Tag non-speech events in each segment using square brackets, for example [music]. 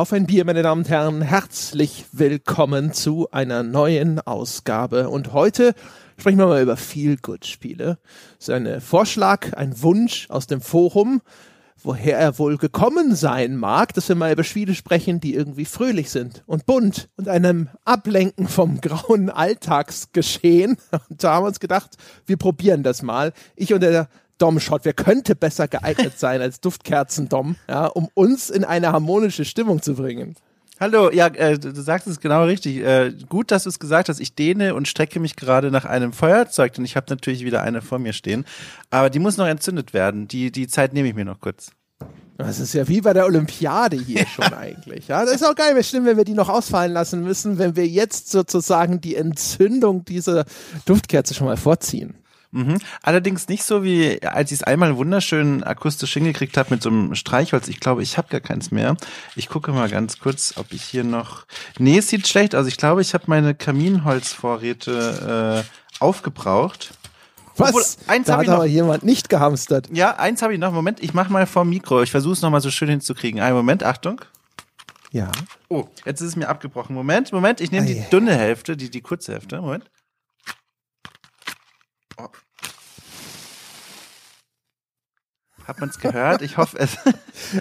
Auf ein Bier, meine Damen und Herren, herzlich willkommen zu einer neuen Ausgabe. Und heute sprechen wir mal über Feel-Good-Spiele. Das ist ein Vorschlag, ein Wunsch aus dem Forum, woher er wohl gekommen sein mag, dass wir mal über Spiele sprechen, die irgendwie fröhlich sind und bunt und einem Ablenken vom grauen Alltagsgeschehen. Und [laughs] da haben wir uns gedacht, wir probieren das mal. Ich und der Dom-Shot. Wer könnte besser geeignet sein als Duftkerzen-Dom, ja, um uns in eine harmonische Stimmung zu bringen? Hallo, ja, äh, du sagst es genau richtig. Äh, gut, dass du es gesagt hast. Ich dehne und strecke mich gerade nach einem Feuerzeug, denn ich habe natürlich wieder eine vor mir stehen. Aber die muss noch entzündet werden. Die, die Zeit nehme ich mir noch kurz. Das ist ja wie bei der Olympiade hier [laughs] schon eigentlich. Ja, das ist auch geil, bestimmt, wenn wir die noch ausfallen lassen müssen, wenn wir jetzt sozusagen die Entzündung dieser Duftkerze schon mal vorziehen. Mhm. Allerdings nicht so wie, als ich es einmal wunderschön akustisch hingekriegt habe mit so einem Streichholz. Ich glaube, ich habe gar keins mehr. Ich gucke mal ganz kurz, ob ich hier noch. Nee, es sieht schlecht aus. Ich glaube, ich habe meine Kaminholzvorräte äh, aufgebraucht. Was? Obwohl, eins da hat aber jemand nicht gehamstert. Ja, eins habe ich noch. Moment, ich mache mal vor Mikro. Ich versuche es nochmal so schön hinzukriegen. Einen Moment, Achtung. Ja. Oh, jetzt ist es mir abgebrochen. Moment, Moment, ich nehme die dünne Hälfte, die, die kurze Hälfte. Moment. Hat man es gehört? Ich hoffe es. [laughs]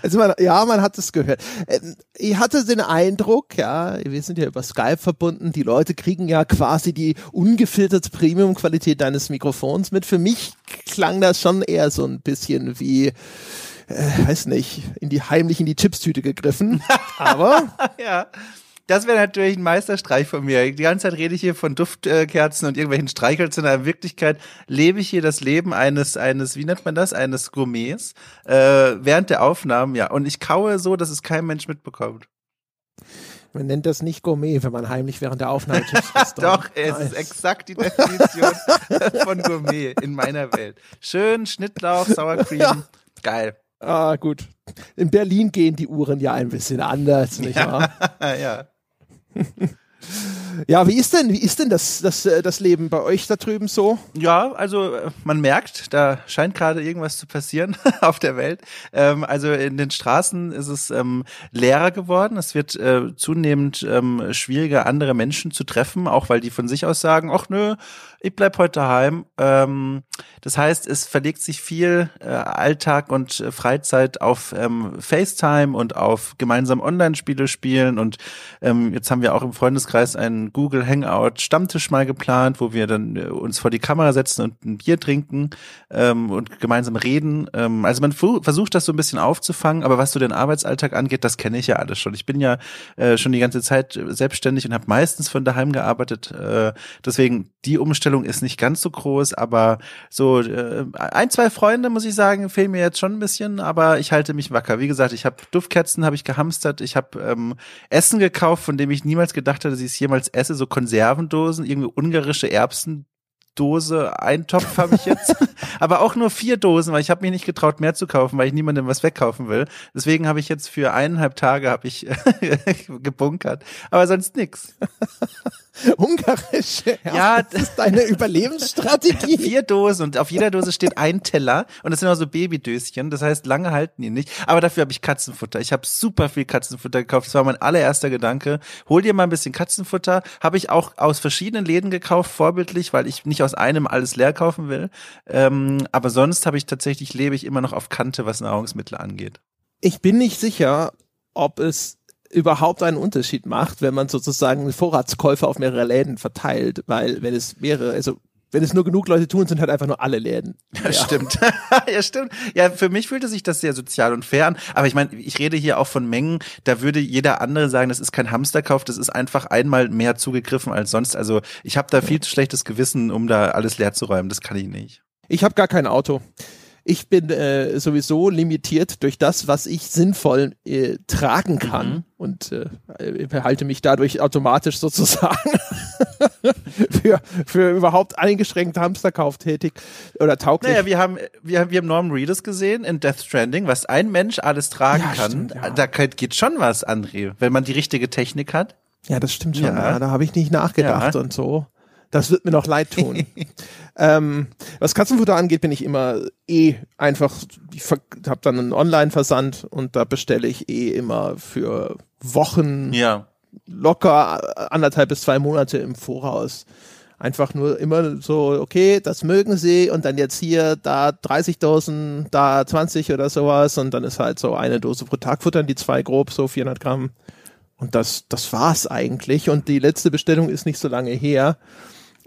Also man, ja, man hat es gehört. Ähm, ich hatte den Eindruck, ja, wir sind ja über Skype verbunden, die Leute kriegen ja quasi die ungefilterte Premium-Qualität deines Mikrofons mit. Für mich klang das schon eher so ein bisschen wie, äh, weiß nicht, in die heimlich in die Chipstüte gegriffen. [laughs] Aber ja. Das wäre natürlich ein Meisterstreich von mir. Die ganze Zeit rede ich hier von Duftkerzen und irgendwelchen Streichhölzern. In Wirklichkeit lebe ich hier das Leben eines, eines, wie nennt man das, eines Gourmets, äh, während der Aufnahmen, ja. Und ich kaue so, dass es kein Mensch mitbekommt. Man nennt das nicht Gourmet, wenn man heimlich während der Aufnahme [laughs] Chips isst. Doch, es ist exakt die Definition [laughs] von Gourmet in meiner Welt. Schön Schnittlauch, Sour Cream, ja. geil. Ah, gut. In Berlin gehen die Uhren ja ein bisschen anders, nicht wahr? [laughs] ja. [laughs] Ja, wie ist denn, wie ist denn das, das, äh, das Leben bei euch da drüben so? Ja, also äh, man merkt, da scheint gerade irgendwas zu passieren [laughs] auf der Welt. Ähm, also in den Straßen ist es ähm, leerer geworden. Es wird äh, zunehmend ähm, schwieriger, andere Menschen zu treffen, auch weil die von sich aus sagen, ach nö, ich bleib heute daheim. Ähm, das heißt, es verlegt sich viel äh, Alltag und äh, Freizeit auf ähm, FaceTime und auf gemeinsam Online-Spiele spielen. Und ähm, jetzt haben wir auch im Freundeskreis einen Google Hangout Stammtisch mal geplant, wo wir dann äh, uns vor die Kamera setzen und ein Bier trinken ähm, und gemeinsam reden. Ähm, also man versucht das so ein bisschen aufzufangen, aber was so den Arbeitsalltag angeht, das kenne ich ja alles schon. Ich bin ja äh, schon die ganze Zeit selbstständig und habe meistens von daheim gearbeitet. Äh, deswegen die Umstellung Umstellung ist nicht ganz so groß, aber so äh, ein, zwei Freunde, muss ich sagen, fehlen mir jetzt schon ein bisschen, aber ich halte mich wacker. Wie gesagt, ich habe Duftkerzen habe ich gehamstert, ich habe ähm, Essen gekauft, von dem ich niemals gedacht hätte, dass ich es jemals esse, so Konservendosen, irgendwie ungarische Erbsen Dose Eintopf habe ich jetzt, [laughs] aber auch nur vier Dosen, weil ich habe mich nicht getraut, mehr zu kaufen, weil ich niemandem was wegkaufen will. Deswegen habe ich jetzt für eineinhalb Tage habe ich [laughs] gebunkert, aber sonst nix. [laughs] Ungarische Herz, ja, das ist deine Überlebensstrategie. [laughs] Vier Dosen und auf jeder Dose steht ein Teller und das sind auch so Babydöschen, das heißt, lange halten die nicht. Aber dafür habe ich Katzenfutter. Ich habe super viel Katzenfutter gekauft. Das war mein allererster Gedanke. Hol dir mal ein bisschen Katzenfutter. Habe ich auch aus verschiedenen Läden gekauft, vorbildlich, weil ich nicht aus einem alles leer kaufen will. Ähm, aber sonst habe ich tatsächlich, lebe ich immer noch auf Kante, was Nahrungsmittel angeht. Ich bin nicht sicher, ob es überhaupt einen Unterschied macht, wenn man sozusagen Vorratskäufe auf mehrere Läden verteilt, weil wenn es mehrere, also wenn es nur genug Leute tun, sind halt einfach nur alle Läden. Ja, ja. stimmt. [laughs] ja, stimmt. Ja, für mich fühlte sich das sehr sozial und fair an. Aber ich meine, ich rede hier auch von Mengen. Da würde jeder andere sagen, das ist kein Hamsterkauf, das ist einfach einmal mehr zugegriffen als sonst. Also ich habe da viel zu schlechtes Gewissen, um da alles leer zu räumen. Das kann ich nicht. Ich habe gar kein Auto ich bin äh, sowieso limitiert durch das, was ich sinnvoll äh, tragen kann mhm. und äh, behalte mich dadurch automatisch [laughs] sozusagen für, für überhaupt eingeschränkten Hamsterkauf tätig oder tauglich. Naja, wir haben, wir haben, wir haben Norman Reedus gesehen in Death Stranding, was ein Mensch alles tragen ja, kann. Stimmt, ja. Da geht schon was, André, wenn man die richtige Technik hat. Ja, das stimmt schon. Ja. ja da habe ich nicht nachgedacht und so. Das wird mir noch leid tun. [laughs] Ähm, was Katzenfutter angeht, bin ich immer eh einfach, ich habe dann einen Online-Versand und da bestelle ich eh immer für Wochen Ja. locker anderthalb bis zwei Monate im Voraus. Einfach nur immer so, okay, das mögen sie und dann jetzt hier, da 30 Dosen, da 20 oder sowas und dann ist halt so eine Dose pro Tag futtern, die zwei grob, so 400 Gramm. Und das, das war's eigentlich. Und die letzte Bestellung ist nicht so lange her.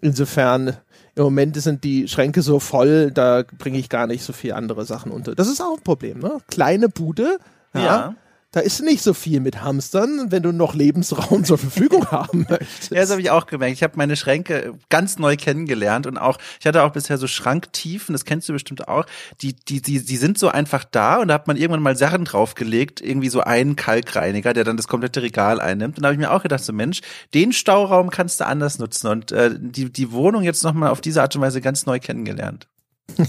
Insofern, im Moment sind die Schränke so voll, da bringe ich gar nicht so viel andere Sachen unter. Das ist auch ein Problem, ne? Kleine Bude, ja. Ja. Da ist nicht so viel mit Hamstern, wenn du noch Lebensraum zur Verfügung [laughs] haben möchtest. Ja, das habe ich auch gemerkt. Ich habe meine Schränke ganz neu kennengelernt und auch, ich hatte auch bisher so Schranktiefen, das kennst du bestimmt auch, die, die, die, die sind so einfach da und da hat man irgendwann mal Sachen draufgelegt, irgendwie so einen Kalkreiniger, der dann das komplette Regal einnimmt. Und da habe ich mir auch gedacht, so Mensch, den Stauraum kannst du anders nutzen und äh, die, die Wohnung jetzt nochmal auf diese Art und Weise ganz neu kennengelernt. [laughs]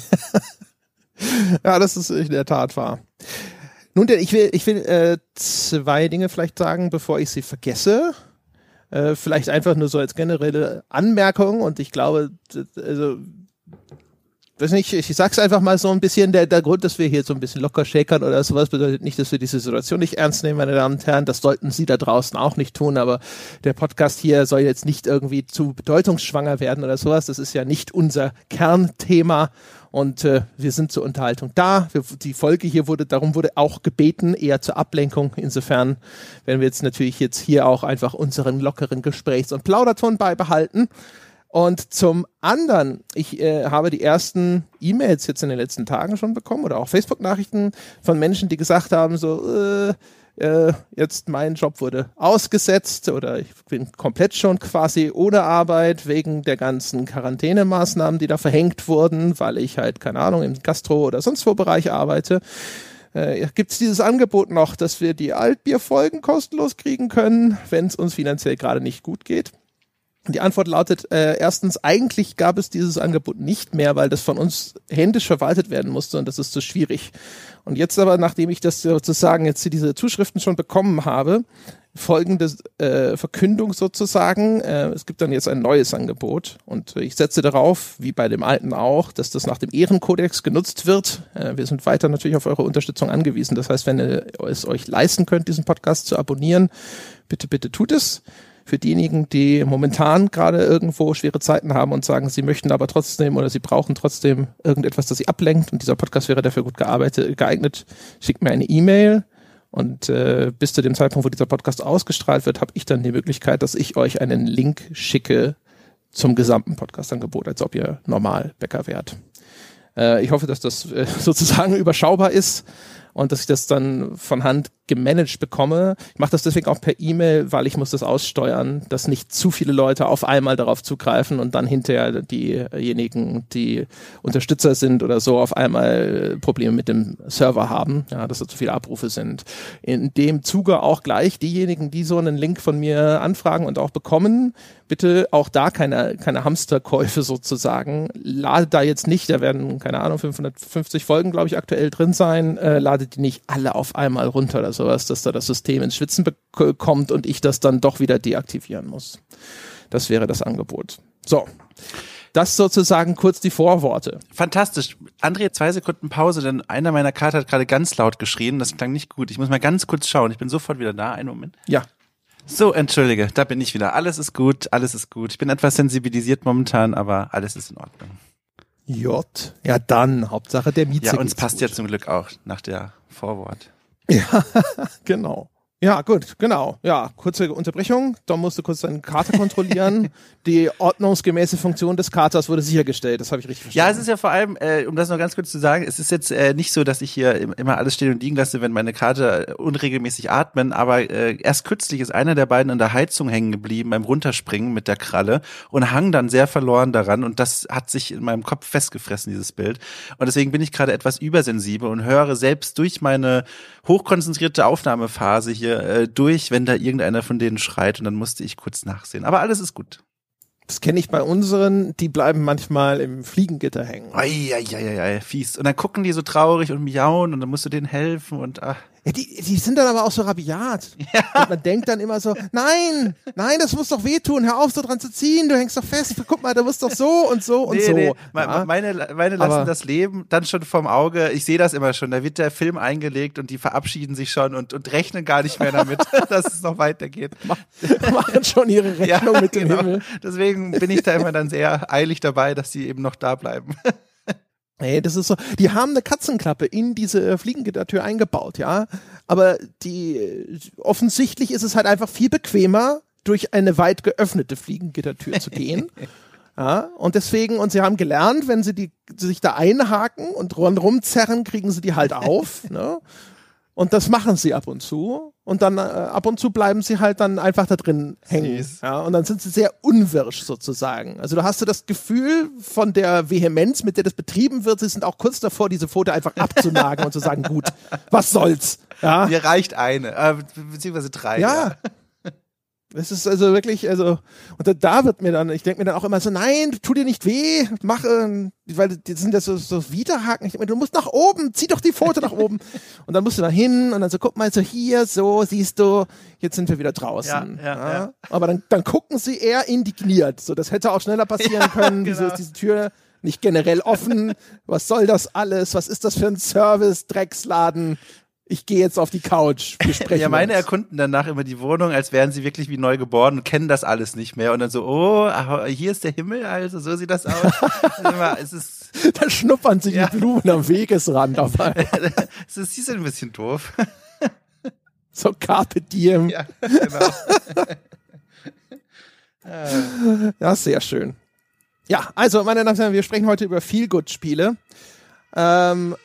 Ja, das ist in der Tat wahr. Nun denn, ich will, ich will äh, zwei Dinge vielleicht sagen, bevor ich sie vergesse. Äh, vielleicht einfach nur so als generelle Anmerkung und ich glaube, also weiß nicht, ich sag's einfach mal so ein bisschen, der, der Grund, dass wir hier so ein bisschen locker shakern oder sowas, bedeutet nicht, dass wir diese Situation nicht ernst nehmen, meine Damen und Herren. Das sollten Sie da draußen auch nicht tun, aber der Podcast hier soll jetzt nicht irgendwie zu bedeutungsschwanger werden oder sowas. Das ist ja nicht unser Kernthema und äh, wir sind zur Unterhaltung da. Wir, die Folge hier wurde, darum wurde auch gebeten, eher zur Ablenkung. Insofern werden wir jetzt natürlich jetzt hier auch einfach unseren lockeren Gesprächs- und Plauderton beibehalten. Und zum anderen, ich äh, habe die ersten E-Mails jetzt in den letzten Tagen schon bekommen oder auch Facebook-Nachrichten von Menschen, die gesagt haben, so, äh, äh, jetzt mein Job wurde ausgesetzt oder ich bin komplett schon quasi ohne Arbeit wegen der ganzen Quarantänemaßnahmen, die da verhängt wurden, weil ich halt, keine Ahnung, im Gastro- oder sonst wo Bereich arbeite. Äh, Gibt es dieses Angebot noch, dass wir die Altbierfolgen kostenlos kriegen können, wenn es uns finanziell gerade nicht gut geht? Die Antwort lautet, äh, erstens, eigentlich gab es dieses Angebot nicht mehr, weil das von uns händisch verwaltet werden musste und das ist zu schwierig. Und jetzt aber, nachdem ich das sozusagen jetzt diese Zuschriften schon bekommen habe, folgende äh, Verkündung sozusagen, äh, es gibt dann jetzt ein neues Angebot und ich setze darauf, wie bei dem alten auch, dass das nach dem Ehrenkodex genutzt wird. Äh, wir sind weiter natürlich auf eure Unterstützung angewiesen. Das heißt, wenn ihr es euch leisten könnt, diesen Podcast zu abonnieren, bitte, bitte tut es für diejenigen, die momentan gerade irgendwo schwere Zeiten haben und sagen, sie möchten aber trotzdem oder sie brauchen trotzdem irgendetwas, das sie ablenkt und dieser Podcast wäre dafür gut gearbeitet, geeignet, schickt mir eine E-Mail und äh, bis zu dem Zeitpunkt, wo dieser Podcast ausgestrahlt wird, habe ich dann die Möglichkeit, dass ich euch einen Link schicke zum gesamten Podcast-Angebot, als ob ihr normal Bäcker wärt. Äh, ich hoffe, dass das äh, [laughs] sozusagen überschaubar ist und dass ich das dann von Hand gemanagt bekomme. Ich mache das deswegen auch per E-Mail, weil ich muss das aussteuern, dass nicht zu viele Leute auf einmal darauf zugreifen und dann hinterher diejenigen, die Unterstützer sind oder so, auf einmal Probleme mit dem Server haben, ja, dass da zu viele Abrufe sind. In dem Zuge auch gleich diejenigen, die so einen Link von mir anfragen und auch bekommen, bitte auch da keine, keine Hamsterkäufe sozusagen. Ladet da jetzt nicht, da werden, keine Ahnung, 550 Folgen, glaube ich, aktuell drin sein. Äh, ladet die nicht alle auf einmal runter oder sowas, dass da das System ins Schwitzen bekommt und ich das dann doch wieder deaktivieren muss. Das wäre das Angebot. So. Das sozusagen kurz die Vorworte. Fantastisch. André, zwei Sekunden Pause, denn einer meiner Karte hat gerade ganz laut geschrien. Das klang nicht gut. Ich muss mal ganz kurz schauen. Ich bin sofort wieder da. Einen Moment. Ja. So, entschuldige, da bin ich wieder. Alles ist gut, alles ist gut. Ich bin etwas sensibilisiert momentan, aber alles ist in Ordnung. J. Ja, dann. Hauptsache der Mieze. Ja, uns passt gut. ja zum Glück auch nach der Vorwort. Ja, [laughs] genau. Ja, gut, genau. Ja, kurze Unterbrechung. Dom musste kurz seinen Kater kontrollieren. [laughs] Die ordnungsgemäße Funktion des Katers wurde sichergestellt. Das habe ich richtig Ja, verstanden. es ist ja vor allem, äh, um das noch ganz kurz zu sagen, es ist jetzt äh, nicht so, dass ich hier im- immer alles stehen und liegen lasse, wenn meine Kater äh, unregelmäßig atmen, aber äh, erst kürzlich ist einer der beiden an der Heizung hängen geblieben beim Runterspringen mit der Kralle und hang dann sehr verloren daran und das hat sich in meinem Kopf festgefressen, dieses Bild. Und deswegen bin ich gerade etwas übersensibel und höre selbst durch meine hochkonzentrierte Aufnahmephase hier äh, durch, wenn da irgendeiner von denen schreit und dann musste ich kurz nachsehen. Aber alles ist gut. Das kenne ich bei unseren, die bleiben manchmal im Fliegengitter hängen. Eieieiei, fies. Und dann gucken die so traurig und miauen und dann musst du denen helfen und ach. Ja, die, die sind dann aber auch so rabiat. [laughs] Ja. Und man denkt dann immer so, nein, nein, das muss doch wehtun, hör auf so dran zu ziehen, du hängst doch fest, guck mal, da wirst doch so und so und nee, so. Nee. Ja. Meine, meine lassen aber das Leben dann schon vom Auge, ich sehe das immer schon, da wird der Film eingelegt und die verabschieden sich schon und, und rechnen gar nicht mehr damit, [laughs] dass es noch weitergeht. Machen schon ihre Rechnung ja, mit dem genau. Himmel. Deswegen bin ich da immer dann sehr eilig dabei, dass sie eben noch da bleiben. [laughs] Nee, das ist so, die haben eine Katzenklappe in diese Fliegengittertür eingebaut, ja. Aber die, offensichtlich ist es halt einfach viel bequemer, durch eine weit geöffnete Fliegengittertür zu gehen. [laughs] Ja, und deswegen, und sie haben gelernt, wenn sie die, sich da einhaken und rundherum zerren, kriegen sie die halt auf. [laughs] ne? Und das machen sie ab und zu. Und dann äh, ab und zu bleiben sie halt dann einfach da drin hängen. Ja, und dann sind sie sehr unwirsch sozusagen. Also du hast du das Gefühl von der Vehemenz, mit der das betrieben wird, sie sind auch kurz davor, diese Foto einfach abzunagen und zu sagen, gut, was soll's. Ja. Mir reicht eine, äh, beziehungsweise drei. Ja. ja. Es ist also wirklich, also, und da wird mir dann, ich denke mir dann auch immer so, nein, tu dir nicht weh, mach, äh, weil die sind ja so, so Widerhaken. Ich denke mir, du musst nach oben, zieh doch die Foto nach oben. [laughs] Und dann musst du da hin und dann so, guck mal, so hier, so, siehst du, jetzt sind wir wieder draußen. Ja, ja, ja. Aber dann, dann gucken sie eher indigniert. So, das hätte auch schneller passieren [laughs] können. Genau. Diese, diese Tür nicht generell offen. Was soll das alles? Was ist das für ein Service, Drecksladen? Ich gehe jetzt auf die Couch. Wir [laughs] ja, meine uns. erkunden danach immer die Wohnung, als wären sie wirklich wie neu geboren und kennen das alles nicht mehr. Und dann so, oh, hier ist der Himmel, also so sieht das aus. [laughs] Also es ist, [laughs] da schnuppern sich ja. die Blumen am Wegesrand auf einmal. es ist, die sind ein bisschen doof. so Carpe Diem. Ja, genau. ja, sehr schön. Ja, also, meine Damen und Herren, wir sprechen heute über Feelgood-Spiele. Ähm,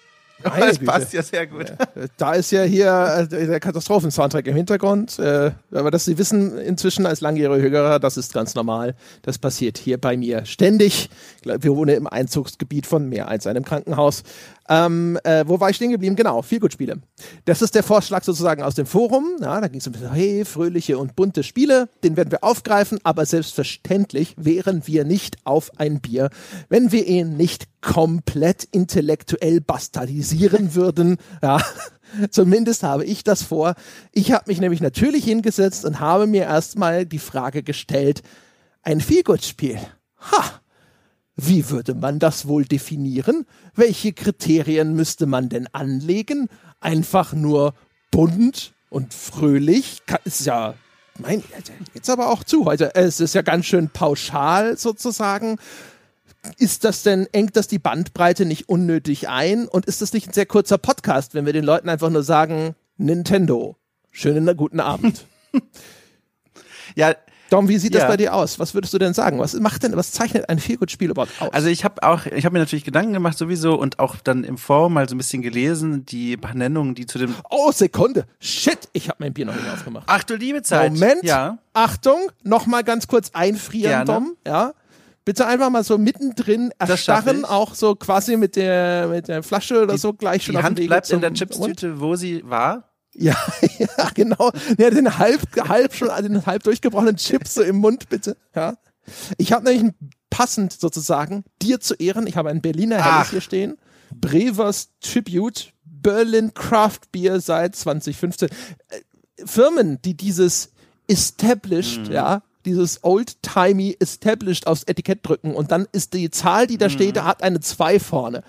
das passt ja sehr gut. Da ist ja hier äh, der Katastrophensoundtrack im Hintergrund. Äh, aber das Sie wissen inzwischen als langjährige Hörer, das ist ganz normal. Das passiert hier bei mir ständig. Wir wohnen im Einzugsgebiet von mehr als einem Krankenhaus. Ähm, äh, wo war ich stehen geblieben? Genau, Feelgood-Spiele. Das ist der Vorschlag sozusagen aus dem Forum. Ja, da ging es bisschen, hey, fröhliche und bunte Spiele. Den werden wir aufgreifen, aber selbstverständlich wären wir nicht auf ein Bier, wenn wir ihn nicht komplett intellektuell bastardisieren würden. Ja, [laughs] Zumindest habe ich das vor. Ich habe mich nämlich natürlich hingesetzt und habe mir erstmal die Frage gestellt, ein Feelgood-Spiel. Ha! Wie würde man das wohl definieren? Welche Kriterien müsste man denn anlegen? Einfach nur bunt und fröhlich? Ist ja, mein, jetzt aber auch zu heute. Es ist ja ganz schön pauschal sozusagen. Ist das denn, engt das die Bandbreite nicht unnötig ein? Und ist das nicht ein sehr kurzer Podcast, wenn wir den Leuten einfach nur sagen, Nintendo, schönen guten Abend? [laughs] ja, Dom, wie sieht ja. das bei dir aus? Was würdest du denn sagen? Was macht denn, was zeichnet ein Feelgood-Spiel überhaupt aus? Also ich habe auch, ich habe mir natürlich Gedanken gemacht sowieso und auch dann im Forum mal so ein bisschen gelesen, die Benennungen, die zu dem. Oh, Sekunde. Shit, ich habe mein Bier noch nicht aufgemacht. Ach du liebe Zeit. Moment. Ja. Achtung, noch mal ganz kurz einfrieren, Gerne. Dom. Ja. Bitte einfach mal so mittendrin erstarren, auch so quasi mit der, mit der Flasche oder die, so gleich schon die Hand bleibt in der Chipstüte, wo sie war. Ja, [laughs] ja, genau. Ja, den halb, halb schon, den halb durchgebrochenen Chips so im Mund, bitte. Ja. Ich habe nämlich passend sozusagen dir zu Ehren, ich habe ein Berliner Helles hier stehen. Brevers Tribute Berlin Craft Beer seit 2015. Äh, Firmen, die dieses established, mhm. ja, dieses old-timey established aufs Etikett drücken und dann ist die Zahl, die da mhm. steht, da hat eine 2 vorne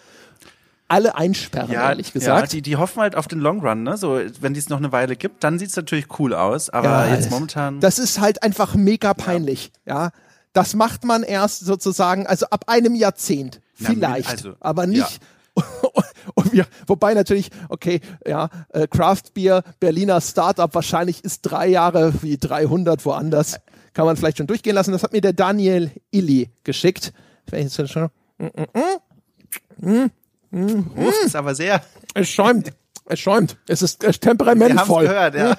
alle einsperren, ja, ehrlich gesagt. Ja, die, die hoffen halt auf den Long Run, ne? So, wenn die es noch eine Weile gibt, dann sieht's natürlich cool aus. Aber ja, jetzt momentan. Das ist halt einfach mega peinlich, ja. ja. Das macht man erst sozusagen, also ab einem Jahrzehnt. Vielleicht. Also, aber nicht. [laughs] Ja. wobei natürlich, okay, ja, äh, Craft Beer, Berliner Startup, wahrscheinlich ist drei Jahre wie 300 woanders. Kann man vielleicht schon durchgehen lassen. Das hat mir der Daniel Illy geschickt. Vielleicht ist schon. Mm, mm, mm. Ruft es aber sehr. Es schäumt. Es schäumt. Es ist, es temperamentvoll. Wir gehört, ja.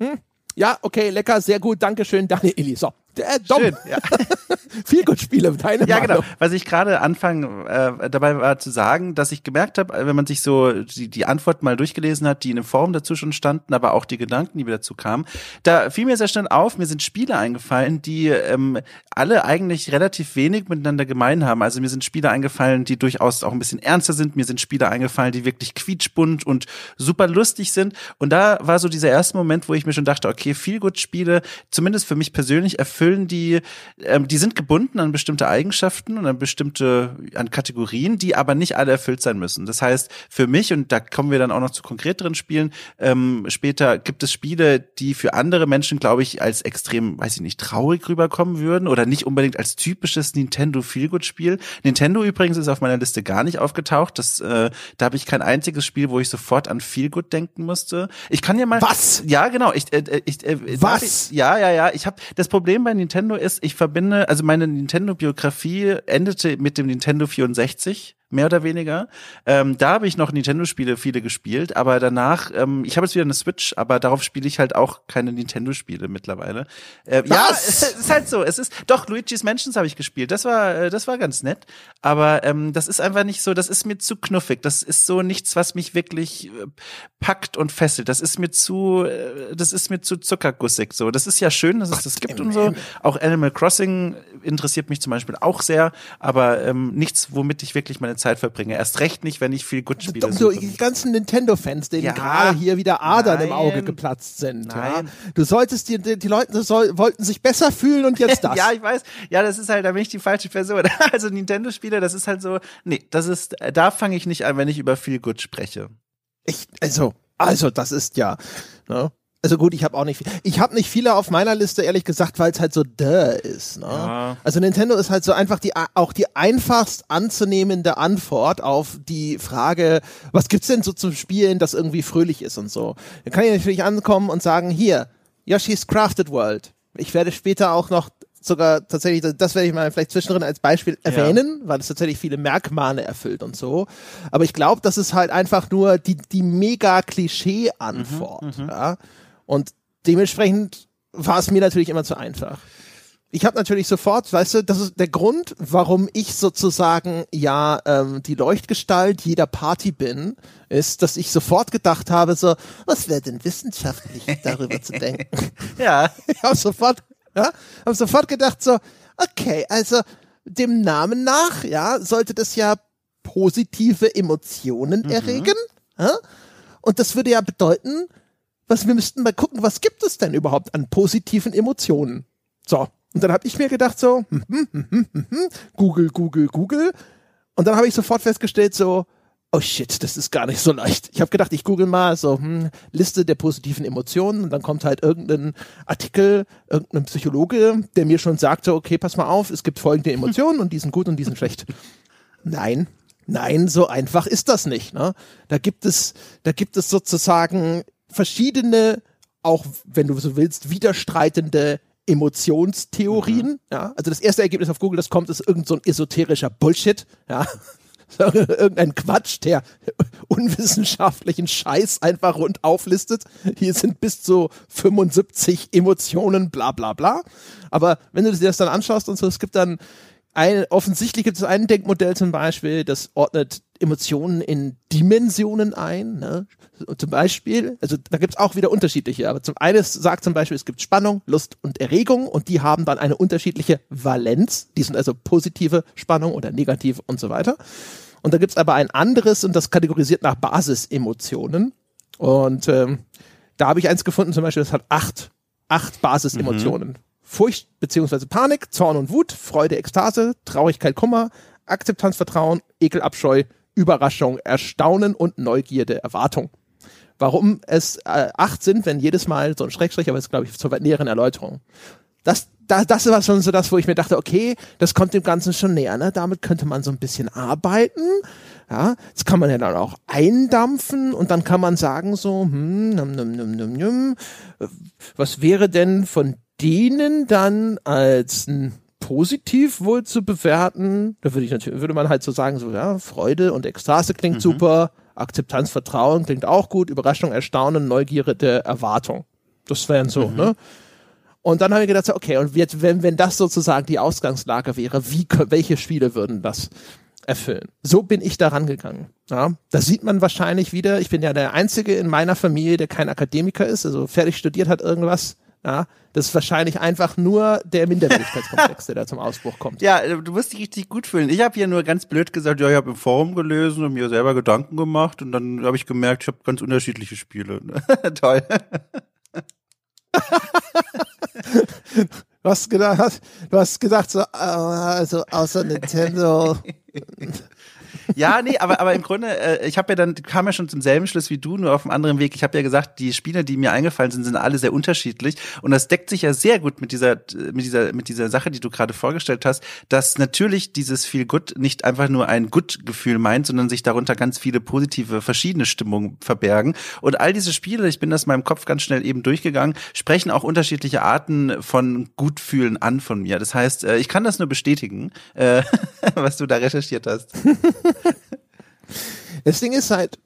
[laughs] ja, okay, lecker, sehr gut, Dankeschön, Daniel Illy. So, äh, Dom. Schön, ja. [laughs] Viel gut Spiele, deine Ja, Meinung. genau. Was ich gerade anfangen äh, dabei war zu sagen, dass ich gemerkt habe, wenn man sich so die, die Antwort mal durchgelesen hat, die in der Form dazu schon standen, aber auch die Gedanken, die mir dazu kamen, da fiel mir sehr schnell auf, mir sind Spiele eingefallen, die ähm, alle eigentlich relativ wenig miteinander gemein haben. Also mir sind Spiele eingefallen, die durchaus auch ein bisschen ernster sind. Mir sind Spiele eingefallen, die wirklich quietschbunt und super lustig sind. Und da war so dieser erste Moment, wo ich mir schon dachte, okay, viel gut Spiele, zumindest für mich persönlich, erfüllen die, ähm, die sind gebunden an bestimmte Eigenschaften und an bestimmte, an Kategorien, die aber nicht alle erfüllt sein müssen. Das heißt, für mich, und da kommen wir dann auch noch zu konkreteren Spielen, ähm, später gibt es Spiele, die für andere Menschen, glaube ich, als extrem, weiß ich nicht, traurig rüberkommen würden oder nicht unbedingt als typisches Nintendo Feelgood-Spiel. Nintendo übrigens ist auf meiner Liste gar nicht aufgetaucht. Das, äh, da habe ich kein einziges Spiel, wo ich sofort an Feelgood denken musste. Ich kann ja mal. Was? Ja, genau. Ich, äh, ich, äh, Was? Ich, ja, ja, ja. Ich habe das Problem bei Nintendo ist, ich verbinde, also meine Nintendo-Biografie endete mit dem Nintendo 64 mehr oder weniger. Ähm, da habe ich noch Nintendo-Spiele viele gespielt, aber danach, ähm, ich habe jetzt wieder eine Switch, aber darauf spiele ich halt auch keine Nintendo-Spiele mittlerweile. Äh, ja, es ist halt so. Es ist doch Luigi's Mansions habe ich gespielt. Das war, äh, das war ganz nett, aber ähm, das ist einfach nicht so. Das ist mir zu knuffig. Das ist so nichts, was mich wirklich äh, packt und fesselt. Das ist mir zu, äh, das ist mir zu zuckergussig. So, das ist ja schön, dass es das gibt und so. Auch Animal Crossing interessiert mich zum Beispiel auch sehr, aber ähm, nichts, womit ich wirklich meine Zeit verbringe. Erst recht nicht, wenn ich viel gut spiele. Doch, so die ganzen Nintendo-Fans, denen ja, gerade hier wieder Adern nein, im Auge geplatzt sind. Nein. Ja? Du solltest die, die Leute soll, wollten sich besser fühlen und jetzt [laughs] das. ja, ich weiß. Ja, das ist halt, da bin ich die falsche Person. [laughs] Also Nintendo-Spiele, das ist halt so, nee, das ist, da fange ich nicht an, wenn ich über viel gut spreche. Ich, also, also, das ist ja, ne? Also gut, ich habe auch nicht viel. Ich habe nicht viele auf meiner Liste, ehrlich gesagt, weil es halt so duh ist. Ne? Ja. Also Nintendo ist halt so einfach die auch die einfachst anzunehmende Antwort auf die Frage, was gibt's denn so zum Spielen, das irgendwie fröhlich ist und so. Dann kann ich natürlich ankommen und sagen, hier, Yoshi's Crafted World. Ich werde später auch noch sogar tatsächlich, das werde ich mal vielleicht zwischendrin als Beispiel erwähnen, ja. weil es tatsächlich viele Merkmale erfüllt und so. Aber ich glaube, das ist halt einfach nur die, die mega Klischee-Antwort. Mhm, mhm. ja? Und dementsprechend war es mir natürlich immer zu einfach. Ich habe natürlich sofort, weißt du, das ist der Grund, warum ich sozusagen ja ähm, die Leuchtgestalt jeder Party bin, ist, dass ich sofort gedacht habe, so, was wäre denn wissenschaftlich [laughs] darüber zu denken? ja. [laughs] Ich habe sofort, ja, habe sofort gedacht, so, okay, also dem Namen nach, ja, sollte das ja positive Emotionen mhm. erregen. Ja? Und das würde ja bedeuten, was wir müssten mal gucken, was gibt es denn überhaupt an positiven Emotionen? So, und dann habe ich mir gedacht so, hm, hm, hm, Google, Google, Google. Und dann habe ich sofort festgestellt so, oh shit, das ist gar nicht so leicht. Ich habe gedacht, ich google mal so hm, Liste der positiven Emotionen und dann kommt halt irgendein Artikel, irgendein Psychologe, der mir schon sagte, okay, pass mal auf, es gibt folgende Emotionen und die sind gut und die sind schlecht. Nein, nein, so einfach ist das nicht. Ne? Da gibt es, da gibt es sozusagen verschiedene, auch wenn du so willst, widerstreitende Emotionstheorien. Mhm. Ja, also das erste Ergebnis auf Google, das kommt, ist irgend so ein esoterischer Bullshit. Ja, [laughs] irgendein Quatsch, der unwissenschaftlichen Scheiß einfach rund auflistet. Hier sind bis zu 75 Emotionen, bla bla bla. Aber wenn du dir das dann anschaust und so, es gibt dann ein, offensichtlich gibt es ein Denkmodell zum Beispiel, das ordnet Emotionen in Dimensionen ein. Ne? Zum Beispiel, also da gibt es auch wieder unterschiedliche, aber zum einen sagt zum Beispiel, es gibt Spannung, Lust und Erregung und die haben dann eine unterschiedliche Valenz. Die sind also positive Spannung oder negative und so weiter. Und da gibt es aber ein anderes und das kategorisiert nach Basisemotionen. Und ähm, da habe ich eins gefunden, zum Beispiel, das hat acht, acht Basisemotionen. Mhm. Furcht beziehungsweise Panik, Zorn und Wut, Freude, Ekstase, Traurigkeit, Kummer, Akzeptanz, Vertrauen, Ekel, Abscheu, Überraschung, Erstaunen und Neugierde, Erwartung. Warum es äh, acht sind, wenn jedes Mal so ein Schrägstrich, aber es ist, glaube ich, zur näheren Erläuterung. Das, das, das war schon so das, wo ich mir dachte, okay, das kommt dem Ganzen schon näher, ne? Damit könnte man so ein bisschen arbeiten. Ja, das kann man ja dann auch eindampfen und dann kann man sagen so, hm, num, num, num, num, num, was wäre denn von denen dann als ein positiv wohl zu bewerten, da würde ich natürlich, würde man halt so sagen, so, ja, Freude und Ekstase klingt mhm. super, Akzeptanz, Vertrauen klingt auch gut, Überraschung, Erstaunen, Neugierde, Erwartung. Das wären so, mhm. ne? Und dann habe ich gedacht, okay, und jetzt, wenn, wenn das sozusagen die Ausgangslage wäre, wie, welche Spiele würden das erfüllen? So bin ich da rangegangen. Ja, das sieht man wahrscheinlich wieder. Ich bin ja der Einzige in meiner Familie, der kein Akademiker ist, also fertig studiert hat irgendwas. Ja, das ist wahrscheinlich einfach nur der Minderwertigkeitskomplex, der da zum Ausbruch kommt. Ja, du musst dich richtig gut fühlen. Ich habe hier nur ganz blöd gesagt, ja, ich habe im Forum gelesen und mir selber Gedanken gemacht und dann habe ich gemerkt, ich habe ganz unterschiedliche Spiele. [laughs] Toll. du hast gedacht, du hast gesagt, so, äh, also außer Nintendo. [laughs] Ja, nee, aber, aber im Grunde, äh, ich habe ja dann, kam ja schon zum selben Schluss wie du, nur auf einem anderen Weg. Ich habe ja gesagt, die Spiele, die mir eingefallen sind, sind alle sehr unterschiedlich. Und das deckt sich ja sehr gut mit dieser, mit dieser, mit dieser Sache, die du gerade vorgestellt hast, dass natürlich dieses Feel Good nicht einfach nur ein Good-Gefühl meint, sondern sich darunter ganz viele positive, verschiedene Stimmungen verbergen. Und all diese Spiele, ich bin das in meinem Kopf ganz schnell eben durchgegangen, sprechen auch unterschiedliche Arten von Gutfühlen an von mir. Das heißt, äh, ich kann das nur bestätigen, äh, [laughs] was du da recherchiert hast. [laughs] [laughs] das Ding ist halt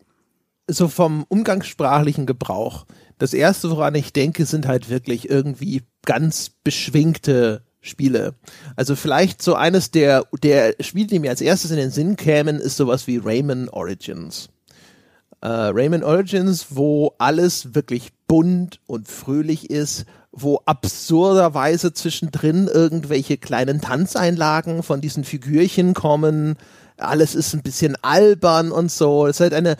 so vom umgangssprachlichen Gebrauch. Das erste, woran ich denke, sind halt wirklich irgendwie ganz beschwingte Spiele. Also vielleicht so eines der, der Spiele, die mir als erstes in den Sinn kämen, ist sowas wie Rayman Origins. Äh, Rayman Origins, wo alles wirklich bunt und fröhlich ist, wo absurderweise zwischendrin irgendwelche kleinen Tanzeinlagen von diesen Figürchen kommen, alles ist ein bisschen albern und so. Es ist halt eine,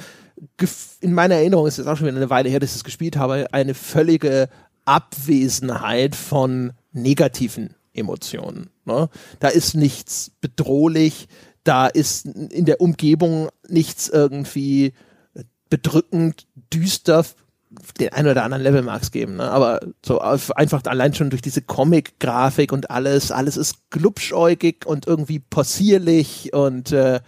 in meiner Erinnerung ist es auch schon wieder eine Weile her, dass ich es gespielt habe, eine völlige Abwesenheit von negativen Emotionen. Ne? Da ist nichts bedrohlich, da ist in der Umgebung nichts irgendwie bedrückend, düster, den ein oder anderen Level mag es geben, ne? aber so einfach allein schon durch diese Comic-Grafik und alles, alles ist glubschäugig und irgendwie possierlich und äh,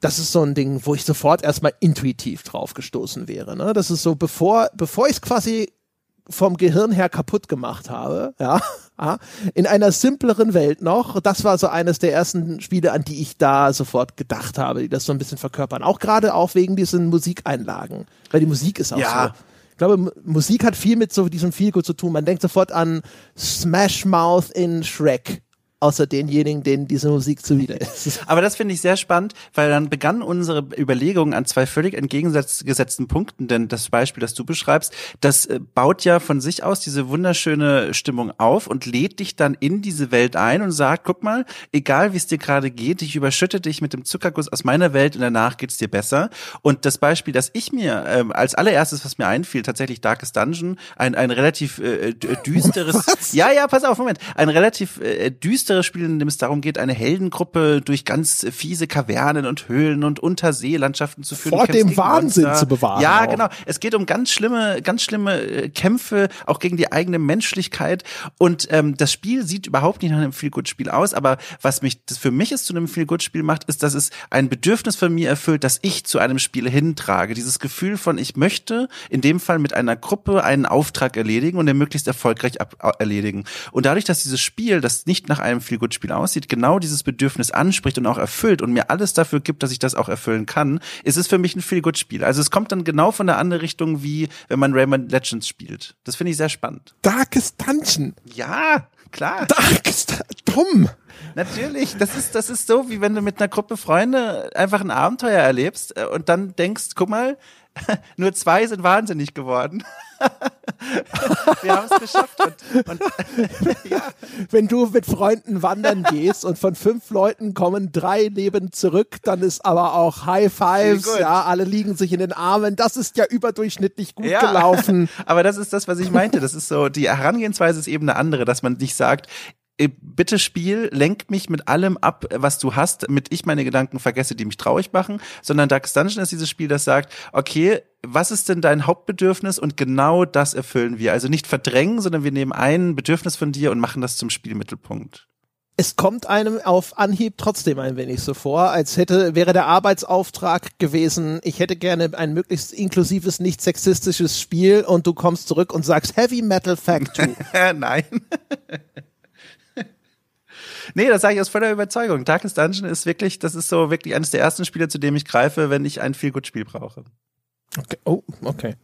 das ist so ein Ding, wo ich sofort erstmal intuitiv drauf gestoßen wäre. Ne? Das ist so, bevor, bevor ich es quasi vom Gehirn her kaputt gemacht habe, ja, in einer simpleren Welt noch. Das war so eines der ersten Spiele, an die ich da sofort gedacht habe, die das so ein bisschen verkörpern. Auch gerade auch wegen diesen Musikeinlagen, weil die Musik ist auch ja. so. Ich glaube, Musik hat viel mit so diesem Feelgood zu tun. Man denkt sofort an Smash Mouth in Shrek außer denjenigen, denen diese Musik zuwider ist. [laughs] Aber das finde ich sehr spannend, weil dann begann unsere Überlegung an zwei völlig entgegengesetzten Punkten, denn das Beispiel, das du beschreibst, das äh, baut ja von sich aus diese wunderschöne Stimmung auf und lädt dich dann in diese Welt ein und sagt, guck mal, egal wie es dir gerade geht, ich überschütte dich mit dem Zuckerguss aus meiner Welt und danach geht's dir besser. Und das Beispiel, das ich mir ähm, als allererstes, was mir einfiel, tatsächlich Darkest Dungeon, ein, ein relativ äh, düsteres, [laughs] was? ja, ja, pass auf, Moment, ein relativ äh, düsteres düstere Spiel, in dem es darum geht, eine Heldengruppe durch ganz fiese Kavernen und Höhlen und Unterseelandschaften zu führen. Vor dem Wahnsinn Monster. zu bewahren. Ja, auch. genau. Es geht um ganz schlimme, ganz schlimme äh, Kämpfe, auch gegen die eigene Menschlichkeit. Und ähm, das Spiel sieht überhaupt nicht nach einem Feel-Good-Spiel aus, aber was mich das für mich es zu einem Feel-Good-Spiel macht, ist, dass es ein Bedürfnis von mir erfüllt, das ich zu einem Spiel hintrage. Dieses Gefühl von, ich möchte in dem Fall mit einer Gruppe einen Auftrag erledigen und den möglichst erfolgreich erledigen. Und dadurch, dass dieses Spiel, das nicht nach einem einem Feel-Good-Spiel aussieht, genau dieses Bedürfnis anspricht und auch erfüllt und mir alles dafür gibt, dass ich das auch erfüllen kann, ist es für mich ein Feel-Good-Spiel. Also es kommt dann genau von der anderen Richtung, wie wenn man Rayman Legends spielt. Das finde ich sehr spannend. Darkest Dungeon. Ja, klar. Darkest, dumm. Natürlich, das ist, das ist so, wie wenn du mit einer Gruppe Freunde einfach ein Abenteuer erlebst äh, und dann denkst, guck mal, [laughs] nur zwei sind wahnsinnig geworden. [laughs] Wir haben es geschafft. Und, und [laughs] ja. Wenn du mit Freunden wandern gehst und von fünf Leuten kommen drei Leben zurück, dann ist aber auch High Fives, ja, alle liegen sich in den Armen. Das ist ja überdurchschnittlich gut ja. gelaufen. Aber das ist das, was ich meinte. Das ist so, die Herangehensweise ist eben eine andere, dass man nicht sagt, bitte Spiel, lenk mich mit allem ab, was du hast, damit ich meine Gedanken vergesse, die mich traurig machen, sondern Dark Dungeon ist dieses Spiel, das sagt, okay, was ist denn dein Hauptbedürfnis und genau das erfüllen wir. Also nicht verdrängen, sondern wir nehmen ein Bedürfnis von dir und machen das zum Spielmittelpunkt. Es kommt einem auf Anhieb trotzdem ein wenig so vor, als hätte, wäre der Arbeitsauftrag gewesen, ich hätte gerne ein möglichst inklusives, nicht sexistisches Spiel und du kommst zurück und sagst Heavy Metal Factory. [laughs] Nein. [laughs] Nee, das sage ich aus voller Überzeugung. Darkest Dungeon ist wirklich, das ist so wirklich eines der ersten Spiele, zu dem ich greife, wenn ich ein viel gut Spiel brauche. Okay. Oh, okay.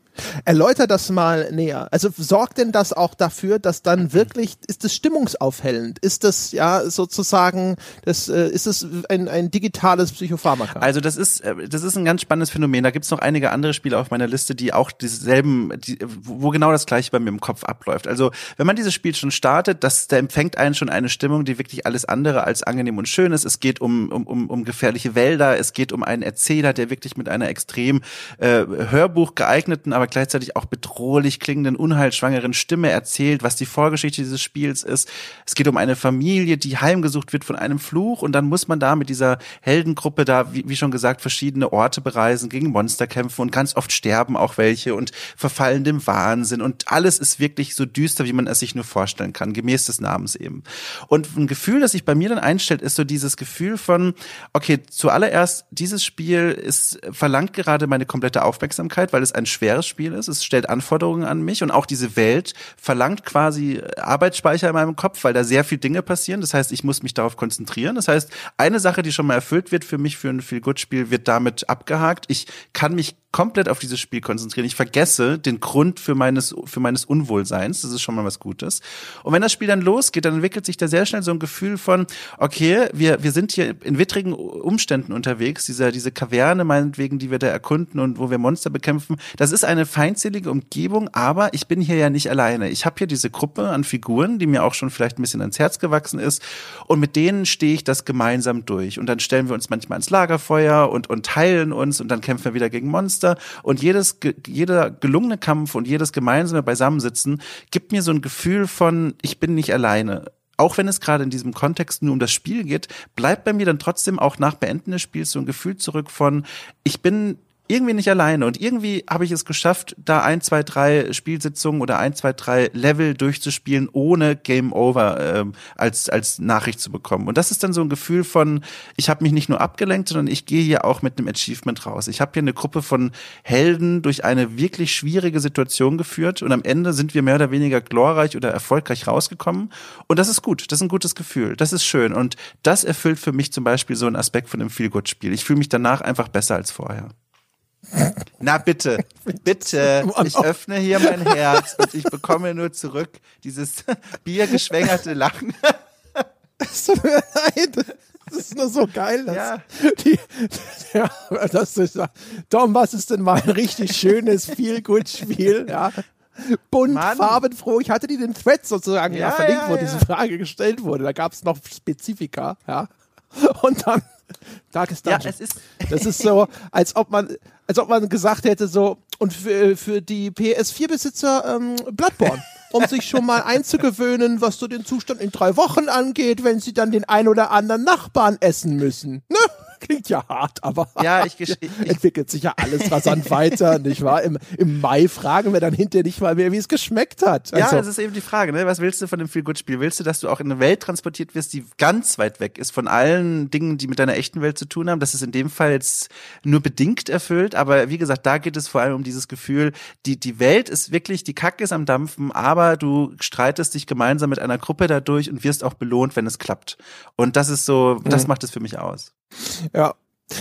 Erläuter das mal näher. Also sorgt denn das auch dafür, dass dann wirklich, ist es stimmungsaufhellend? Ist das ja sozusagen, das, äh, ist es ein, ein digitales Psychopharmaka? Also das ist, äh, das ist ein ganz spannendes Phänomen. Da gibt's noch einige andere Spiele auf meiner Liste, die auch dieselben, die, wo genau das gleiche bei mir im Kopf abläuft. Also wenn man dieses Spiel schon startet, das, da empfängt einen schon eine Stimmung, die wirklich alles andere als angenehm und schön ist. Es geht um, um, um, um gefährliche Wälder, es geht um einen Erzähler, der wirklich mit einer extrem äh, Hörbuch geeigneten, aber gleichzeitig auch bedrohlich klingenden, unheilschwangeren Stimme erzählt, was die Vorgeschichte dieses Spiels ist. Es geht um eine Familie, die heimgesucht wird von einem Fluch und dann muss man da mit dieser Heldengruppe da, wie, wie schon gesagt, verschiedene Orte bereisen, gegen Monster kämpfen und ganz oft sterben auch welche und verfallen dem Wahnsinn und alles ist wirklich so düster, wie man es sich nur vorstellen kann, gemäß des Namens eben. Und ein Gefühl, das sich bei mir dann einstellt, ist so dieses Gefühl von, okay, zuallererst, dieses Spiel ist, verlangt gerade meine komplette Aufmerksamkeit, weil es ein schweres Spiel ist. Es stellt Anforderungen an mich und auch diese Welt verlangt quasi Arbeitsspeicher in meinem Kopf, weil da sehr viel Dinge passieren. Das heißt, ich muss mich darauf konzentrieren. Das heißt, eine Sache, die schon mal erfüllt wird für mich für ein Feel-Good-Spiel, wird damit abgehakt. Ich kann mich komplett auf dieses Spiel konzentrieren. Ich vergesse den Grund für meines, für meines Unwohlseins. Das ist schon mal was Gutes. Und wenn das Spiel dann losgeht, dann entwickelt sich da sehr schnell so ein Gefühl von, okay, wir, wir sind hier in wittrigen Umständen unterwegs. Dieser, diese Kaverne meinetwegen, die wir da erkunden und wo wir Monster bekämpfen. Das ist eine feindselige Umgebung, aber ich bin hier ja nicht alleine. Ich habe hier diese Gruppe an Figuren, die mir auch schon vielleicht ein bisschen ans Herz gewachsen ist. Und mit denen stehe ich das gemeinsam durch. Und dann stellen wir uns manchmal ins Lagerfeuer und, und teilen uns und dann kämpfen wir wieder gegen Monster. Monster und jedes, jeder gelungene Kampf und jedes gemeinsame Beisammensitzen gibt mir so ein Gefühl von, ich bin nicht alleine. Auch wenn es gerade in diesem Kontext nur um das Spiel geht, bleibt bei mir dann trotzdem auch nach Beenden des Spiels so ein Gefühl zurück von, ich bin irgendwie nicht alleine. Und irgendwie habe ich es geschafft, da ein, zwei, drei Spielsitzungen oder ein, zwei, drei Level durchzuspielen, ohne Game Over ähm, als, als Nachricht zu bekommen. Und das ist dann so ein Gefühl von, ich habe mich nicht nur abgelenkt, sondern ich gehe hier auch mit einem Achievement raus. Ich habe hier eine Gruppe von Helden durch eine wirklich schwierige Situation geführt und am Ende sind wir mehr oder weniger glorreich oder erfolgreich rausgekommen. Und das ist gut. Das ist ein gutes Gefühl. Das ist schön. Und das erfüllt für mich zum Beispiel so einen Aspekt von einem Feel-Good-Spiel. Ich fühle mich danach einfach besser als vorher. Na bitte, bitte, ich öffne hier mein Herz und ich bekomme nur zurück dieses biergeschwängerte Lachen. Es tut mir leid. Das ist nur so geil. Dass Ja. Die, ja, das ist, Tom, was ist denn mal ein richtig schönes Feel-Good-Spiel? Ja. Bunt, Mann. farbenfroh. Ich hatte die den Thread sozusagen ja, Ja, verlinkt, ja, wo ja. diese Frage gestellt wurde. Da gab es noch Spezifika, ja. Und dann Darkest Ja, Dungeon. es ist, Das ist so, als ob man, als ob man gesagt hätte, so, und für, für die PS4-Besitzer ähm, Bloodborne, um [laughs] sich schon mal einzugewöhnen, was so den Zustand in drei Wochen angeht, wenn sie dann den ein oder anderen Nachbarn essen müssen. Ne? Klingt ja hart, aber ja, ich, [laughs] ich, entwickelt sich ja alles rasant weiter, [laughs] nicht wahr? Im, Im Mai fragen wir dann hinterher nicht mal mehr, wie es geschmeckt hat. Ja, Also, das ist eben die Frage, ne? Was willst du von dem Feel-Good-Spiel? Willst du, dass du auch in eine Welt transportiert wirst, die ganz weit weg ist von allen Dingen, die mit deiner echten Welt zu tun haben? Das ist in dem Fall jetzt nur bedingt erfüllt, aber wie gesagt, da geht es vor allem um dieses Gefühl, die, die Welt ist wirklich, die Kacke ist am Dampfen, aber du streitest dich gemeinsam mit einer Gruppe dadurch und wirst auch belohnt, wenn es klappt. Und das ist so, das Mhm. macht es für mich aus. Ja.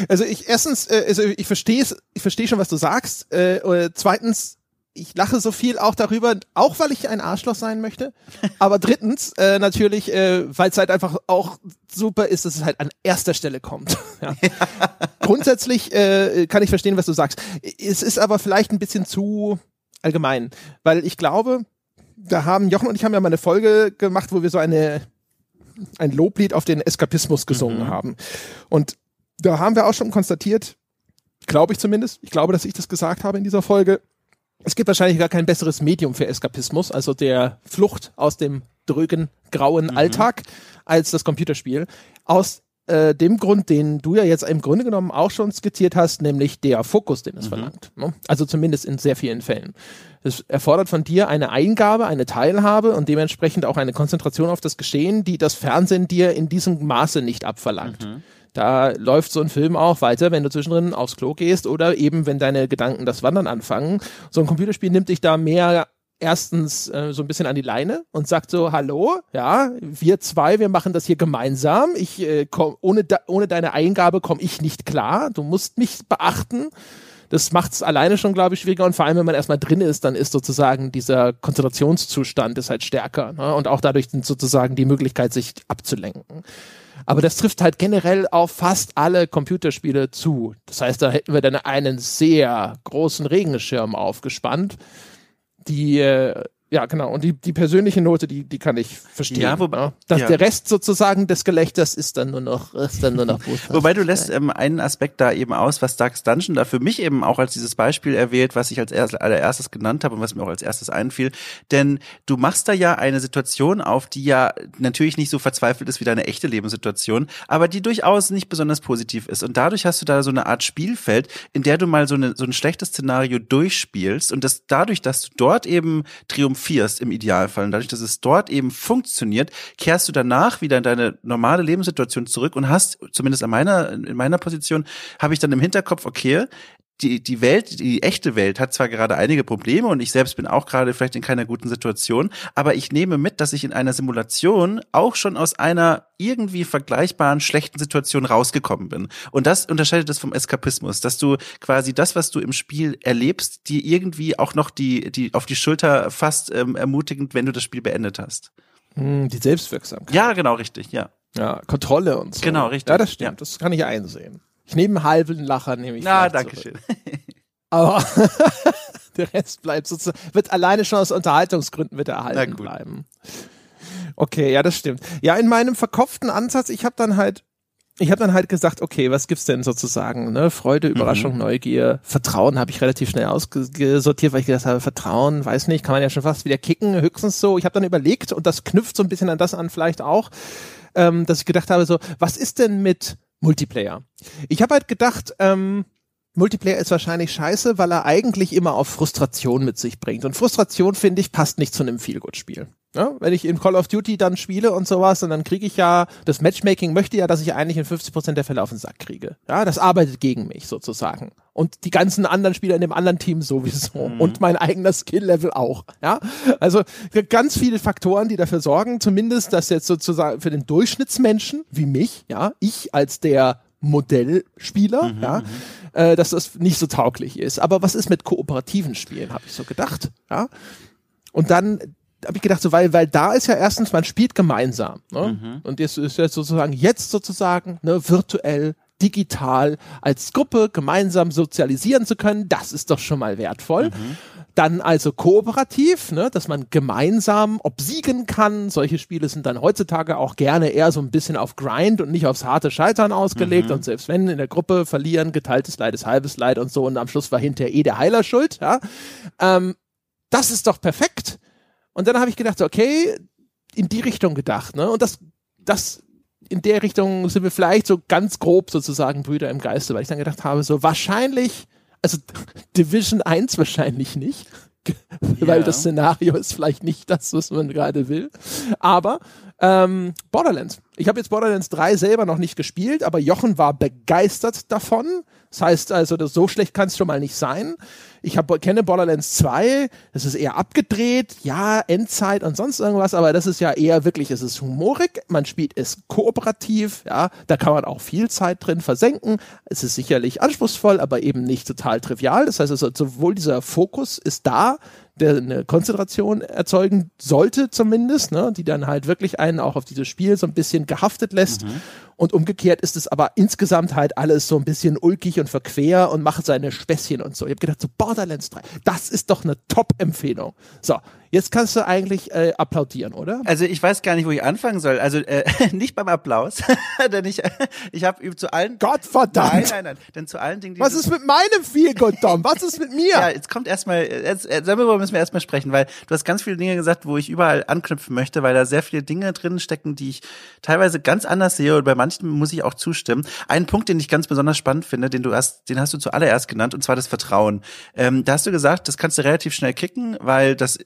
Also ich erstens, äh, also ich verstehe ich verstehe schon, was du sagst. Äh, äh, zweitens, ich lache so viel auch darüber, auch weil ich ein Arschloch sein möchte. Aber drittens, äh, natürlich, äh, weil es halt einfach auch super ist, dass es halt an erster Stelle kommt. [laughs] Ja. Grundsätzlich äh, kann ich verstehen, was du sagst. Es ist aber vielleicht ein bisschen zu allgemein, weil ich glaube, da haben Jochen und ich haben ja mal eine Folge gemacht, wo wir so eine ein Loblied auf den Eskapismus gesungen Mhm. haben. Und da haben wir auch schon konstatiert, glaube ich zumindest, ich glaube, dass ich das gesagt habe in dieser Folge, es gibt wahrscheinlich gar kein besseres Medium für Eskapismus, also der Flucht aus dem drögen, grauen Mhm. Alltag, als das Computerspiel. Aus äh, dem Grund, den du ja jetzt im Grunde genommen auch schon skizziert hast, nämlich der Fokus, den es Mhm. verlangt. Ne? Also zumindest in sehr vielen Fällen. Es erfordert von dir eine Eingabe, eine Teilhabe und dementsprechend auch eine Konzentration auf das Geschehen, die das Fernsehen dir in diesem Maße nicht abverlangt. Da läuft so ein Film auch weiter, wenn du zwischendrin aufs Klo gehst oder eben, wenn deine Gedanken das Wandern anfangen. So ein Computerspiel nimmt dich da mehr erstens äh, so ein bisschen an die Leine und sagt so, hallo, ja, wir zwei, wir machen das hier gemeinsam. Ich äh, komm, ohne, de ohne deine Eingabe komme ich nicht klar. Du musst mich beachten. Das macht es alleine schon, glaube ich, schwieriger. Und vor allem, wenn man erstmal drin ist, dann ist sozusagen dieser Konzentrationszustand ist halt stärker. Ne? Und auch dadurch sozusagen die Möglichkeit, sich abzulenken. Aber das trifft halt generell auf fast alle Computerspiele zu. Das heißt, da hätten wir dann einen sehr großen Regenschirm aufgespannt, die äh, ja, genau. Und die, die persönliche Note, die, die kann ich verstehen. Ja, wobei, ja. Dass ja. der Rest sozusagen des Gelächters ist dann nur noch, ist dann nur noch [laughs] Wobei du lässt ähm, einen Aspekt da eben aus, was Darkest Dungeon da für mich eben auch als dieses Beispiel erwählt, was ich als erst, allererstes genannt habe und was mir auch als erstes einfiel. Denn du machst da ja eine Situation auf, die ja natürlich nicht so verzweifelt ist wie deine echte Lebenssituation, aber die durchaus nicht besonders positiv ist. Und dadurch hast du da so eine Art Spielfeld, in der du mal so, eine, so ein schlechtes Szenario durchspielst und das dadurch, dass du dort eben triumphierst, triumphierst im Idealfall. Und dadurch, dass es dort eben funktioniert, kehrst du danach wieder in deine normale Lebenssituation zurück und hast, zumindest in meiner, in meiner Position, habe ich dann im Hinterkopf, okay, die, die Welt, die echte Welt hat zwar gerade einige Probleme und ich selbst bin auch gerade vielleicht in keiner guten Situation, aber ich nehme mit, dass ich in einer Simulation auch schon aus einer irgendwie vergleichbaren schlechten Situation rausgekommen bin. Und das unterscheidet es vom Eskapismus, dass du quasi das, was du im Spiel erlebst, dir irgendwie auch noch die, die auf die Schulter fast ähm, ermutigend, wenn du das Spiel beendet hast. Hm, die Selbstwirksamkeit. Ja, genau, richtig, ja. Ja, Kontrolle und so. Genau, richtig. Ja, das stimmt. Ja. Das kann ich einsehen. Ich nehme einen halben Lacher, nehme ich. Na, danke schön. Aber [laughs] der Rest bleibt sozusagen, wird alleine schon aus Unterhaltungsgründen wird erhalten bleiben. Okay, ja, das stimmt. Ja, in meinem verkopften Ansatz, ich habe dann halt, ich habe dann halt gesagt, okay, was gibt's denn sozusagen? Ne? Freude, mhm. Überraschung, mhm. Neugier, Vertrauen habe ich relativ schnell ausgesortiert, weil ich gedacht habe, Vertrauen, weiß nicht, kann man ja schon fast wieder kicken, höchstens so. Ich habe dann überlegt und das knüpft so ein bisschen an das an, vielleicht auch, ähm, dass ich gedacht habe, so, was ist denn mit Multiplayer. Ich habe halt gedacht, ähm, Multiplayer ist wahrscheinlich scheiße, weil er eigentlich immer auf Frustration mit sich bringt. Und Frustration, finde ich, passt nicht zu einem Feelgood-Spiel. Ja, wenn ich in Call of Duty dann spiele und sowas, und dann kriege ich ja, das Matchmaking möchte ja, dass ich eigentlich in 50% der Fälle auf den Sack kriege. Ja, das arbeitet gegen mich sozusagen. Und die ganzen anderen Spieler in dem anderen Team sowieso. Mhm. Und mein eigener Skill-Level auch. Ja, also ganz viele Faktoren, die dafür sorgen, zumindest, dass jetzt sozusagen für den Durchschnittsmenschen wie mich, ja, ich als der Modellspieler, mhm, ja, mhm. äh, dass das nicht so tauglich ist. Aber was ist mit kooperativen Spielen, habe ich so gedacht, ja. Und dann habe ich gedacht, so, weil, weil da ist ja erstens, man spielt gemeinsam. Ne? Mhm. Und jetzt ist jetzt sozusagen, jetzt sozusagen, ne, virtuell, digital, als Gruppe gemeinsam sozialisieren zu können, das ist doch schon mal wertvoll. Mhm. Dann also kooperativ, ne, dass man gemeinsam obsiegen kann. Solche Spiele sind dann heutzutage auch gerne eher so ein bisschen auf Grind und nicht aufs harte Scheitern ausgelegt. Mhm. Und selbst wenn in der Gruppe verlieren, geteiltes Leid ist halbes Leid und so und am Schluss war hinterher eh der Heiler schuld. Ja, ähm, das ist doch perfekt. Und dann habe ich gedacht, okay, in die Richtung gedacht, ne? Und das, das, in der Richtung sind wir vielleicht so ganz grob sozusagen Brüder im Geiste, weil ich dann gedacht habe, so wahrscheinlich, also [laughs] Division 1 wahrscheinlich nicht, [laughs] weil ja. das Szenario ist vielleicht nicht das, was man gerade will. Aber ähm, Borderlands. Ich habe jetzt Borderlands 3 selber noch nicht gespielt, aber Jochen war begeistert davon. Das heißt also, das, so schlecht kann es schon mal nicht sein. Ich hab, kenne Borderlands 2, das ist eher abgedreht, ja, Endzeit und sonst irgendwas, aber das ist ja eher wirklich, es ist humorig, man spielt es kooperativ, ja, da kann man auch viel Zeit drin versenken. Es ist sicherlich anspruchsvoll, aber eben nicht total trivial. Das heißt also, sowohl dieser Fokus ist da, der eine Konzentration erzeugen sollte zumindest, ne, die dann halt wirklich einen auch auf dieses Spiel so ein bisschen gehaftet lässt. Mhm. Und umgekehrt ist es aber insgesamt halt alles so ein bisschen ulkig und verquer und macht seine Späßchen und so. Ich habe gedacht, so Borderlands 3, das ist doch eine Top-Empfehlung. So, Jetzt kannst du eigentlich äh, applaudieren, oder? Also ich weiß gar nicht, wo ich anfangen soll. Also äh, [laughs] nicht beim Applaus, [laughs] denn ich [laughs] ich habe zu allen Gottverdammt. Nein, nein, nein, denn zu allen Dingen. Was ist mit meinem Feel Good? Was ist mit mir? ja, jetzt kommt erstmal jetzt, darüber müssen wir erstmal sprechen, weil du hast ganz viele Dinge gesagt, wo ich überall anknüpfen möchte, weil da sehr viele Dinge drin stecken, die ich teilweise ganz anders sehe und bei manchen muss ich auch zustimmen. Ein Punkt, den ich ganz besonders spannend finde, den du hast, den hast du zuallererst genannt und zwar das Vertrauen. Ähm, da hast du gesagt, das kannst du relativ schnell kicken, weil das äh,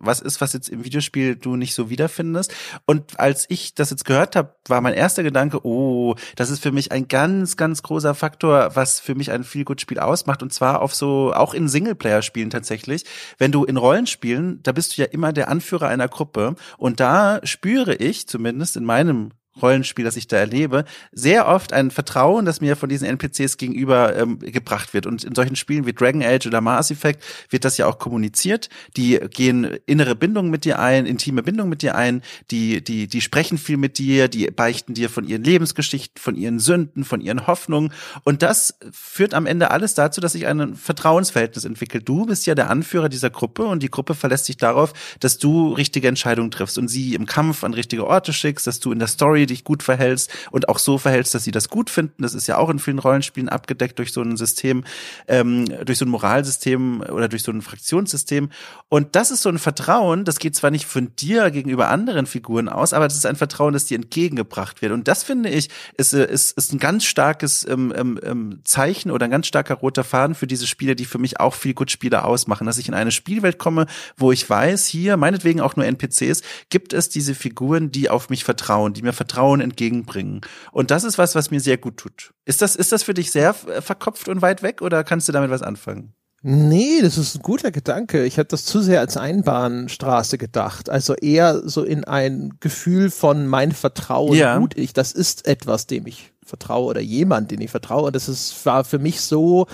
was ist, was jetzt im Videospiel du nicht so wiederfindest. Und als ich das jetzt gehört habe, war mein erster Gedanke, oh, das ist für mich ein ganz, ganz großer Faktor, was für mich ein viel gut Spiel ausmacht. Und zwar auf so, auch in Singleplayer-Spielen tatsächlich. Wenn du in Rollenspielen, da bist du ja immer der Anführer einer Gruppe. Und da spüre ich, zumindest in meinem Rollenspiel, das ich da erlebe, sehr oft ein Vertrauen, das mir von diesen NPCs gegenüber ähm, gebracht wird. Und in solchen Spielen wie Dragon Age oder Mass Effect wird das ja auch kommuniziert. Die gehen innere Bindungen mit dir ein, intime Bindungen mit dir ein, die, die, die sprechen viel mit dir, die beichten dir von ihren Lebensgeschichten, von ihren Sünden, von ihren Hoffnungen. Und das führt am Ende alles dazu, dass sich ein Vertrauensverhältnis entwickelt. Du bist ja der Anführer dieser Gruppe und die Gruppe verlässt sich darauf, dass du richtige Entscheidungen triffst und sie im Kampf an richtige Orte schickst, dass du in der Story dich gut verhältst und auch so verhältst, dass sie das gut finden. Das ist ja auch in vielen Rollenspielen abgedeckt durch so ein System, ähm, durch so ein Moralsystem oder durch so ein Fraktionssystem. Und das ist so ein Vertrauen, das geht zwar nicht von dir gegenüber anderen Figuren aus, aber das ist ein Vertrauen, das dir entgegengebracht wird. Und das finde ich, ist, äh, ist, ist ein ganz starkes ähm, ähm, ähm, Zeichen oder ein ganz starker roter Faden für diese Spiele, die für mich auch viel gut Spiele ausmachen, dass ich in eine Spielwelt komme, wo ich weiß, hier, meinetwegen auch nur NPCs, gibt es diese Figuren, die auf mich vertrauen, die mir Vertrauen entgegenbringen. Und das ist was, was mir sehr gut tut. Ist das, ist das für dich sehr äh, verkopft und weit weg oder kannst du damit was anfangen? Nee, das ist ein guter Gedanke. Ich habe das zu sehr als Einbahnstraße gedacht. Also eher so in ein Gefühl von mein Vertrauen ja. gut ich. Das ist etwas, dem ich vertraue oder jemand, den ich vertraue. Das ist, war für mich so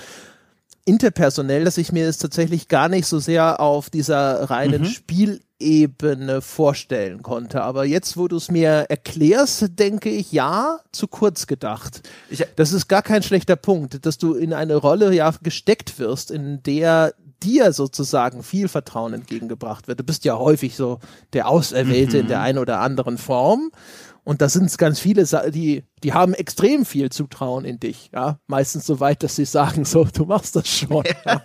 interpersonell, dass ich mir es tatsächlich gar nicht so sehr auf dieser reinen mhm. Spielebene vorstellen konnte. Aber jetzt, wo du es mir erklärst, denke ich, ja, zu kurz gedacht. Ich, das ist gar kein schlechter Punkt, dass du in eine Rolle ja gesteckt wirst, in der dir sozusagen viel Vertrauen entgegengebracht wird. Du bist ja häufig so der Auserwählte mhm. in der einen oder anderen Form. Und da sind es ganz viele, die die haben extrem viel Zutrauen in dich, ja. Meistens so weit, dass sie sagen, so, du machst das schon. Ja.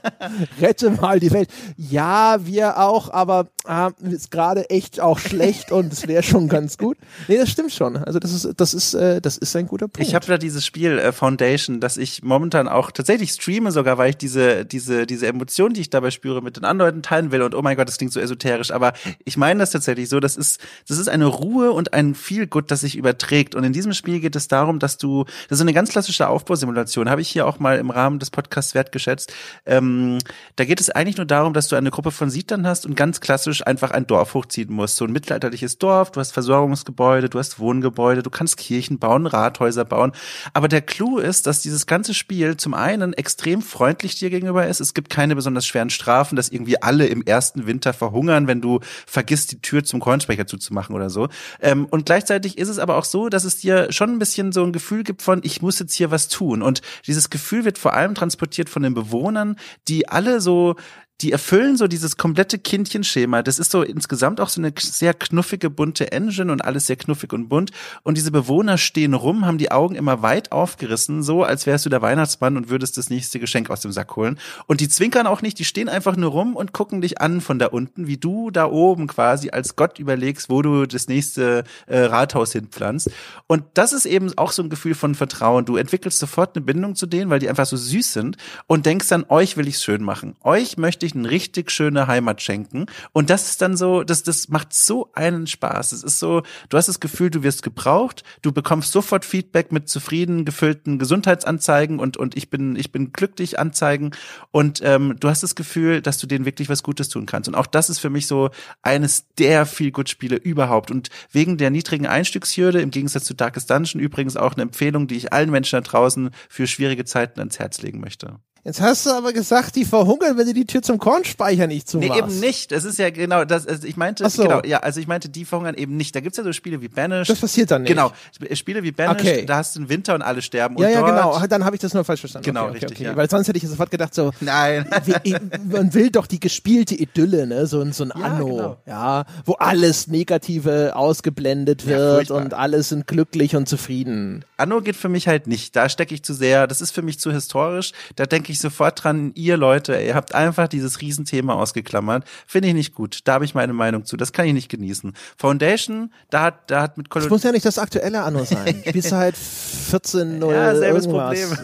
Rette mal die Welt. Ja, wir auch, aber äh, ist gerade echt auch schlecht und es wäre schon ganz gut. Nee, das stimmt schon. Also das ist, das ist, äh, das ist ein guter Punkt. Ich habe da dieses Spiel äh, Foundation, das ich momentan auch tatsächlich streame, sogar weil ich diese, diese, diese Emotionen, die ich dabei spüre, mit den anderen Leuten teilen will. Und oh mein Gott, das klingt so esoterisch, aber ich meine das tatsächlich so. Das ist, das ist eine Ruhe und ein viel Gut, das sich überträgt. Und in diesem Spiel geht es darum, dass du, das ist eine ganz klassische Aufbausimulation, habe ich hier auch mal im Rahmen des Podcasts wertgeschätzt. Ähm, da geht es eigentlich nur darum, dass du eine Gruppe von Siedlern hast und ganz klassisch einfach ein Dorf hochziehen musst. So ein mittelalterliches Dorf, du hast Versorgungsgebäude, du hast Wohngebäude, du kannst Kirchen bauen, Rathäuser bauen. Aber der Clou ist, dass dieses ganze Spiel zum einen extrem freundlich dir gegenüber ist. Es gibt keine besonders schweren Strafen, dass irgendwie alle im ersten Winter verhungern, wenn du vergisst, die Tür zum Kornspeicher zuzumachen oder so. Ähm, und gleichzeitig ist es aber auch so, dass es dir schon ein bisschen so ein Gefühl gibt von, ich muss jetzt hier was tun. Und dieses Gefühl wird vor allem transportiert von den Bewohnern, die alle so die erfüllen so dieses komplette Kindchenschema. Das ist so insgesamt auch so eine sehr knuffige, bunte Engine und alles sehr knuffig und bunt. Und diese Bewohner stehen rum, haben die Augen immer weit aufgerissen, so als wärst du der Weihnachtsmann und würdest das nächste Geschenk aus dem Sack holen. Und die zwinkern auch nicht, die stehen einfach nur rum und gucken dich an von da unten, wie du da oben quasi als Gott überlegst, wo du das nächste äh, Rathaus hinpflanzt. Und das ist eben auch so ein Gefühl von Vertrauen. Du entwickelst sofort eine Bindung zu denen, weil die einfach so süß sind und denkst dann, euch will ich's schön machen. Euch möchte ich wirklich eine richtig schöne Heimat schenken. Und das ist dann so, das, das macht so einen Spaß. Es ist so, du hast das Gefühl, du wirst gebraucht, du bekommst sofort Feedback mit zufrieden gefüllten Gesundheitsanzeigen und, und ich bin, ich bin glücklich Anzeigen. Und ähm, du hast das Gefühl, dass du denen wirklich was Gutes tun kannst. Und auch das ist für mich so eines der viel gut Spiele überhaupt. Und wegen der niedrigen Einstiegshürde, im Gegensatz zu Darkest Dungeon, übrigens auch eine Empfehlung, die ich allen Menschen da draußen für schwierige Zeiten ans Herz legen möchte. Jetzt hast du aber gesagt, die verhungern, wenn du die Tür zum Kornspeicher nicht zumachst. Nee, eben nicht. Das ist ja genau das. Also ich meinte, so. genau, ja, also ich meinte, die verhungern eben nicht. Da gibt's ja so Spiele wie Banish. Das passiert dann nicht. Genau, Spiele wie Banish, okay. da hast du einen Winter und alle sterben. Ja, und ja, genau. Dann habe ich das nur falsch verstanden. Genau, okay, richtig. Okay. Ja. Weil sonst hätte ich sofort gedacht so, nein, [laughs] man will doch die gespielte Idylle, ne, so, so ein ja, Anno, genau. ja, wo alles Negative ausgeblendet wird ja, und alle sind glücklich und zufrieden. Anno geht für mich halt nicht. Da stecke ich zu sehr. Das ist für mich zu historisch. Da denke ich sofort dran ihr Leute, ihr habt einfach dieses Riesenthema ausgeklammert. Finde ich nicht gut. Da habe ich meine Meinung zu. Das kann ich nicht genießen. Foundation, da hat, da hat mit Call Das muss ja nicht das aktuelle Anno sein. [laughs] Spielst du halt 14 oder Ja, selbes irgendwas. Problem.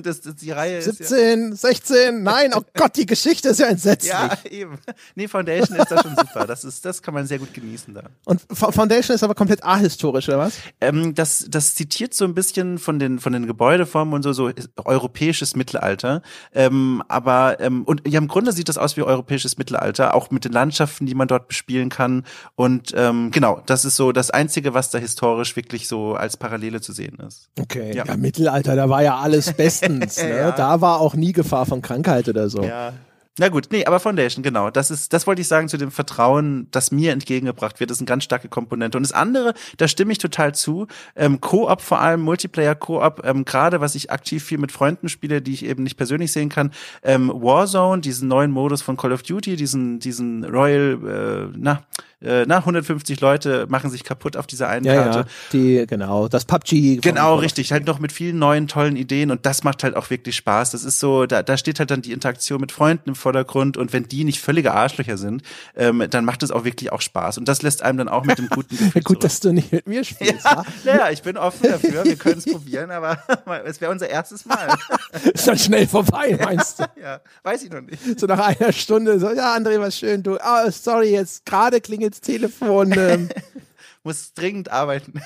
[laughs] Das, das, die Reihe ist ja 17, 16, nein, oh Gott, die Geschichte ist ja entsetzlich. Ja, eben. Nee, Foundation ist da schon super. Das ist, das kann man sehr gut genießen da. Und Fo- Foundation ist aber komplett ahistorisch, oder was? Ähm, das, das zitiert so ein bisschen von den, von den Gebäudeformen und so, so europäisches Mittelalter. Ähm, aber, ähm, und ja, im Grunde sieht das aus wie europäisches Mittelalter, auch mit den Landschaften, die man dort bespielen kann. Und ähm, genau, das ist so das Einzige, was da historisch wirklich so als Parallele zu sehen ist. Okay. Ja. Ja, Mittelalter, da war ja alles bestens. [laughs] ne? Ja. Da war auch nie Gefahr von Krankheit oder so. Ja. Na gut, nee, aber Foundation, genau. Das ist, das wollte ich sagen zu dem Vertrauen, das mir entgegengebracht wird, ist eine ganz starke Komponente. Und das andere, da stimme ich total zu. Ähm, Koop vor allem, Multiplayer-Koop, ähm, gerade was ich aktiv viel mit Freunden spiele, die ich eben nicht persönlich sehen kann. Ähm, Warzone, diesen neuen Modus von Call of Duty, diesen, diesen Royal, äh, na, äh, na, 150 Leute machen sich kaputt auf dieser einen Ja, Karte. ja, die, genau, das PUBG. Genau, richtig. Halt noch mit vielen neuen, tollen Ideen und das macht halt auch wirklich Spaß. Das ist so, da, da steht halt dann die Interaktion mit Freunden im Vordergrund und wenn die nicht völlige Arschlöcher sind, ähm, dann macht es auch wirklich auch Spaß. Und das lässt einem dann auch mit dem guten [laughs] Gefühl Gut, zurück. dass du nicht mit mir spielst. ja, Ja. naja, ich bin offen dafür, wir können es probieren, aber [laughs] es wäre unser erstes Mal. [laughs] Ist dann schnell vorbei, meinst du? ja, weiß ich noch nicht. So nach einer Stunde, so, ja, André, was schön, du, ah, sorry, jetzt gerade klingelt's Telefon. Ähm, [laughs] Muss dringend arbeiten.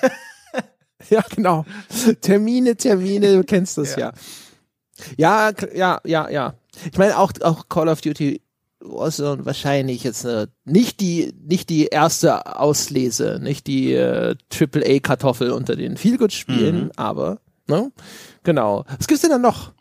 [laughs] ja, genau. Termine, Termine, du kennst das ja. Ja, ja, ja, ja. Ich meine, auch, auch Call of Duty Warzone wahrscheinlich jetzt äh, nicht die nicht die erste Auslese, nicht die äh, Triple A Kartoffel unter den Feelgood-Spielen, Mhm. aber ne? Genau. Was gibt's denn da noch?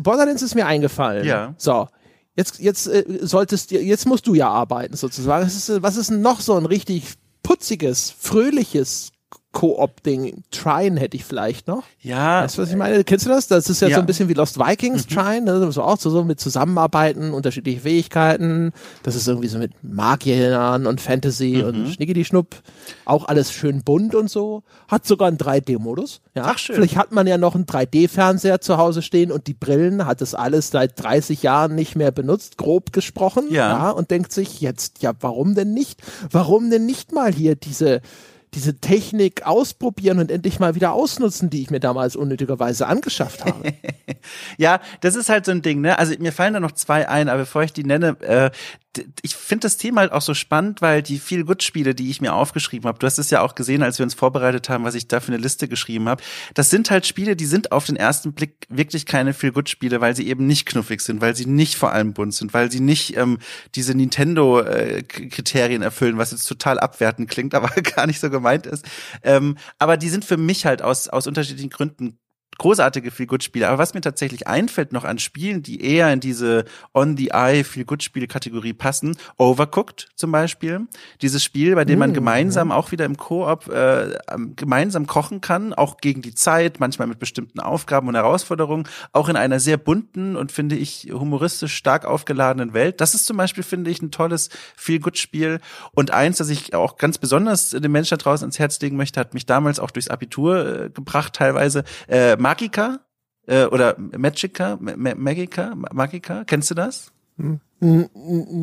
Borderlands ist mir eingefallen. Ja. So. Jetzt, jetzt äh, solltest jetzt musst du ja arbeiten sozusagen. Was ist, was ist noch so ein richtig putziges, fröhliches Koop-Ding? Trine hätte ich vielleicht noch. Ja, Weißt du, was ich meine? Kennst du das? Das ist ja, Ja. so ein bisschen wie Lost Vikings Trine, ne? so auch so, so mit Zusammenarbeiten, unterschiedliche Fähigkeiten. Das ist irgendwie so mit Magiern und Fantasy und Schnickidi-Schnupp. Auch alles schön bunt und so. Hat sogar einen 3D-Modus. Ja. Ach, schön. Vielleicht hat man ja noch einen 3D-Fernseher zu Hause stehen und die Brillen hat es alles seit 30 Jahren nicht mehr benutzt, grob gesprochen. Ja. und denkt sich jetzt, ja, warum denn nicht? Warum denn nicht mal hier diese diese Technik ausprobieren und endlich mal wieder ausnutzen, die ich mir damals unnötigerweise angeschafft habe. [laughs] Ja, das ist halt so ein Ding, ne? Also mir fallen da noch zwei ein, aber bevor ich die nenne, äh, ich finde das Thema halt auch so spannend, weil die viel gut Spiele, die ich mir aufgeschrieben habe, du hast es ja auch gesehen, als wir uns vorbereitet haben, was ich da für eine Liste geschrieben habe. Das sind halt Spiele, die sind auf den ersten Blick wirklich keine viel gut Spiele, weil sie eben nicht knuffig sind, weil sie nicht vor allem bunt sind, weil sie nicht ähm, diese Nintendo äh, erfüllen, was jetzt total abwertend klingt, [laughs] aber gar nicht so gemeint ist. Ähm, aber die sind für mich halt aus aus unterschiedlichen Gründen großartige feel good spiele Aber was mir tatsächlich einfällt noch an Spielen, die eher in diese On-the-Eye feel good spiele kategorie passen, Overcooked zum Beispiel. Dieses Spiel, bei dem man Mm, gemeinsam auch wieder im Koop äh, gemeinsam kochen kann, auch gegen die Zeit, manchmal mit bestimmten Aufgaben und Herausforderungen, auch in einer sehr bunten und finde ich humoristisch stark aufgeladenen Welt. Das ist zum Beispiel, finde ich, ein tolles feel good spiel Und eins, das ich auch ganz besonders den Menschen da draußen ans Herz legen möchte, hat mich damals auch durchs Abitur äh, gebracht teilweise. Äh, Magica äh, oder Magica, Ma- Ma- Magica, Magica, kennst du das?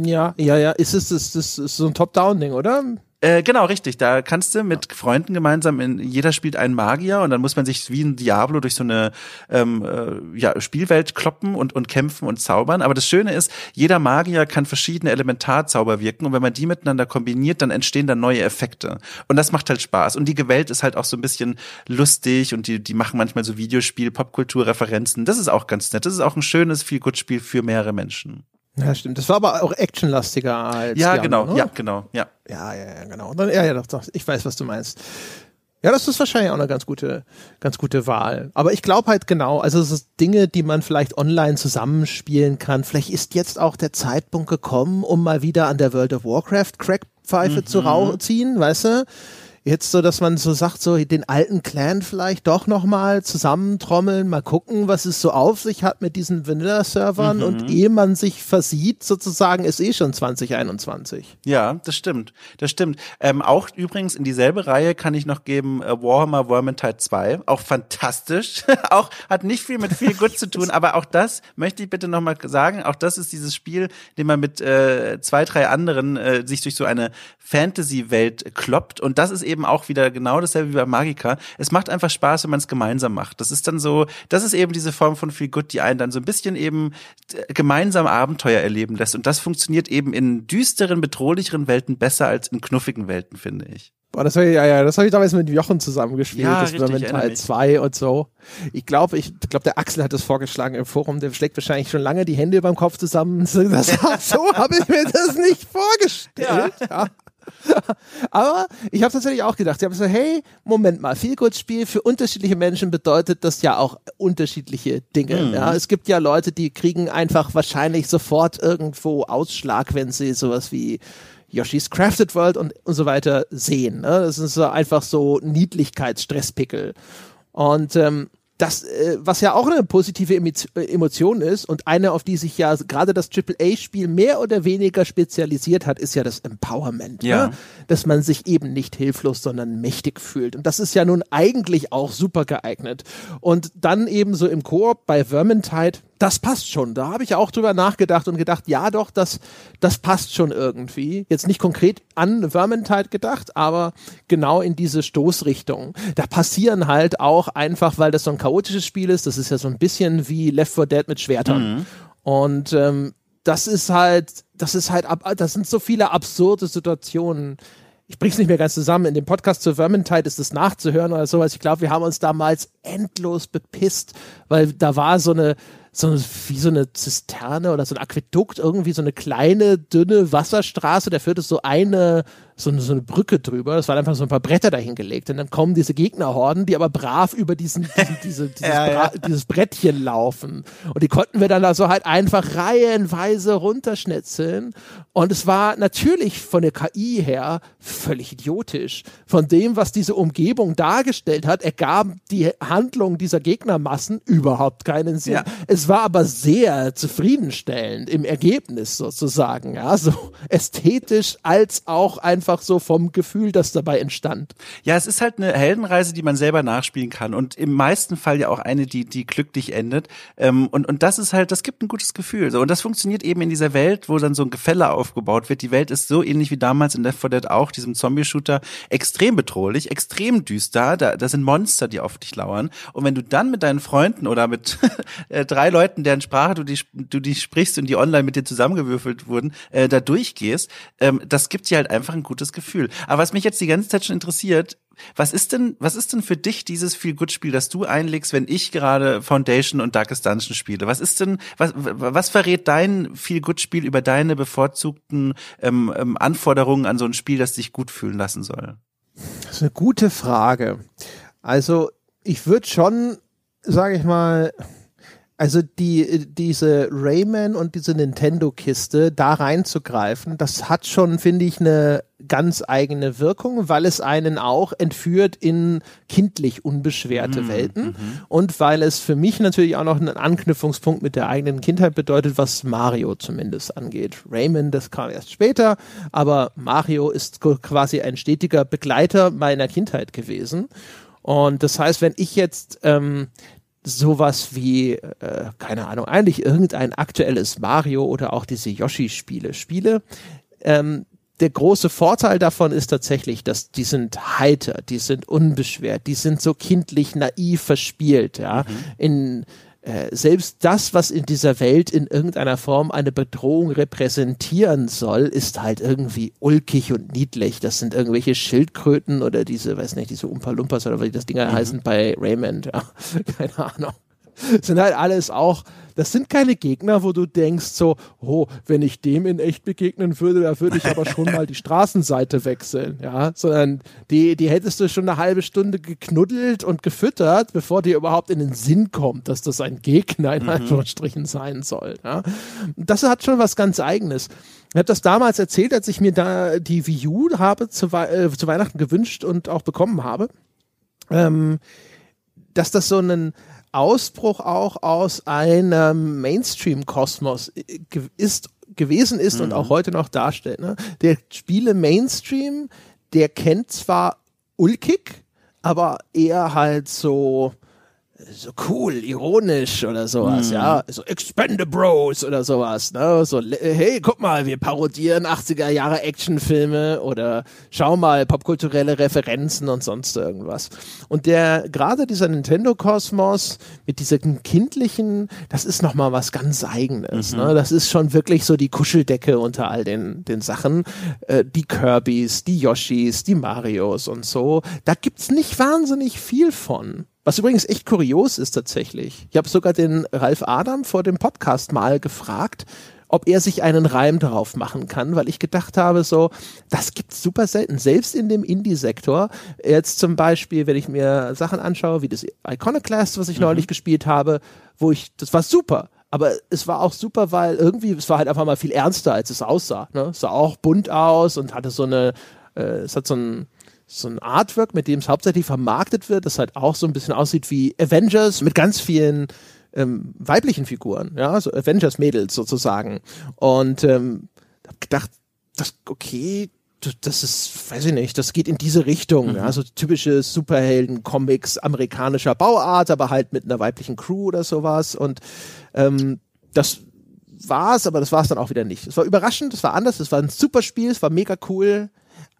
ja, ja, ja. Ist es das, das ist so ein Top-Down-Ding, oder? Äh, genau, richtig. Da kannst du mit Freunden gemeinsam in jeder spielt einen Magier und dann muss man sich wie ein Diablo durch so eine ähm, äh, ja, Spielwelt kloppen und, und kämpfen und zaubern. Aber das Schöne ist, jeder Magier kann verschiedene Elementarzauber wirken und wenn man die miteinander kombiniert, dann entstehen dann neue Effekte. Und das macht halt Spaß. Und die Welt ist halt auch so ein bisschen lustig und die, die machen manchmal so Videospiel, Popkulturreferenzen. Das ist auch ganz nett. Das ist auch ein schönes, viel gut Spiel für mehrere Menschen. Ja, stimmt. Das war aber auch actionlastiger als Ja, genau, anderen, ja, genau, ja. Ja, ja, ja, genau. Dann, ja, ja, doch, doch. Ich weiß, was du meinst. Ja, das ist wahrscheinlich auch eine ganz gute, ganz gute Wahl. Aber ich glaube halt genau, also es ist Dinge, die man vielleicht online zusammenspielen kann. Vielleicht ist jetzt auch der Zeitpunkt gekommen, um mal wieder an der World of Warcraft Crackpfeife zu rau ziehen, weißt du? Jetzt so, dass man so sagt, so den alten Clan vielleicht doch nochmal zusammentrommeln, mal gucken, was es so auf sich hat mit diesen Vanilla-Servern und ehe man sich versieht, sozusagen, ist eh schon 2021. Ja, das stimmt. Das stimmt. Ähm, auch übrigens in dieselbe Reihe kann ich noch geben äh, Warhammer Vermintide 2. Auch fantastisch. [laughs] auch hat nicht viel mit viel gut zu tun, aber auch das möchte ich bitte nochmal sagen. Auch das ist dieses Spiel, den man mit äh, zwei, drei anderen äh, sich durch so eine Fantasy-Welt kloppt. Und das ist eben eben auch wieder genau dasselbe wie bei Magica. Es macht einfach Spaß, wenn man es gemeinsam macht. Das ist dann so, das ist eben diese Form von Feel Good, die einen dann so ein bisschen eben äh, gemeinsam Abenteuer erleben lässt. Und das funktioniert eben in düsteren, bedrohlicheren Welten besser als in knuffigen Welten, finde ich. Boah, das ja, ja, das habe ich damals mit Jochen zusammengespielt, ja, das richtig, war Teil 2 und so. Ich glaube, ich glaube, der Axel hat das vorgeschlagen im Forum, der schlägt wahrscheinlich schon lange die Hände beim Kopf zusammen. [laughs] Das, so habe ich mir das nicht vorgestellt. Ja. ja. [laughs] Aber ich habe tatsächlich auch gedacht, ich habe so, hey, Moment mal, viel Spiel für unterschiedliche Menschen bedeutet das ja auch unterschiedliche Dinge. Mhm. Ja, es gibt ja Leute, die kriegen einfach wahrscheinlich sofort irgendwo Ausschlag, wenn sie sowas wie Yoshi's Crafted World und, und so weiter sehen. Ne? Das ist so einfach so Niedlichkeitsstresspickel. Und ähm, das, äh, was ja auch eine positive äh, Emotion ist und eine, auf die sich ja gerade das AAA-Spiel mehr oder weniger spezialisiert hat, ist ja das Empowerment. Ne? Ja. Ne? Dass man sich eben nicht hilflos, sondern mächtig fühlt. Und das ist ja nun eigentlich auch super geeignet. Und dann eben so im Koop bei Vermintide, das passt schon. Da habe ich auch drüber nachgedacht und gedacht, ja doch, das, das passt schon irgendwie. Jetzt nicht konkret an Vermintide gedacht, aber genau in diese Stoßrichtung. Da passieren halt auch einfach, weil das so ein chaotisches Spiel ist, das ist ja so ein bisschen wie Left 4 Dead mit Schwertern. Mhm. Und ähm, das ist halt, das ist halt, das sind so viele absurde Situationen ich bring's nicht mehr ganz zusammen. In dem Podcast zur Vermintide ist es nachzuhören oder sowas. Ich glaube, wir haben uns damals endlos bepisst, weil da war so eine, so wie so eine Zisterne oder so ein Aquädukt, irgendwie so eine kleine, dünne Wasserstraße, da führte so eine so eine, so eine Brücke drüber. Das waren einfach so ein paar Bretter dahingelegt. Und dann kommen diese Gegnerhorden, die aber brav über diesen, diesen diese, [laughs] dieses, ja, ja. dieses Brettchen laufen. Und die konnten wir dann also halt einfach reihenweise runterschnitzeln. Und es war natürlich von der KI her völlig idiotisch. Von dem, was diese Umgebung dargestellt hat, ergab die Handlung dieser Gegnermassen überhaupt keinen Sinn. Ja. Es war aber sehr zufriedenstellend im Ergebnis sozusagen. Ja, so ästhetisch als auch ein einfach so vom Gefühl, das dabei entstand. Ja, es ist halt eine Heldenreise, die man selber nachspielen kann und im meisten Fall ja auch eine, die, die glücklich endet. Ähm, und, und das ist halt, das gibt ein gutes Gefühl. So. Und das funktioniert eben in dieser Welt, wo dann so ein Gefälle aufgebaut wird. Die Welt ist so ähnlich wie damals in Left 4 Dead auch, diesem Zombie-Shooter, extrem bedrohlich, extrem düster. Da, da sind Monster, die auf dich lauern. Und wenn du dann mit deinen Freunden oder mit [laughs] äh, drei Leuten, deren Sprache du die, du die sprichst und die online mit dir zusammengewürfelt wurden, äh, da durchgehst, ähm, das gibt dir halt einfach ein gutes Gefühl. Aber was mich jetzt die ganze Zeit schon interessiert, was ist denn, was ist denn für dich dieses Feel Good Spiel, das du einlegst, wenn ich gerade Foundation und Darkest Dungeon spiele? Was ist denn, was, was verrät dein Feel Good Spiel über deine bevorzugten ähm, ähm, Anforderungen an so ein Spiel, das dich gut fühlen lassen soll? Das ist eine gute Frage. Also ich würde schon, sage ich mal, also die, diese Rayman und diese Nintendo-Kiste da reinzugreifen, das hat schon, finde ich, eine ganz eigene Wirkung, weil es einen auch entführt in kindlich unbeschwerte mm, Welten mm und weil es für mich natürlich auch noch einen Anknüpfungspunkt mit der eigenen Kindheit bedeutet, was Mario zumindest angeht. Rayman, das kam erst später, aber Mario ist quasi ein stetiger Begleiter meiner Kindheit gewesen. Und das heißt, wenn ich jetzt ähm, sowas wie, äh, keine Ahnung, eigentlich irgendein aktuelles Mario oder auch diese Yoshi-Spiele spiele. Ähm, der große Vorteil davon ist tatsächlich, dass die sind heiter, die sind unbeschwert, die sind so kindlich naiv verspielt, ja. Mhm. In äh, selbst das, was in dieser Welt in irgendeiner Form eine Bedrohung repräsentieren soll, ist halt irgendwie ulkig und niedlich. Das sind irgendwelche Schildkröten oder diese, weiß nicht, diese Umpa Lumpas oder wie das Dinger mhm. heißen bei Raymond, ja. [laughs] Keine Ahnung. [laughs] sind halt alles auch das sind keine Gegner, wo du denkst so, oh, wenn ich dem in echt begegnen würde, da würde ich aber schon mal die [laughs] Straßenseite wechseln, ja, sondern die, die hättest du schon eine halbe Stunde geknuddelt und gefüttert, bevor dir überhaupt in den Sinn kommt, dass das ein Gegner in mhm. Anführungsstrichen sein soll, ja. Das hat schon was ganz Eigenes. Ich habe das damals erzählt, als ich mir da die Wii U habe zu, äh, zu Weihnachten gewünscht und auch bekommen habe. Ähm, dass das so ein, Ausbruch auch aus einem Mainstream-Kosmos äh, ist gewesen ist mhm. und auch heute noch darstellt. Ne? Der Spiele Mainstream, der kennt zwar ulkig, aber eher halt so so cool, ironisch oder sowas, mm. ja, so Bros oder sowas, ne, so hey, guck mal, wir parodieren 80er Jahre Actionfilme oder schau mal popkulturelle Referenzen und sonst irgendwas. Und der gerade dieser Nintendo Kosmos mit diesem kindlichen, das ist noch mal was ganz eigenes, mhm. ne? Das ist schon wirklich so die Kuscheldecke unter all den den Sachen, äh, die Kirbys, die Yoshis, die Marios und so. Da gibt's nicht wahnsinnig viel von. Was übrigens echt kurios ist tatsächlich. Ich habe sogar den Ralf Adam vor dem Podcast mal gefragt, ob er sich einen Reim darauf machen kann, weil ich gedacht habe, so, das gibt's super selten, selbst in dem Indie-Sektor. Jetzt zum Beispiel, wenn ich mir Sachen anschaue, wie das Iconoclast, was ich mhm. neulich gespielt habe, wo ich, das war super. Aber es war auch super, weil irgendwie, es war halt einfach mal viel ernster, als es aussah. Ne? Es sah auch bunt aus und hatte so eine, äh, es hat so ein, so ein Artwork, mit dem es hauptsächlich vermarktet wird, das halt auch so ein bisschen aussieht wie Avengers mit ganz vielen ähm, weiblichen Figuren, ja, so Avengers-Mädels sozusagen. Und ähm, hab gedacht, das, okay, das ist, weiß ich nicht, das geht in diese Richtung, mhm. ja, so typische Superhelden-Comics amerikanischer Bauart, aber halt mit einer weiblichen Crew oder sowas. Und ähm, das war's, aber das war's dann auch wieder nicht. Es war überraschend, es war anders, es war ein super Spiel, es war mega cool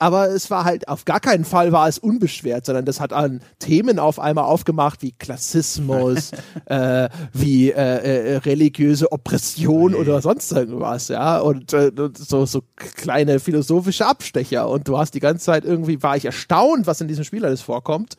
aber es war halt auf gar keinen Fall war es unbeschwert, sondern das hat an Themen auf einmal aufgemacht wie Klassismus, [laughs] äh, wie äh, äh, religiöse Oppression okay. oder sonst irgendwas, ja. Und äh, so so kleine philosophische Abstecher. Und du hast die ganze Zeit irgendwie war ich erstaunt, was in diesem Spiel alles vorkommt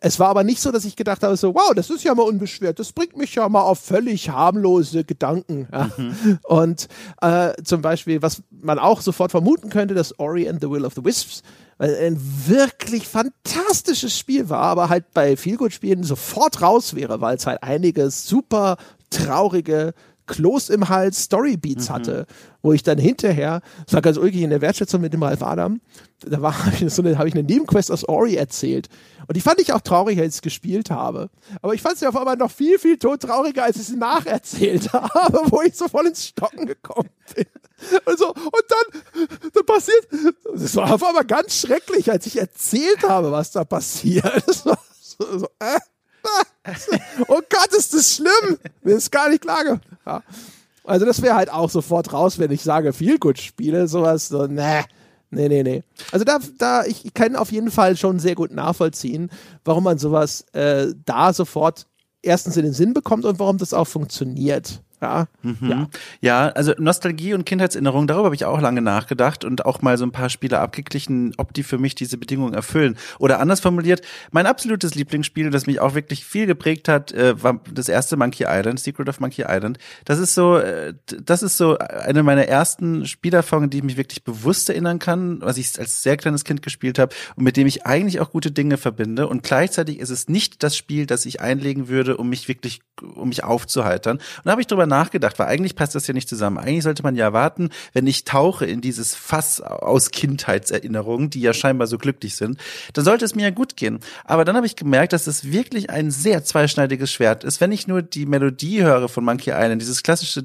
es war aber nicht so, dass ich gedacht habe, so, wow, das ist ja mal unbeschwert, das bringt mich ja mal auf völlig harmlose Gedanken. Ja. Mhm. Und äh, zum Beispiel, was man auch sofort vermuten könnte, dass Ori and the Will of the Wisps ein wirklich fantastisches Spiel war, aber halt bei Feelgood-Spielen sofort raus wäre, weil es halt einige super traurige Kloß im Hals Storybeats mhm. hatte, wo ich dann hinterher, das war ganz ulkig in der Wertschätzung mit dem Ralf Adam, da war [laughs] habe ich, so eine, hab ich eine Nebenquest aus Ori erzählt. Und die fand ich auch traurig, als ich es gespielt habe. Aber ich fand sie auf einmal noch viel, viel trauriger, als ich sie nacherzählt [laughs] habe, wo ich so voll ins Stocken gekommen bin. Und, so, und dann, dann passiert, das war auf einmal ganz schrecklich, als ich erzählt habe, was da passiert. [laughs] Das war so, so äh, [laughs] oh Gott, ist das schlimm. Mir ist gar nicht klar. Ja. Also das wäre halt auch sofort raus, wenn ich sage, viel gut spiele, sowas, so, ne. Nee, nee, nee. Also da, da, ich kann auf jeden Fall schon sehr gut nachvollziehen, warum man sowas äh, da sofort erstens in den Sinn bekommt und warum das auch funktioniert. Ja, mhm. ja. ja, also Nostalgie und Kindheitserinnerung, darüber habe ich auch lange nachgedacht und auch mal so ein paar Spiele abgeglichen, ob die für mich diese Bedingungen erfüllen. Oder anders formuliert, mein absolutes Lieblingsspiel, das mich auch wirklich viel geprägt hat, äh, war das erste Monkey Island, Secret of Monkey Island. Das ist so, äh, das ist so eine meiner ersten Spielerfahrungen, die ich mich wirklich bewusst erinnern kann, was ich als sehr kleines Kind gespielt habe und mit dem ich eigentlich auch gute Dinge verbinde. Und gleichzeitig ist es nicht das Spiel, das ich einlegen würde, um mich wirklich, um mich aufzuheitern. Und da habe ich drüber nachgedacht, weil eigentlich passt das ja nicht zusammen. Eigentlich sollte man ja warten, wenn ich tauche in dieses Fass aus Kindheitserinnerungen, die ja scheinbar so glücklich sind, dann sollte es mir ja gut gehen. Aber dann habe ich gemerkt, dass es wirklich ein sehr zweischneidiges Schwert ist, wenn ich nur die Melodie höre von Monkey Island, dieses klassische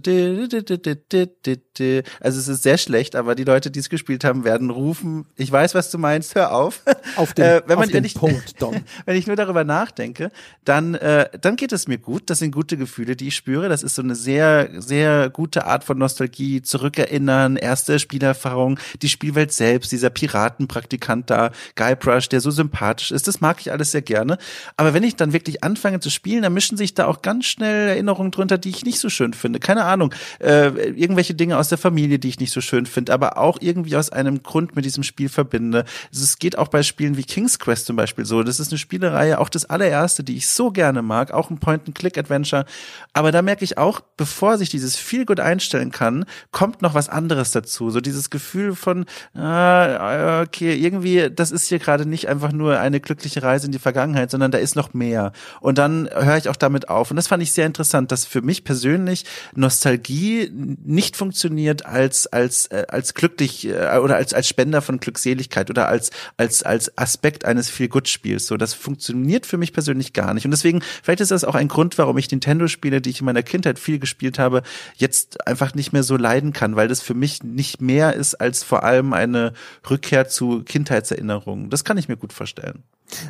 also es ist sehr schlecht, aber die Leute, die es gespielt haben, werden rufen, ich weiß, was du meinst, hör auf. Auf den, [laughs] äh, wenn man, auf den wenn ich, Punkt, Don. [laughs] wenn ich nur darüber nachdenke, dann, äh, dann geht es mir gut. Das sind gute Gefühle, die ich spüre. Das ist so eine sehr sehr, sehr gute Art von Nostalgie, zurückerinnern, erste Spielerfahrung, die Spielwelt selbst, dieser Piratenpraktikant da, Guybrush, der so sympathisch ist, das mag ich alles sehr gerne. Aber wenn ich dann wirklich anfange zu spielen, dann mischen sich da auch ganz schnell Erinnerungen drunter, die ich nicht so schön finde. Keine Ahnung, äh, irgendwelche Dinge aus der Familie, die ich nicht so schön finde, aber auch irgendwie aus einem Grund mit diesem Spiel verbinde. Es geht auch bei Spielen wie King's Quest zum Beispiel so. Das ist eine Spielereihe, auch das allererste, die ich so gerne mag, auch ein Point-and-Click-Adventure. Aber da merke ich auch, bevor sich dieses viel gut einstellen kann, kommt noch was anderes dazu. So dieses Gefühl von, ah, okay, irgendwie, das ist hier gerade nicht einfach nur eine glückliche Reise in die Vergangenheit, sondern da ist noch mehr. Und dann höre ich auch damit auf. Und das fand ich sehr interessant, dass für mich persönlich Nostalgie nicht funktioniert als, als, äh, als glücklich äh, oder als, als Spender von Glückseligkeit oder als, als, als Aspekt eines viel gut Spiels. So, das funktioniert für mich persönlich gar nicht. Und deswegen, vielleicht ist das auch ein Grund, warum ich Nintendo-Spiele, die ich in meiner Kindheit viel gespielt gespielt habe, jetzt einfach nicht mehr so leiden kann, weil das für mich nicht mehr ist als vor allem eine Rückkehr zu Kindheitserinnerungen. Das kann ich mir gut vorstellen.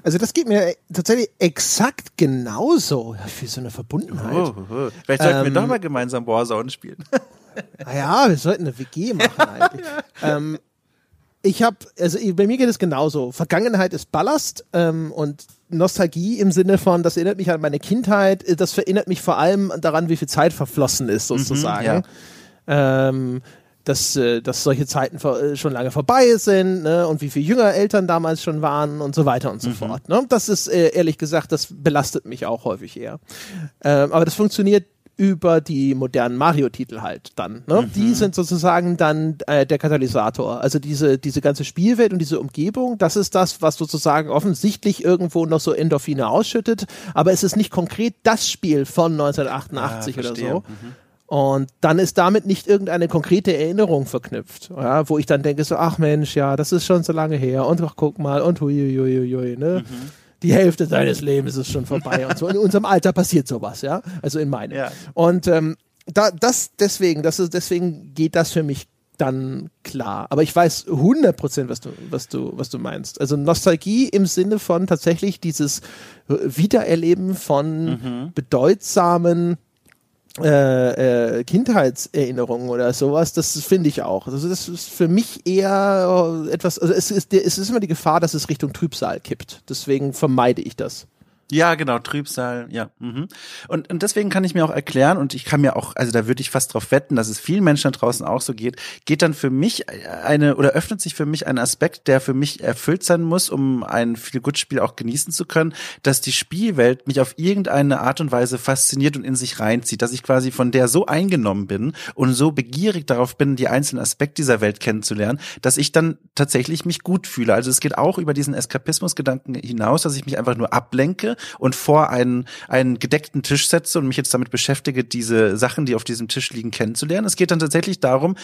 Also das geht mir tatsächlich exakt genauso. Für so eine Verbundenheit. Oh, oh, oh. Vielleicht sollten ähm, wir doch mal gemeinsam Warzone spielen. [laughs] Naja, wir sollten eine WG machen eigentlich. ja. [laughs] ähm, ich habe, also bei mir geht es genauso. Vergangenheit ist Ballast ähm, und Nostalgie im Sinne von, das erinnert mich an meine Kindheit, das erinnert mich vor allem daran, wie viel Zeit verflossen ist, mhm, sozusagen. Mhm, ja. ähm, dass, äh, dass solche Zeiten äh, schon lange vorbei sind ne? und wie viel jünger Eltern damals schon waren und so weiter und so mhm. fort. Ne? Das ist äh, ehrlich gesagt, das belastet mich auch häufig eher. Ähm, aber das funktioniert über die modernen Mario-Titel halt dann. Ne? Mhm. Die sind sozusagen dann äh, der Katalysator. Also diese, diese ganze Spielwelt und diese Umgebung, das ist das, was sozusagen offensichtlich irgendwo noch so Endorphine ausschüttet, aber es ist nicht konkret das Spiel von 1988 ah, oder so. Mhm. Und dann ist damit nicht irgendeine konkrete Erinnerung verknüpft, ja, wo ich dann denke so, ach Mensch, ja, das ist schon so lange her und ach, guck mal und huiuiuiui, ne? Mhm die Hälfte deines Lebens ist schon vorbei und so. In unserem Alter passiert sowas, ja. Also in meinem. Ja. Und ähm, da, das deswegen, das ist, deswegen geht das für mich dann klar. Aber ich weiß 100 Prozent, was du, was du, was du meinst. Also Nostalgie im Sinne von tatsächlich dieses Wiedererleben von mhm. bedeutsamen äh, äh, Kindheitserinnerungen oder sowas, das finde ich auch. Also das ist für mich eher etwas, also es ist, es ist immer die Gefahr, dass es Richtung Trübsal kippt. Deswegen vermeide ich das. Ja, genau, Trübsal, ja. Mhm. Und, und deswegen kann ich mir auch erklären, und ich kann mir auch, also da würde ich fast drauf wetten, dass es vielen Menschen da draußen auch so geht, geht dann für mich eine, oder öffnet sich für mich ein Aspekt, der für mich erfüllt sein muss, um ein viel gut Spiel auch genießen zu können, dass die Spielwelt mich auf irgendeine Art und Weise fasziniert und in sich reinzieht, dass ich quasi von der so eingenommen bin und so begierig darauf bin, die einzelnen Aspekte dieser Welt kennenzulernen, dass ich dann tatsächlich mich gut fühle. Also es geht auch über diesen Eskapismusgedanken hinaus, dass ich mich einfach nur ablenke und vor einen, einen gedeckten Tisch setze und mich jetzt damit beschäftige, diese Sachen, die auf diesem Tisch liegen, kennenzulernen. Es geht dann tatsächlich darum,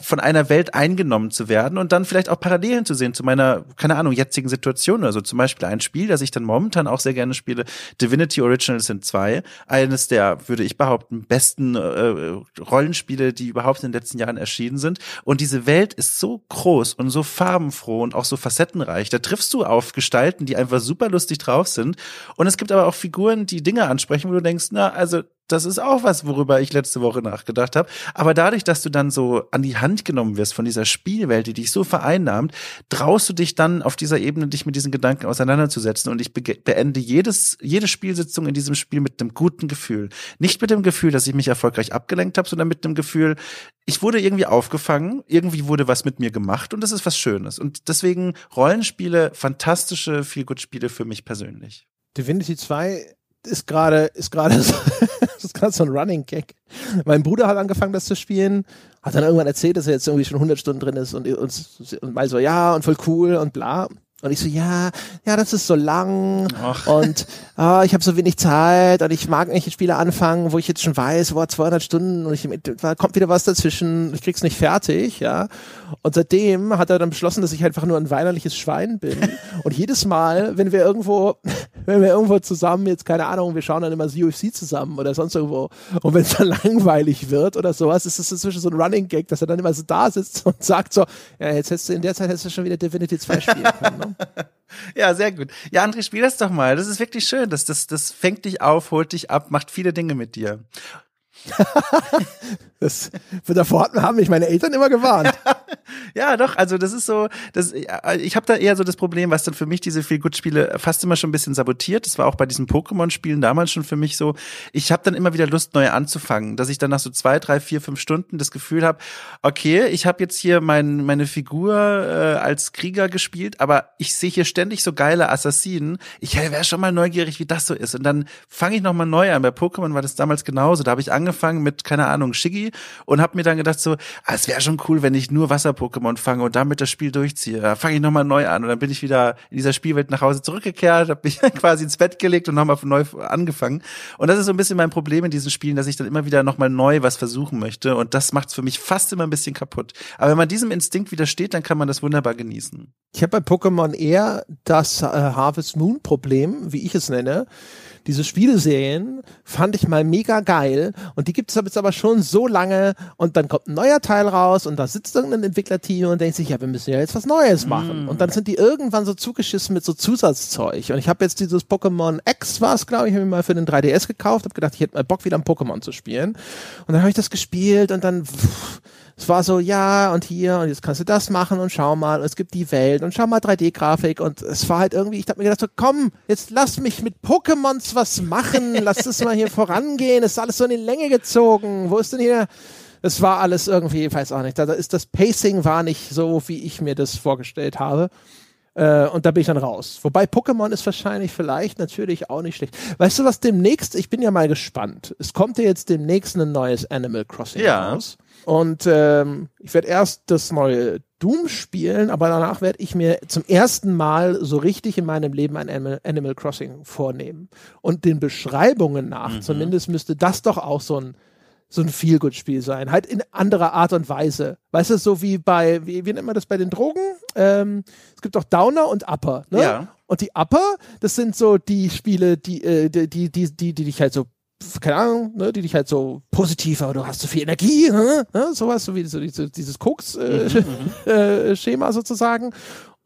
von einer Welt eingenommen zu werden und dann vielleicht auch Parallelen zu sehen zu meiner, keine Ahnung, jetzigen Situation. Also zum Beispiel ein Spiel, das ich dann momentan auch sehr gerne spiele, Divinity Original Sin 2. Eines der, würde ich behaupten, besten äh, Rollenspiele, die überhaupt in den letzten Jahren erschienen sind. Und diese Welt ist so groß und so farbenfroh und auch so facettenreich. Da triffst du auf Gestalten, die einfach super lustig drauf sind. Und es gibt aber auch Figuren, die Dinge ansprechen, wo du denkst, na, also das ist auch was, worüber ich letzte Woche nachgedacht habe. Aber dadurch, dass du dann so an die Hand genommen wirst von dieser Spielwelt, die dich so vereinnahmt, traust du dich dann auf dieser Ebene, dich mit diesen Gedanken auseinanderzusetzen. Und ich be beende jedes, jede Spielsitzung in diesem Spiel mit einem guten Gefühl. Nicht mit dem Gefühl, dass ich mich erfolgreich abgelenkt habe, sondern mit dem Gefühl, ich wurde irgendwie aufgefangen, irgendwie wurde was mit mir gemacht und das ist was Schönes. Und deswegen Rollenspiele, fantastische Feelgood-Spiele für mich persönlich. Divinity 2 ist gerade ist gerade [laughs] so, ist gerade so ein Running Gag. Mein Bruder hat angefangen, das zu spielen, hat dann irgendwann erzählt, dass er jetzt irgendwie schon 100 Stunden drin ist und, und, und mal so, ja, und voll cool und bla. Und ich so, ja, ja, das ist so lang Ach. und oh, ich habe so wenig Zeit und ich mag nicht Spiele anfangen, wo ich jetzt schon weiß, boah, 200 Stunden und ich, da kommt wieder was dazwischen, ich krieg's nicht fertig, ja. Und seitdem hat er dann beschlossen, dass ich einfach nur ein weinerliches Schwein bin. [laughs] Und jedes Mal, wenn wir irgendwo, [laughs] wenn wir irgendwo zusammen, jetzt keine Ahnung, wir schauen dann immer das UFC zusammen oder sonst irgendwo, und wenn es dann [laughs] langweilig wird oder sowas, ist es inzwischen so ein Running Gag, dass er dann immer so da sitzt und sagt so, ja, jetzt hättest du in der Zeit hättest du schon wieder Divinity 2 spielen können. Ne? [laughs] ja, sehr gut. Ja, André, spiel das doch mal. Das ist wirklich schön. Das, das, das fängt dich auf, holt dich ab, macht viele Dinge mit dir. [laughs] das, davor haben mich meine Eltern immer gewarnt. [laughs] ja, doch, also das ist so, das, ich habe da eher so das Problem, was dann für mich diese viel gut Spiele fast immer schon ein bisschen sabotiert. Das war auch bei diesen Pokémon-Spielen damals schon für mich so. Ich habe dann immer wieder Lust, neu anzufangen, dass ich dann nach so zwei, drei, vier, fünf Stunden das Gefühl habe, okay, ich habe jetzt hier mein, meine Figur äh, als Krieger gespielt, aber ich sehe hier ständig so geile Assassinen. Ich wäre schon mal neugierig, wie das so ist. Und dann fange ich noch mal neu an. Bei Pokémon war das damals genauso. Da habe ich angefangen mit, keine Ahnung, Shiggy und habe mir dann gedacht so, ah, es wäre schon cool, wenn ich nur Wasser-Pokémon fange und damit das Spiel durchziehe. Da fange ich nochmal neu an und dann bin ich wieder in dieser Spielwelt nach Hause zurückgekehrt, habe mich [laughs] quasi ins Bett gelegt und nochmal von neu angefangen. Und das ist so ein bisschen mein Problem in diesen Spielen, dass ich dann immer wieder nochmal neu was versuchen möchte und das macht es für mich fast immer ein bisschen kaputt. Aber wenn man diesem Instinkt widersteht, dann kann man das wunderbar genießen. Ich habe bei Pokémon eher das äh, Harvest Moon Problem, wie ich es nenne diese Spieleserien fand ich mal mega geil und Und die gibt es jetzt aber schon so lange und dann kommt ein neuer Teil raus und da sitzt irgendein Entwicklerteam und denkt sich, ja, wir müssen ja jetzt was Neues machen. Mm. Und dann sind die irgendwann so zugeschissen mit so Zusatzzeug. Und ich habe jetzt dieses Pokémon X war es, glaube ich, habe ich mal für den 3DS gekauft, habe gedacht, ich hätte mal Bock wieder ein Pokémon zu spielen. Und dann habe ich das gespielt und dann pff, es war so, ja, und hier, und jetzt kannst du das machen und schau mal, und es gibt die Welt und schau mal 3D-Grafik und es war halt irgendwie, ich hab mir gedacht, so, komm, jetzt lass mich mit Pokémons was machen, lass es mal hier vorangehen, es ist alles so in die Länge gezogen, wo ist denn hier, es war alles irgendwie, ich weiß auch nicht, da ist das Pacing war nicht so, wie ich mir das vorgestellt habe. Äh, und da bin ich dann raus. Wobei Pokémon ist wahrscheinlich vielleicht natürlich auch nicht schlecht. Weißt du was demnächst, ich bin ja mal gespannt. Es kommt ja jetzt demnächst ein neues Animal Crossing ja. raus. Und ähm, ich werde erst das neue Doom spielen, aber danach werde ich mir zum ersten Mal so richtig in meinem Leben ein Animal, Animal Crossing vornehmen. Und den Beschreibungen nach, mhm. zumindest müsste das doch auch so ein so ein Feelgood-Spiel sein, halt in anderer Art und Weise. Weißt du, so wie bei, wie, wie nennt man das bei den Drogen? Ähm, es gibt auch Downer und Upper, ne? Ja. Und die Upper, das sind so die Spiele, die, äh, die, die, die, die, die dich halt so keine Ahnung, ne, die dich halt so positiv, aber du hast so viel Energie, ne, ne sowas, so wie so dieses, dieses Koks-Schema äh, mhm, [laughs] mhm. äh, sozusagen.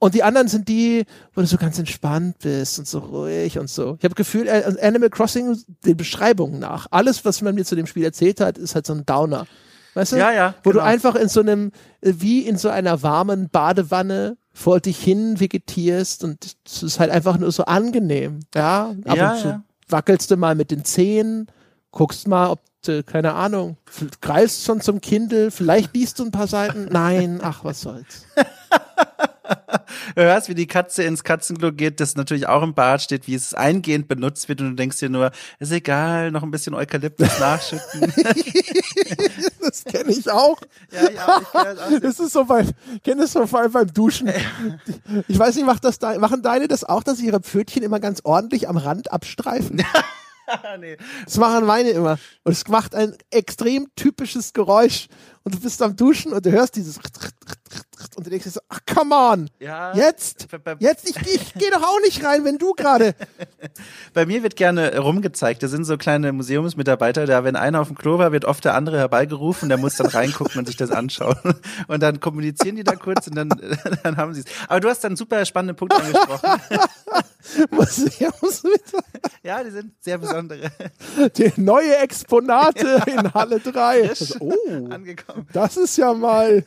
Und die anderen sind die, wo du so ganz entspannt bist und so ruhig und so. Ich habe Gefühl, äh, Animal Crossing, den Beschreibungen nach, alles, was man mir zu dem Spiel erzählt hat, ist halt so ein Downer. Weißt du? Ja, ja. Wo genau. du einfach in so einem, äh, wie in so einer warmen Badewanne vor dich hin vegetierst und es ist halt einfach nur so angenehm. Ja, ab ja, und zu ja wackelst du mal mit den Zehen, guckst mal, ob du, keine Ahnung, greifst schon zum Kindle, vielleicht liest du ein paar Seiten. Nein, ach, was soll's. [laughs] [laughs] du hörst, wie die Katze ins Katzenklo geht, das natürlich auch im Bad steht, wie es eingehend benutzt wird und du denkst dir nur, ist egal, noch ein bisschen Eukalyptus nachschütten. [laughs] das kenne ich auch. [laughs] Ja, ja, ich kenn das, auch. das ist so beim, kenne es so vor allem beim Duschen. Ich weiß nicht, macht das, machen deine das auch, dass sie ihre Pfötchen immer ganz ordentlich am Rand abstreifen? nee. Das machen meine immer. Und es macht ein extrem typisches Geräusch. Und du bist am Duschen und du hörst dieses und du denkst dir so, ach come on, ja, jetzt, jetzt, ich, ich [laughs] gehe doch auch nicht rein, wenn du gerade. [laughs] Bei mir wird gerne rumgezeigt, da sind so kleine Museumsmitarbeiter, da wenn einer auf dem Klo war, wird oft der andere herbeigerufen, der muss dann reingucken und sich das anschauen. [laughs] Und dann kommunizieren die da kurz und dann, dann haben sie es. Aber du hast dann einen super spannenden Punkt angesprochen. Museumsmitarbeiter? Ja, die sind sehr besondere. Die neue Exponate in Halle 3. oh, angekommen. Das ist ja mal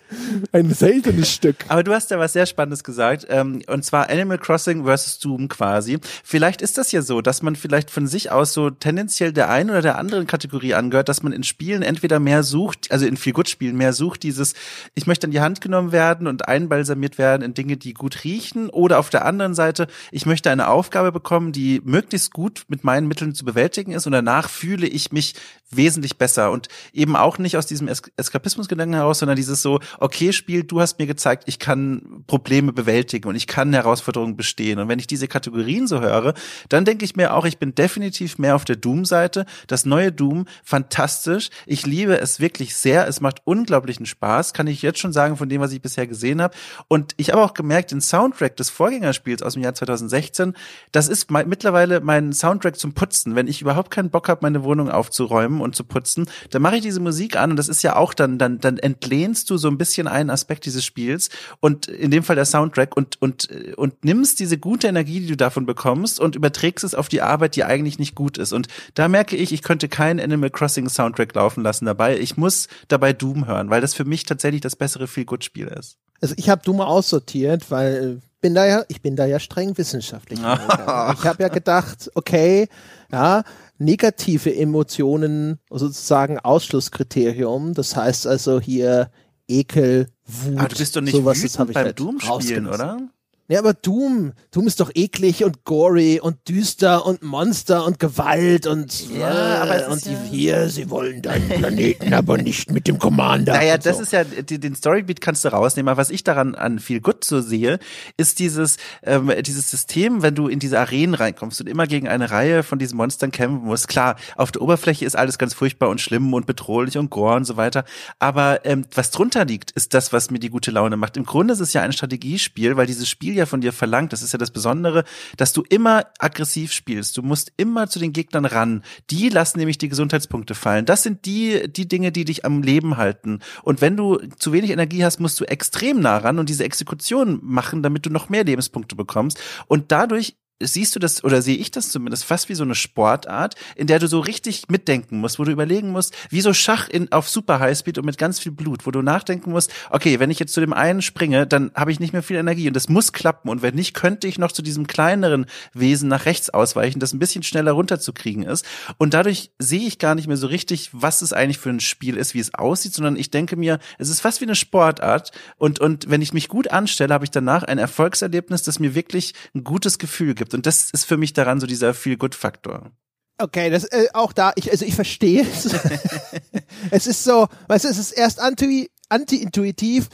ein seltenes Stück. Aber du hast ja was sehr Spannendes gesagt, ähm, und zwar Animal Crossing versus Doom quasi. Vielleicht ist das ja so, dass man vielleicht von sich aus so tendenziell der einen oder der anderen Kategorie angehört, dass man in Spielen entweder mehr sucht, also in viel gut Spielen mehr sucht, dieses, ich möchte an die Hand genommen werden und einbalsamiert werden in Dinge, die gut riechen, oder auf der anderen Seite, ich möchte eine Aufgabe bekommen, die möglichst gut mit meinen Mitteln zu bewältigen ist und danach fühle ich mich wesentlich besser und eben auch nicht aus diesem es Eskapismusgedanken heraus, sondern dieses so, okay, Spiel, du hast mir gezeigt, ich kann Probleme bewältigen und ich kann Herausforderungen bestehen. Und wenn ich diese Kategorien so höre, dann denke ich mir auch, ich bin definitiv mehr auf der Doom-Seite. Das neue Doom, fantastisch. Ich liebe es wirklich sehr. Es macht unglaublichen Spaß, kann ich jetzt schon sagen, von dem, was ich bisher gesehen habe. Und ich habe auch gemerkt, den Soundtrack des Vorgängerspiels aus dem Jahr 2016, das ist mittlerweile mein Soundtrack zum Putzen. Wenn ich überhaupt keinen Bock habe, meine Wohnung aufzuräumen und zu putzen, dann mache ich diese Musik an und das ist ja auch dann, dann, dann entlehnst du so ein bisschen einen Aspekt dieses Spiels und in dem Fall der Soundtrack und, und, und nimmst diese gute Energie, die du davon bekommst und überträgst es auf die Arbeit, die eigentlich nicht gut ist. Und da merke ich, ich könnte keinen Animal Crossing Soundtrack laufen lassen dabei. Ich muss dabei Doom hören, weil das für mich tatsächlich das bessere Feel-Good-Spiel ist. Also ich habe Doom aussortiert, weil äh, bin da ja, ich bin da ja streng wissenschaftlich. [laughs] ich habe ja gedacht, okay, ja, negative Emotionen sozusagen Ausschlusskriterium. Das heißt also hier Ekel, Wut. Aber du bist doch nicht sowas, wütend beim halt Doom spielen, oder? Ja, aber Doom, Doom ist doch eklig und gory und düster und Monster und Gewalt und ja, äh, aber und die ja hier, sie wollen deinen Planeten, aber nicht mit dem Commander. Naja, das so. ist ja den Storybeat kannst du rausnehmen. Aber was ich daran an viel gut so sehe, ist dieses ähm, dieses System, wenn du in diese Arenen reinkommst und immer gegen eine Reihe von diesen Monstern kämpfen musst. Klar, auf der Oberfläche ist alles ganz furchtbar und schlimm und bedrohlich und gore und so weiter. Aber ähm, was drunter liegt, ist das, was mir die gute Laune macht. Im Grunde ist es ja ein Strategiespiel, weil dieses Spiel ja ja von dir verlangt, das ist ja das Besondere, dass du immer aggressiv spielst. Du musst immer zu den Gegnern ran. Die lassen nämlich die Gesundheitspunkte fallen. Das sind die, die Dinge, die dich am Leben halten. Und wenn du zu wenig Energie hast, musst du extrem nah ran und diese Exekution machen, damit du noch mehr Lebenspunkte bekommst. Und dadurch siehst du das oder sehe ich das zumindest fast wie so eine Sportart, in der du so richtig mitdenken musst, wo du überlegen musst, wie so Schach in, auf Super Highspeed und mit ganz viel Blut, wo du nachdenken musst, okay, wenn ich jetzt zu dem einen springe, dann habe ich nicht mehr viel Energie und das muss klappen und wenn nicht, könnte ich noch zu diesem kleineren Wesen nach rechts ausweichen, das ein bisschen schneller runterzukriegen ist. Und dadurch sehe ich gar nicht mehr so richtig, was es eigentlich für ein Spiel ist, wie es aussieht, sondern ich denke mir, es ist fast wie eine Sportart und und wenn ich mich gut anstelle, habe ich danach ein Erfolgserlebnis, das mir wirklich ein gutes Gefühl gibt gibt. Und das ist für mich daran so dieser Feel-Good-Faktor. Okay, das äh, auch da, ich, also ich verstehe es. [laughs] es ist so, weißt du, es ist erst anti, anti-intuitiv,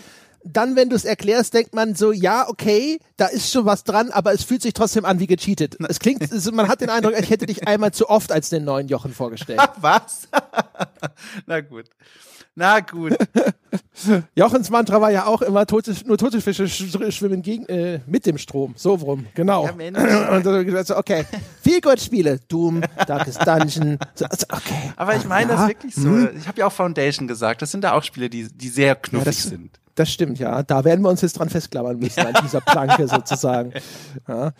dann, wenn du es erklärst, denkt man so, ja, okay, da ist schon was dran, aber es fühlt sich trotzdem an wie gecheatet. Es klingt, es, man hat den Eindruck, ich hätte dich einmal zu oft als den neuen Jochen vorgestellt. [laughs] was? [laughs] Na gut. Na gut. [laughs] Jochens Mantra war ja auch immer, tote, nur tote Fische schwimmen gegen, äh, mit dem Strom. So rum, genau. Ja, Mensch. [laughs] Und so, okay. Viel gut Spiele. Doom, Darkest Dungeon. Also, okay. Aber ich meine ja. das wirklich so. Hm. Ich habe ja auch Foundation gesagt. Das sind da auch Spiele, die, die sehr knuffig ja, das, sind. Das stimmt, ja. Da werden wir uns jetzt dran festklammern müssen, an dieser Planke [laughs] sozusagen. Ja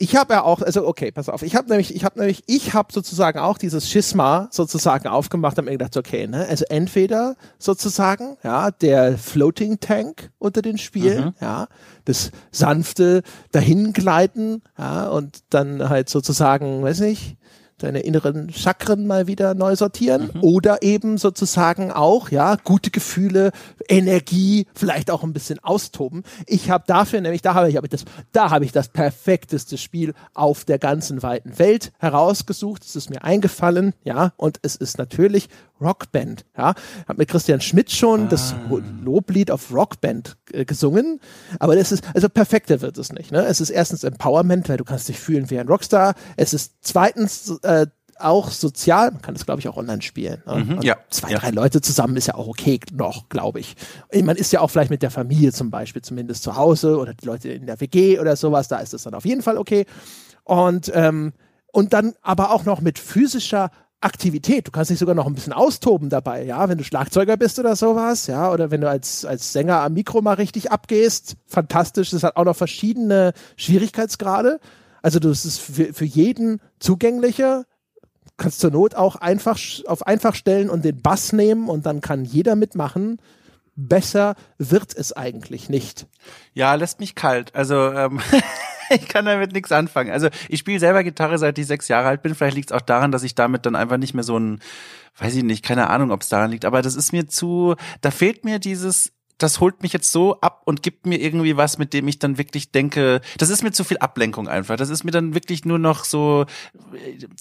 ich habe ja auch, also okay, pass auf, ich habe nämlich, ich habe nämlich, ich habe sozusagen auch dieses Schisma sozusagen aufgemacht und mir gedacht, okay, ne, also entweder sozusagen, ja, der Floating Tank unter den Spielen, mhm. ja, das sanfte Dahingleiten, ja, und dann halt sozusagen, weiß nicht, deine inneren Chakren mal wieder neu sortieren mhm. oder eben sozusagen auch, ja, gute Gefühle, Energie, vielleicht auch ein bisschen austoben. Ich habe dafür nämlich, da habe ich, hab ich das, da habe ich das perfekteste Spiel auf der ganzen weiten Welt herausgesucht. Es ist mir eingefallen, ja, und es ist natürlich Rockband. Ja, hat mit Christian Schmidt schon ah. das Loblied auf Rockband äh, gesungen, aber das ist also perfekter wird es nicht. Ne? Es ist erstens Empowerment, weil du kannst dich fühlen wie ein Rockstar. Es ist zweitens äh, auch sozial, man kann das glaube ich auch online spielen. Ne? Mhm, ja. Zwei, ja. drei Leute zusammen ist ja auch okay noch, glaube ich. Man ist ja auch vielleicht mit der Familie zum Beispiel zumindest zu Hause oder die Leute in der WG oder sowas, da ist es dann auf jeden Fall okay. Und ähm, und dann aber auch noch mit physischer Aktivität. Du kannst dich sogar noch ein bisschen austoben dabei, ja, wenn du Schlagzeuger bist oder sowas, ja, oder wenn du als, als Sänger am Mikro mal richtig abgehst. Fantastisch. Das hat auch noch verschiedene Schwierigkeitsgrade. Also das ist für, für jeden zugänglicher. Kannst zur Not auch einfach auf einfach stellen und den Bass nehmen und dann kann jeder mitmachen. Besser wird es eigentlich nicht. Ja, lässt mich kalt. Also ähm [laughs] ich kann damit nichts anfangen. Also ich spiele selber Gitarre, seit ich sechs Jahre alt bin. Vielleicht liegt es auch daran, dass ich damit dann einfach nicht mehr so ein, weiß ich nicht, keine Ahnung, ob es daran liegt. Aber das ist mir zu, da fehlt mir dieses das holt mich jetzt so ab und gibt mir irgendwie was, mit dem ich dann wirklich denke, das ist mir zu viel Ablenkung einfach. Das ist mir dann wirklich nur noch so,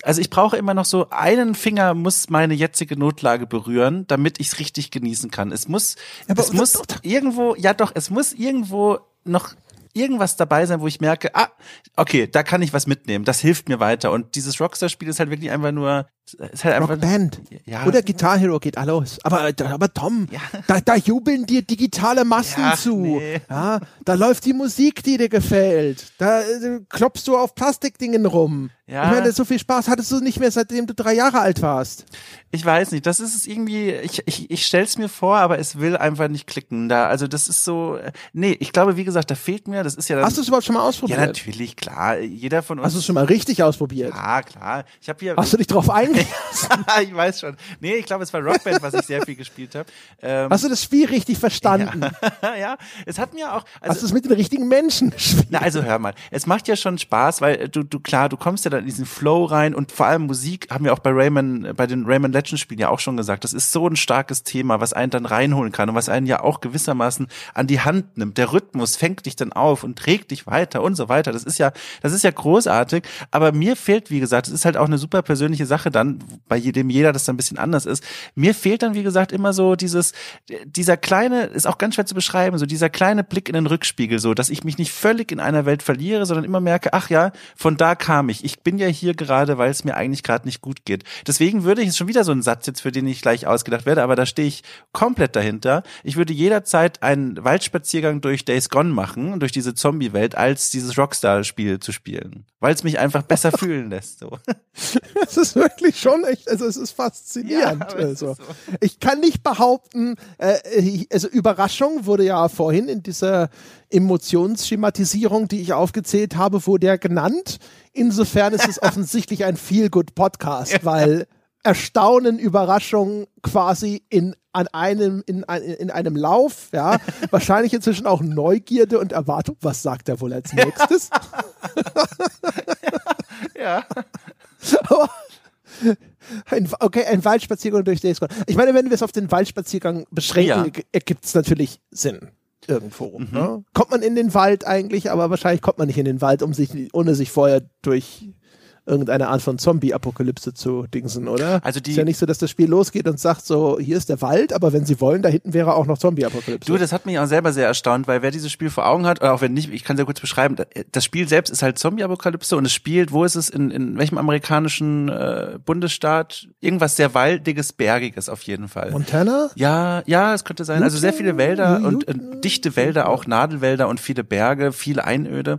also ich brauche immer noch so einen Finger muss meine jetzige Notlage berühren, damit ich es richtig genießen kann. Es muss, Aber es muss irgendwo, ja doch, es muss irgendwo noch irgendwas dabei sein, wo ich merke, ah, okay, da kann ich was mitnehmen. Das hilft mir weiter. Und dieses Rockstar-Spiel ist halt wirklich einfach nur, ist halt einfach. Rockband. Ja. Oder Guitar Hero geht alles. Aber, aber Tom, ja. da, da jubeln dir digitale Massen ja, zu. Nee. Ja, da läuft die Musik, die dir gefällt. Da äh, klopfst du auf Plastikdingen rum. Ja. Ich meine, so viel Spaß hattest du nicht mehr, seitdem du drei Jahre alt warst. Ich weiß nicht, das ist es irgendwie, ich, ich, ich stell's mir vor, aber es will einfach nicht klicken. Da, also das ist so, nee, ich glaube, wie gesagt, da fehlt mir, das ist ja dann, Hast du es überhaupt schon mal ausprobiert? Ja, natürlich, klar. Jeder von uns. Hast du es schon mal richtig ausprobiert? Ja, klar. Ich habe hier. Hast du dich drauf eingelassen? [laughs] ich weiß schon. Nee, ich glaube, es war Rockband, was ich sehr viel gespielt habe. Ähm, Hast du das Spiel richtig verstanden? Ja, [laughs] ja. es hat mir auch. Also, Hast du es mit den richtigen Menschen gespielt? Na, also hör mal. Es macht ja schon Spaß, weil du, du klar, du kommst ja dann in diesen Flow rein und vor allem Musik haben wir auch bei Rayman, bei den Rayman Legends Spielen ja auch schon gesagt. Das ist so ein starkes Thema, was einen dann reinholen kann und was einen ja auch gewissermaßen an die Hand nimmt. Der Rhythmus fängt dich dann auf und trägt dich weiter und so weiter. Das ist ja, das ist ja großartig. Aber mir fehlt, wie gesagt, es ist halt auch eine super persönliche Sache dann, bei jedem jeder das dann ein bisschen anders ist. Mir fehlt dann, wie gesagt, immer so dieses, dieser kleine, ist auch ganz schwer zu beschreiben, so dieser kleine Blick in den Rückspiegel, so, dass ich mich nicht völlig in einer Welt verliere, sondern immer merke, ach ja, von da kam ich. Ich bin ja hier gerade, weil es mir eigentlich gerade nicht gut geht. Deswegen würde ich, es schon wieder so ein Satz jetzt, für den ich gleich ausgedacht werde, aber da stehe ich komplett dahinter. Ich würde jederzeit einen Waldspaziergang durch Days Gone machen, durch diese Zombie-Welt, als dieses Rockstar-Spiel zu spielen. Weil es mich einfach besser [laughs] fühlen lässt. So. Es ist wirklich schon echt, also es ist faszinierend. Ja, also. Ist so. Ich kann nicht behaupten, äh, also Überraschung wurde ja vorhin in dieser Emotionsschematisierung, die ich aufgezählt habe, wurde er genannt. Insofern ist es [laughs] offensichtlich ein Feel-Good-Podcast, weil Erstaunen, Überraschung quasi in an einem in, in einem Lauf, ja, [laughs] wahrscheinlich inzwischen auch Neugierde und Erwartung. Was sagt er wohl als nächstes? [laughs] ja. Aber ein, okay, ein Waldspaziergang durch Days Gone. Ich meine, wenn wir es auf den Waldspaziergang beschränken, ja. ergibt es natürlich Sinn irgendwo. Mhm. Ne? Kommt man in den Wald eigentlich, aber wahrscheinlich kommt man nicht in den Wald, um sich, ohne sich vorher durch irgendeine Art von Zombie-Apokalypse zu dingsen, oder? Also die ist ja nicht so, dass das Spiel losgeht und sagt so, hier ist der Wald, aber wenn sie wollen, da hinten wäre auch noch Zombie-Apokalypse. Du, das hat mich auch selber sehr erstaunt, weil wer dieses Spiel vor Augen hat, oder auch wenn nicht, ich kann sehr kurz beschreiben, das Spiel selbst ist halt Zombie-Apokalypse und es spielt, wo ist es, in, in welchem amerikanischen äh, Bundesstaat? Irgendwas sehr waldiges, bergiges auf jeden Fall. Montana? Ja, ja, es könnte sein. Also sehr viele Wälder und äh, dichte Wälder, auch Nadelwälder und viele Berge, viele Einöde.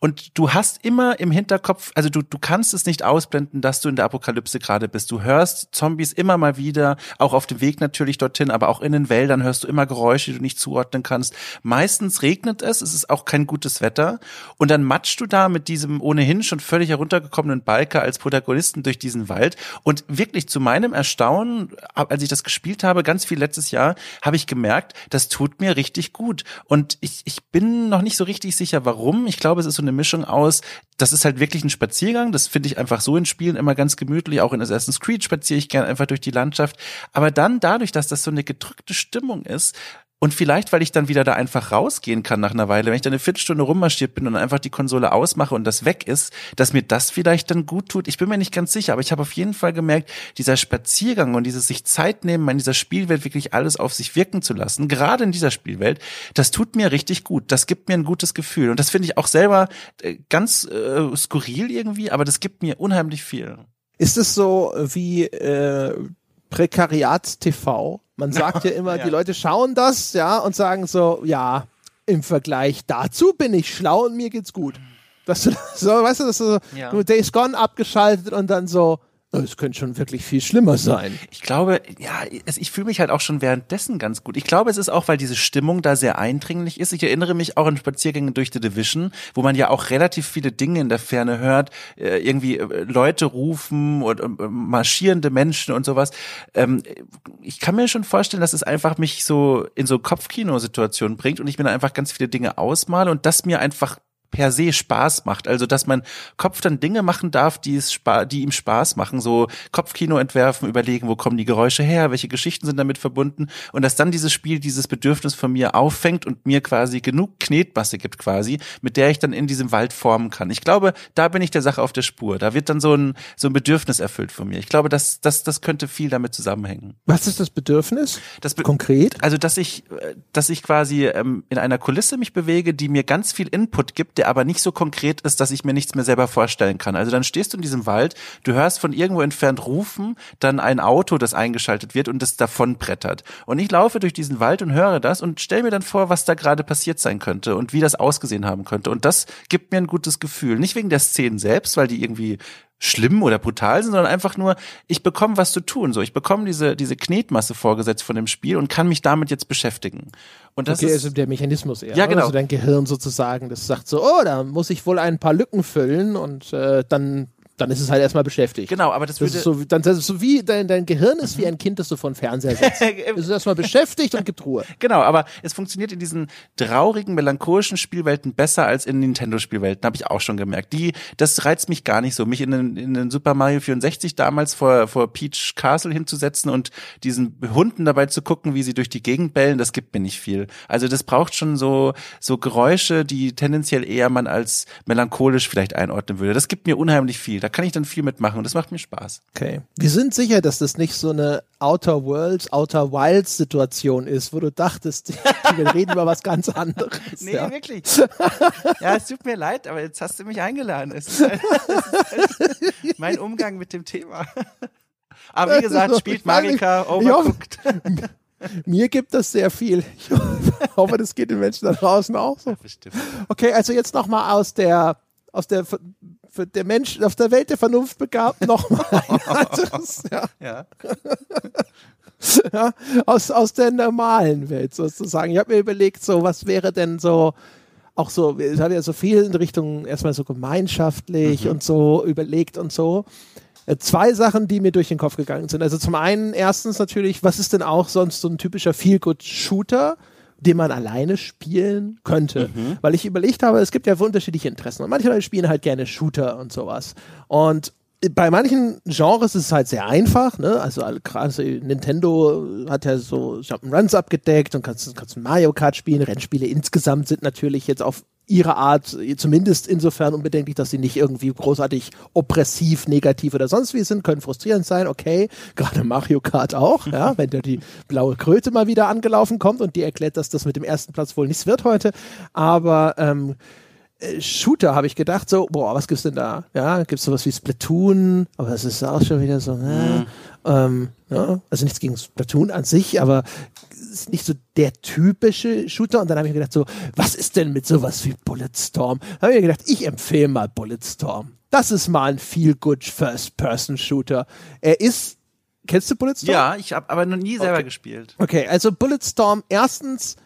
Und du hast immer im Hinterkopf, also du, du kannst es nicht ausblenden, dass du in der Apokalypse gerade bist. Du hörst Zombies immer mal wieder, auch auf dem Weg natürlich dorthin, aber auch in den Wäldern hörst du immer Geräusche, die du nicht zuordnen kannst. Meistens regnet es, es ist auch kein gutes Wetter. Und dann matschst du da mit diesem ohnehin schon völlig heruntergekommenen Biker als Protagonisten durch diesen Wald. Und wirklich zu meinem Erstaunen, als ich das gespielt habe, ganz viel letztes Jahr, habe ich gemerkt, das tut mir richtig gut. Und ich, ich bin noch nicht so richtig sicher, warum. Ich glaube, es ist so eine Mischung aus, das ist halt wirklich ein Spaziergang. Das finde ich einfach so in Spielen immer ganz gemütlich. Auch in Assassin's Creed spaziere ich gerne einfach durch die Landschaft. Aber dann dadurch, dass das so eine gedrückte Stimmung ist, und vielleicht, weil ich dann wieder da einfach rausgehen kann nach einer Weile, wenn ich dann eine Viertelstunde rummarschiert bin und einfach die Konsole ausmache und das weg ist, dass mir das vielleicht dann gut tut. Ich bin mir nicht ganz sicher, aber ich habe auf jeden Fall gemerkt, dieser Spaziergang und dieses sich Zeit nehmen, in dieser Spielwelt wirklich alles auf sich wirken zu lassen, gerade in dieser Spielwelt, das tut mir richtig gut. Das gibt mir ein gutes Gefühl. Und das finde ich auch selber äh, ganz äh, skurril irgendwie, aber das gibt mir unheimlich viel. Ist es so wie äh, Prekariats-TV? Man [laughs] sagt ja immer, ja. die Leute schauen das, ja, und sagen so, ja, im Vergleich dazu bin ich schlau und mir geht's gut. Dass [laughs] du so, weißt du, dass du so, ja. du Days Gone abgeschaltet und dann so, es könnte schon wirklich viel schlimmer sein. Ich glaube, ja, ich fühle mich halt auch schon währenddessen ganz gut. Ich glaube, es ist auch, weil diese Stimmung da sehr eindringlich ist. Ich erinnere mich auch an Spaziergänge durch The Division, wo man ja auch relativ viele Dinge in der Ferne hört, äh, irgendwie äh, Leute rufen und marschierende Menschen und sowas. Ähm, ich kann mir schon vorstellen, dass es einfach mich so in so Kopfkino-Situationen bringt und ich mir dann einfach ganz viele Dinge ausmale und das mir einfach per se Spaß macht. Also, dass mein Kopf dann Dinge machen darf, die es die ihm Spaß machen. So Kopfkino entwerfen, überlegen, wo kommen die Geräusche her, welche Geschichten sind damit verbunden und dass dann dieses Spiel dieses Bedürfnis von mir auffängt und mir quasi genug Knetmasse gibt quasi, mit der ich dann in diesem Wald formen kann. Ich glaube, da bin ich der Sache auf der Spur. Da wird dann so ein, so ein Bedürfnis erfüllt von mir. Ich glaube, das, das, das könnte viel damit zusammenhängen. Was ist das Bedürfnis? Das Be Konkret? Also, dass ich, äh, dass ich quasi ähm, in einer Kulisse mich bewege, die mir ganz viel Input gibt, der aber nicht so konkret ist, dass ich mir nichts mehr selber vorstellen kann. Also dann stehst du in diesem Wald, du hörst von irgendwo entfernt rufen, dann ein Auto, das eingeschaltet wird und das davon brettert. Und ich laufe durch diesen Wald und höre das und stelle mir dann vor, was da gerade passiert sein könnte und wie das ausgesehen haben könnte. Und das gibt mir ein gutes Gefühl. Nicht wegen der Szenen selbst, weil die irgendwie schlimm oder brutal sind, sondern einfach nur, ich bekomme was zu tun. So, ich bekomme diese, diese Knetmasse vorgesetzt von dem Spiel und kann mich damit jetzt beschäftigen. Und das okay, ist also der Mechanismus eher. Ja, genau. Also dein Gehirn sozusagen, das sagt so, oh, da muss ich wohl ein paar Lücken füllen und äh, dann dann ist es halt erstmal beschäftigt. Genau, aber das, das ist so, dann das ist so wie dein, dein Gehirn ist wie ein Kind, das du vor den Fernseher [laughs] setzt. es ist erstmal beschäftigt und gibt Ruhe. Genau, aber es funktioniert in diesen traurigen, melancholischen Spielwelten besser als in Nintendo-Spielwelten, habe ich auch schon gemerkt. Die, das reizt mich gar nicht so, mich in den, in den Super Mario 64 damals vor, vor Peach Castle hinzusetzen und diesen Hunden dabei zu gucken, wie sie durch die Gegend bellen, das gibt mir nicht viel. Also das braucht schon so, so Geräusche, die tendenziell eher man als melancholisch vielleicht einordnen würde. Das gibt mir unheimlich viel Da kann ich dann viel mitmachen und das macht mir Spaß. Okay. Wir sind sicher, dass das nicht so eine Outer Worlds, Outer Wilds Situation ist, wo du dachtest, [laughs] wir reden über was ganz anderes. Nee, ja. wirklich. Ja, es tut mir leid, aber jetzt hast du mich eingeladen. Es ist halt, halt mein Umgang mit dem Thema. Aber wie gesagt, spielt Marika, Overcooked. Mir gibt das sehr viel. Ich hoffe, das geht den Menschen da draußen auch so. Bestimmt. Okay, also jetzt nochmal aus der, aus der, für der Mensch, auf der Welt der Vernunft begabt, nochmal. [laughs] ja, Ja. [laughs] ja, aus, aus der normalen Welt sozusagen. Ich habe mir überlegt, so, was wäre denn so, auch so, es hat ja so viel in Richtung erstmal so gemeinschaftlich und so überlegt und so. Äh, Zwei Sachen, die mir durch den Kopf gegangen sind. Also zum einen erstens natürlich, was ist denn auch sonst so ein typischer Feel-Good-Shooter, den man alleine spielen könnte? Weil ich überlegt habe, es gibt ja unterschiedliche Interessen und manche Leute spielen halt gerne Shooter und sowas. Und bei manchen Genres ist es halt sehr einfach, ne? Also gerade so Nintendo hat ja so Jump'n'Runs abgedeckt und kannst, kannst Mario Kart spielen. Rennspiele insgesamt sind natürlich jetzt auf ihre Art, zumindest insofern unbedenklich, dass sie nicht irgendwie großartig oppressiv, negativ oder sonst wie sind, können frustrierend sein, okay. Gerade Mario Kart auch, ja, [laughs] wenn da die blaue Kröte mal wieder angelaufen kommt und die erklärt, dass das mit dem ersten Platz wohl nichts wird heute. Aber ähm, äh, Shooter habe ich gedacht, so, boah, was gibt's denn da? Ja, gibt's sowas wie Splatoon, aber es ist auch schon wieder so, äh, ähm, ja, also nichts gegen Splatoon an sich, aber ist nicht so der typische Shooter. Und dann habe ich mir gedacht, so, was ist denn mit sowas wie Bulletstorm? Da habe ich mir gedacht, ich empfehle mal Bulletstorm. Das ist mal ein feel-good First-Person-Shooter. Er ist, kennst du Bulletstorm? Ja, ich habe aber noch nie selber Okay. gespielt. Okay, also Bulletstorm erstens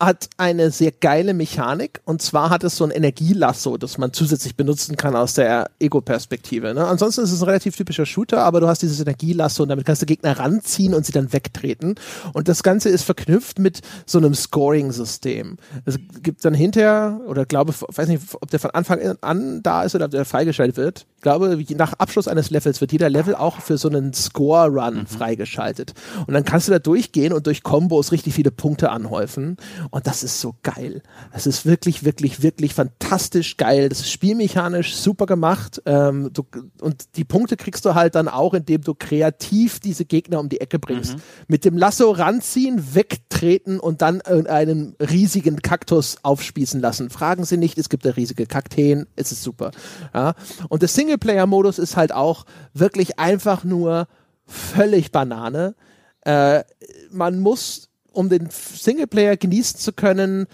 hat eine sehr geile Mechanik und zwar hat es so ein Energielasso, das man zusätzlich benutzen kann aus der Ego-Perspektive. Ne? Ansonsten ist es ein relativ typischer Shooter, aber du hast dieses Energielasso und damit kannst du Gegner ranziehen und sie dann wegtreten. Und das Ganze ist verknüpft mit so einem Scoring-System. Es gibt dann hinterher, oder glaube, weiß nicht, ob der von Anfang an da ist oder ob der freigeschaltet wird. Ich glaube, nach Abschluss eines Levels wird jeder Level auch für so einen Score-Run freigeschaltet. Und dann kannst du da durchgehen und durch Kombos richtig viele Punkte anhäufen. Und das ist so geil. Das ist wirklich, wirklich, wirklich fantastisch geil. Das ist spielmechanisch super gemacht. Ähm, du, und die Punkte kriegst du halt dann auch, indem du kreativ diese Gegner um die Ecke bringst. Mit dem Lasso ranziehen, wegtreten und dann in einen riesigen Kaktus aufspießen lassen. Fragen Sie nicht, es gibt da riesige Kakteen. Es ist super. Ja. Und der Singleplayer-Modus ist halt auch wirklich einfach nur völlig Banane. Äh, man muss, um den Singleplayer genießen zu können,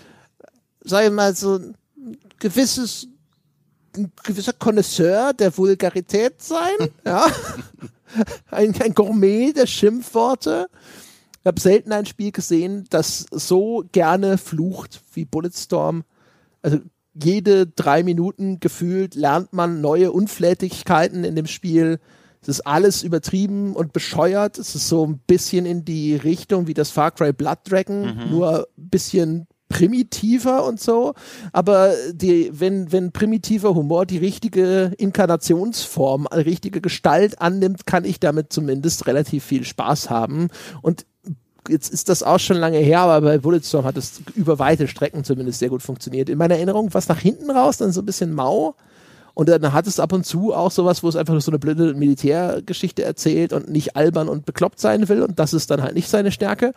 sag ich mal, so ein gewisses, ein gewisser Connoisseur der Vulgarität sein, [laughs] ja. Ein, ein Gourmet der Schimpfworte. Ich habe selten ein Spiel gesehen, das so gerne flucht wie Bulletstorm. Also jede drei Minuten gefühlt lernt man neue Unflätigkeiten in dem Spiel. Es ist alles übertrieben und bescheuert. Es ist so ein bisschen in die Richtung wie das Far Cry Blood Dragon, nur ein bisschen primitiver und so. Aber die, wenn, wenn primitiver Humor die richtige Inkarnationsform, eine richtige Gestalt annimmt, kann ich damit zumindest relativ viel Spaß haben. Und jetzt ist das auch schon lange her, aber bei Bulletstorm hat es über weite Strecken zumindest sehr gut funktioniert. In meiner Erinnerung war es nach hinten raus, dann so ein bisschen mau. Und dann hat es ab und zu auch sowas, wo es einfach nur so eine blöde Militärgeschichte erzählt und nicht albern und bekloppt sein will. Und das ist dann halt nicht seine Stärke.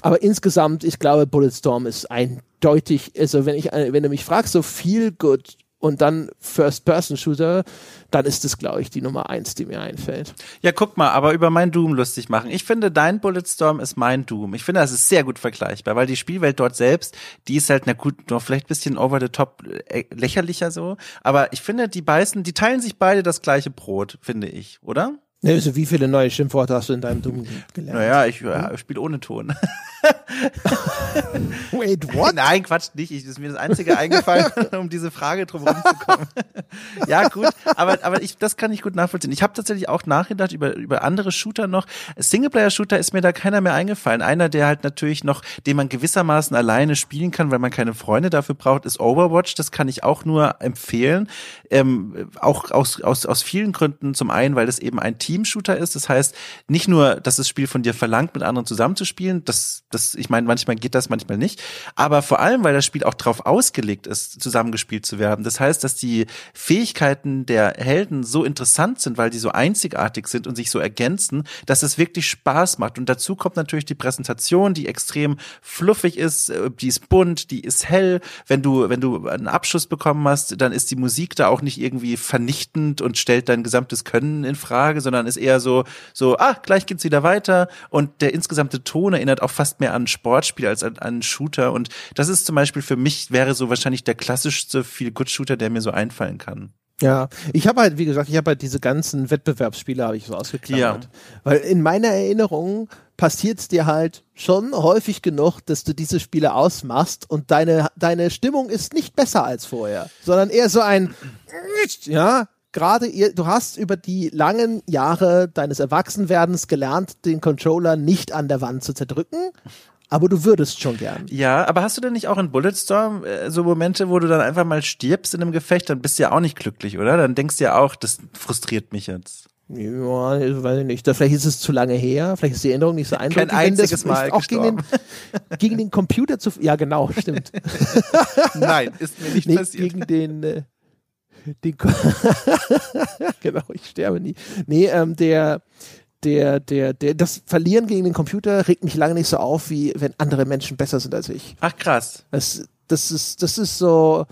Aber insgesamt, ich glaube, Bulletstorm ist eindeutig, also wenn ich, wenn du mich fragst, so viel gut und dann First-Person-Shooter, dann ist es, glaube ich, die Nummer eins, die mir einfällt. Ja, guck mal, aber über mein Doom lustig machen. Ich finde, dein Bulletstorm ist mein Doom. Ich finde, das ist sehr gut vergleichbar, weil die Spielwelt dort selbst, die ist halt, na gut, noch vielleicht bisschen over the top äh, lächerlicher so. Aber ich finde, die beißen, die teilen sich beide das gleiche Brot, finde ich, oder? Also wie viele neue Schimpfworte hast du in deinem Doom gelernt? Naja, ich äh, spiele ohne Ton. [laughs] Wait, what? Nein, Quatsch, nicht. Ich, das ist mir das Einzige eingefallen, [laughs] um diese Frage drum rumzukommen. ja, gut, aber, aber ich, das kann ich gut nachvollziehen. Ich habe tatsächlich auch nachgedacht über, über andere Shooter noch. Singleplayer-Shooter ist mir da keiner mehr eingefallen. Einer, der halt natürlich noch, den man gewissermaßen alleine spielen kann, weil man keine Freunde dafür braucht, ist Overwatch. Das kann ich auch nur empfehlen. Ähm, auch aus, aus, aus vielen Gründen. Zum einen, weil das eben ein Team-Shooter ist. Das heißt, nicht nur, dass das Spiel von dir verlangt, mit anderen zusammenzuspielen, das, das, ich meine, manchmal geht das, manchmal nicht, aber vor allem, weil das Spiel auch darauf ausgelegt ist, zusammengespielt zu werden. Das heißt, dass die Fähigkeiten der Helden so interessant sind, weil die so einzigartig sind und sich so ergänzen, dass es wirklich Spaß macht. Und dazu kommt natürlich die Präsentation, die extrem fluffig ist, äh, die ist bunt, die ist hell. Wenn du, wenn du einen Abschuss bekommen hast, dann ist die Musik da auch nicht irgendwie vernichtend und stellt dein gesamtes Können in Frage, sondern ist eher so, so, ah, gleich geht's wieder weiter. Und der insgesamte Ton erinnert auch fast mehr an Sportspiel als an einen Shooter. Und das ist zum Beispiel für mich wäre so wahrscheinlich der klassischste Feel-Good-Shooter, der mir so einfallen kann. Ja, ich habe halt, wie gesagt, ich habe halt diese ganzen Wettbewerbsspiele habe ich so ausgeklammert. Ja. Weil in meiner Erinnerung passiert es dir halt schon häufig genug, dass du diese Spiele ausmachst und deine, deine Stimmung ist nicht besser als vorher, sondern eher so ein, ja, gerade ihr, du hast über die langen Jahre deines Erwachsenwerdens gelernt, den Controller nicht an der Wand zu zerdrücken, aber du würdest schon gern. Ja, aber hast du denn nicht auch in Bulletstorm äh, so Momente, wo du dann einfach mal stirbst in einem Gefecht, dann bist du ja auch nicht glücklich, oder? Dann denkst du ja auch, das frustriert mich jetzt. Ja, weiß ich nicht. Vielleicht ist es zu lange her, vielleicht ist die Erinnerung nicht so eindeutig. Kein einziges Mal auch gegen den, [laughs] gegen den Computer zu, ja genau, stimmt. [laughs] Nein, ist mir nicht nee, passiert. Gegen den, äh, den [laughs] genau, ich sterbe nie. Nee, ähm, der, der, der, der, das Verlieren gegen den Computer regt mich lange nicht so auf, wie wenn andere Menschen besser sind als ich. Ach krass. Das, das ist, das ist so,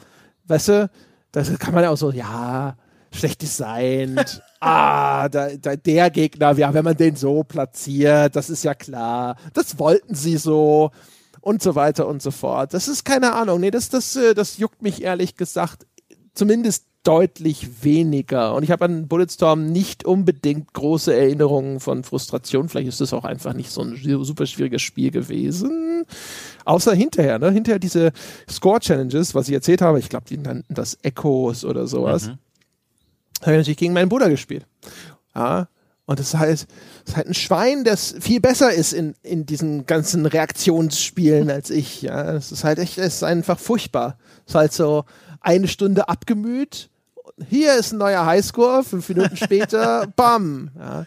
weißt du, das kann man ja auch so, ja, schlecht designt. [laughs] ah, da, da, der Gegner, ja, wenn man den so platziert, das ist ja klar. Das wollten sie so und so weiter und so fort. Das ist keine Ahnung. Nee, das, das, äh, das juckt mich ehrlich gesagt zumindest deutlich weniger. Und ich habe an Bulletstorm nicht unbedingt große Erinnerungen von Frustration. Vielleicht ist das auch einfach nicht so ein super schwieriges Spiel gewesen. Außer hinterher, ne? Hinterher diese Score-Challenges, was ich erzählt habe, ich glaube, die nannten das Echos oder sowas. Mhm. Habe ich natürlich gegen meinen Bruder gespielt. Ja. Und das ist halt, das ist halt ein Schwein, das viel besser ist in, in diesen ganzen Reaktionsspielen als ich. Ja, es ist halt echt, es ist einfach furchtbar. Es ist halt so eine Stunde abgemüht hier ist ein neuer Highscore, fünf Minuten später, [laughs] bam. Ja.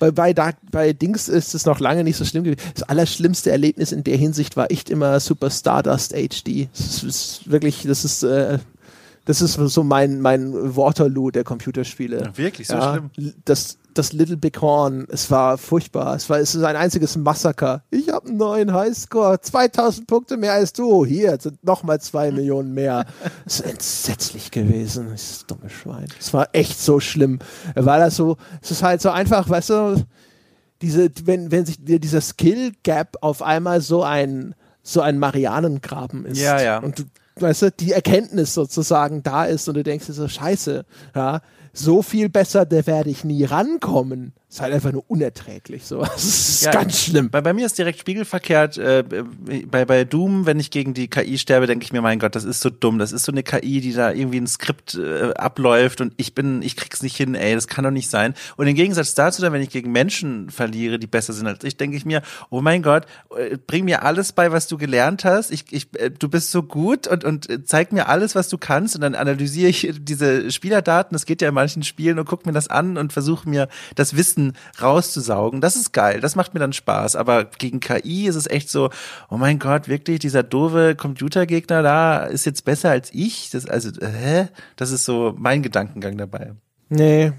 Bei, bei, bei Dings ist es noch lange nicht so schlimm gewesen. Das allerschlimmste Erlebnis in der Hinsicht war echt immer Super Stardust HD. Das ist wirklich, das ist äh, das ist so mein, mein Waterloo der Computerspiele. Ja, wirklich, so ja, schlimm. Das, das Little Big Horn, es war furchtbar. Es war, es ist ein einziges Massaker. Ich habe einen neuen Highscore, 2000 Punkte mehr als du. Hier sind nochmal zwei [laughs] Millionen mehr. Es ist entsetzlich gewesen. Das dumme Schwein. Es war echt so schlimm. War das so, es ist halt so einfach, weißt du, diese, wenn, wenn sich dieser Skill Gap auf einmal so ein, so ein Marianengraben ist. Ja, ja. Und du weißt du, die Erkenntnis sozusagen da ist und du denkst dir so, scheiße, ja, so viel besser, da werde ich nie rankommen ist halt einfach nur unerträglich. So. Das ist ja, ganz schlimm. Bei, bei mir ist direkt spiegelverkehrt. Äh, bei, bei Doom, wenn ich gegen die KI sterbe, denke ich mir, mein Gott, das ist so dumm. Das ist so eine KI, die da irgendwie ein Skript äh, abläuft und ich bin, ich krieg's nicht hin, ey, das kann doch nicht sein. Und im Gegensatz dazu, dann, wenn ich gegen Menschen verliere, die besser sind als ich, denke ich mir, oh mein Gott, äh, bring mir alles bei, was du gelernt hast. Ich, ich, äh, du bist so gut und, und zeig mir alles, was du kannst. Und dann analysiere ich diese Spielerdaten, das geht ja in manchen Spielen, und guck mir das an und versuche mir das Wissen Wissen rauszusaugen. Das ist geil, das macht mir dann Spaß. Aber gegen KI ist es echt so, oh mein Gott, wirklich, dieser doofe Computergegner da ist jetzt besser als ich. Das, also, hä? Das ist so mein Gedankengang dabei. Nee,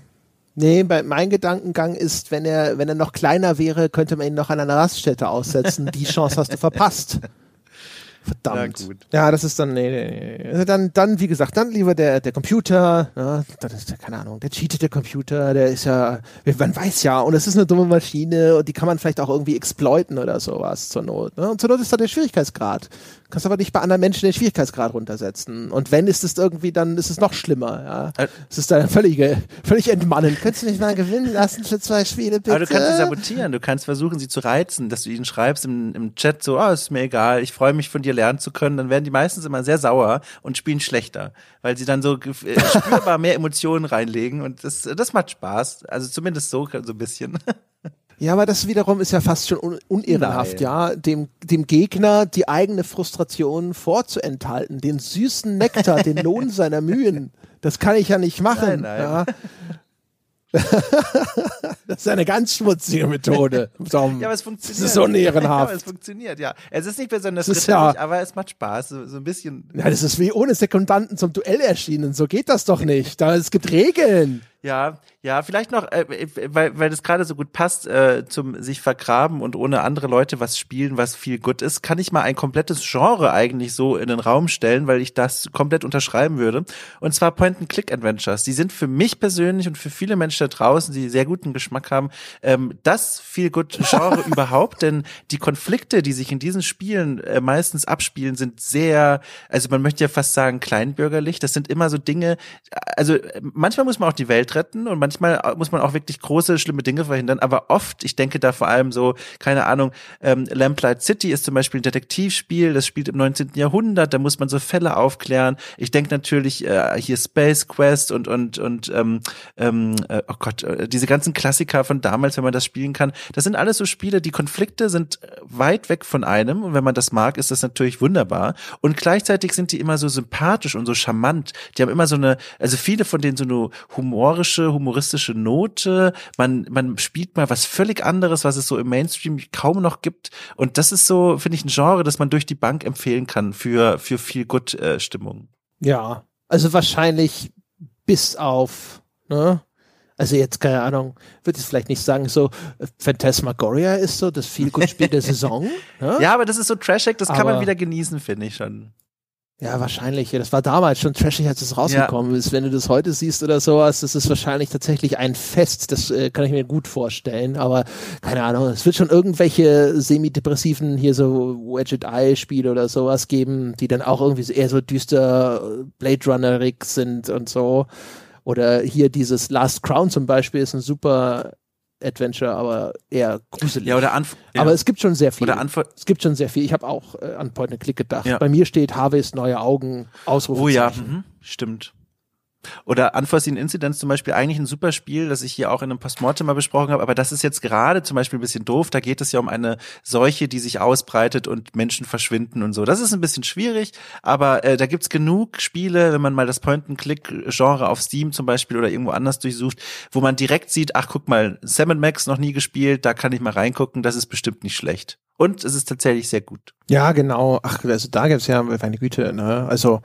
Nee, bei, mein Gedankengang ist, wenn er, wenn er noch kleiner wäre, könnte man ihn noch an einer Raststätte aussetzen. Die Chance hast du verpasst. [laughs] Verdammt. Ja, das ist dann, nee, nee, nee. Also dann, dann, wie gesagt, dann lieber der, der Computer, ja, das ist, keine Ahnung, der cheatet der Computer, der ist ja, man weiß ja, und es ist eine dumme Maschine und die kann man vielleicht auch irgendwie exploiten oder sowas zur Not. Ne? Und zur Not ist da der Schwierigkeitsgrad. Kannst aber nicht bei anderen Menschen den Schwierigkeitsgrad runtersetzen. Und wenn, ist es irgendwie, dann ist es noch schlimmer. Ja? Äh, es ist dann völlig, völlig entmannen. Könntest du nicht mal gewinnen lassen für zwei Spiele, bitte? Aber du kannst sie sabotieren. Du kannst versuchen, sie zu reizen, dass du ihnen schreibst im, im Chat so, oh, ist mir egal, ich freue mich von dir lernen zu können. Dann werden die meistens immer sehr sauer und spielen schlechter, weil sie dann so äh, spürbar mehr Emotionen reinlegen und das, das macht Spaß. Also zumindest so, so ein bisschen. [laughs] Ja, aber das wiederum ist ja fast schon un unehrenhaft, ja, dem, dem Gegner die eigene Frustration vorzuenthalten, den süßen Nektar, den Lohn [laughs] seiner Mühen. Das kann ich ja nicht machen. Nein, nein. Ja. [laughs] das ist eine ganz schmutzige Methode. Tom. [laughs] Ja, aber es funktioniert. Das ist so ehrenhaft. [laughs] Ja, aber es funktioniert, ja. Es ist nicht besonders ist ja, aber es macht Spaß, so, so ein bisschen. Ja, das ist wie ohne Sekundanten zum Duell erschienen. So geht das doch nicht. Da, es gibt Regeln. Ja, ja, vielleicht noch, äh, weil, weil das gerade so gut passt äh, zum sich vergraben und ohne andere Leute was spielen, was viel gut ist, kann ich mal ein komplettes Genre eigentlich so in den Raum stellen, weil ich das komplett unterschreiben würde. Und zwar Point-and-Click-Adventures. Die sind für mich persönlich und für viele Menschen da draußen, die sehr guten Geschmack haben, ähm, das viel gut Genre [laughs] überhaupt, denn die Konflikte, die sich in diesen Spielen äh, meistens abspielen, sind sehr, also man möchte ja fast sagen kleinbürgerlich. Das sind immer so Dinge, also manchmal muss man auch die Welt retten und manchmal muss man auch wirklich große, schlimme Dinge verhindern, aber oft, ich denke da vor allem so, keine Ahnung, ähm, Lamplight City ist zum Beispiel ein Detektivspiel, das spielt im 19. Jahrhundert, da muss man so Fälle aufklären. Ich denke natürlich äh, hier Space Quest und und und ähm, ähm, äh, oh Gott, äh, diese ganzen Klassiker von damals, wenn man das spielen kann, das sind alles so Spiele, die Konflikte sind äh, weit weg von einem und wenn man das mag, ist das natürlich wunderbar und gleichzeitig sind die immer so sympathisch und so charmant. Die haben immer so eine, also viele von denen so eine humorisch lyrische, humoristische Note. Man, man spielt mal was völlig anderes, was es so im Mainstream kaum noch gibt. Und das ist so, finde ich, ein Genre, das man durch die Bank empfehlen kann für, für viel Gut-Stimmung. Ja, also wahrscheinlich bis auf, ne? Also jetzt, keine Ahnung, würde ich vielleicht nicht sagen, so Phantasmagoria ist so das viel gut Spiel der [laughs] Saison. Ne? Ja, aber das ist so trashig, das aber kann man wieder genießen, finde ich schon. Ja, wahrscheinlich. Das war damals schon trashig, als es rausgekommen ja. ist. Wenn du das heute siehst oder sowas, das ist wahrscheinlich tatsächlich ein Fest. Das äh, kann ich mir gut vorstellen. Aber keine Ahnung, es wird schon irgendwelche semi-depressiven hier so Wedget Eye Spiele oder sowas geben, die dann auch irgendwie eher so düster äh, Blade Runner-rig sind und so. Oder hier dieses Last Crown zum Beispiel ist ein super Adventure, aber eher gruselig. Ja, oder Anf ja. Aber es gibt schon sehr viel. Oder Antwort es gibt schon sehr viel. Ich habe auch äh, an Point and Click gedacht. Ja. Bei mir steht Harveys neue Augen Ausrufezeichen. Oh ja, mhm. stimmt. Oder Unforeseen Incidents zum Beispiel eigentlich ein super Spiel, das ich hier auch in einem Postmortem mal besprochen habe, aber das ist jetzt gerade zum Beispiel ein bisschen doof. Da geht es ja um eine Seuche, die sich ausbreitet und Menschen verschwinden und so. Das ist ein bisschen schwierig, aber äh, da gibt's genug Spiele, wenn man mal das Point-and-Click-Genre auf Steam zum Beispiel oder irgendwo anders durchsucht, wo man direkt sieht, ach guck mal, Sam Max noch nie gespielt, da kann ich mal reingucken, das ist bestimmt nicht schlecht. Und es ist tatsächlich sehr gut. Ja, genau. Ach, also da gibt's ja, meine Güte, ne? Also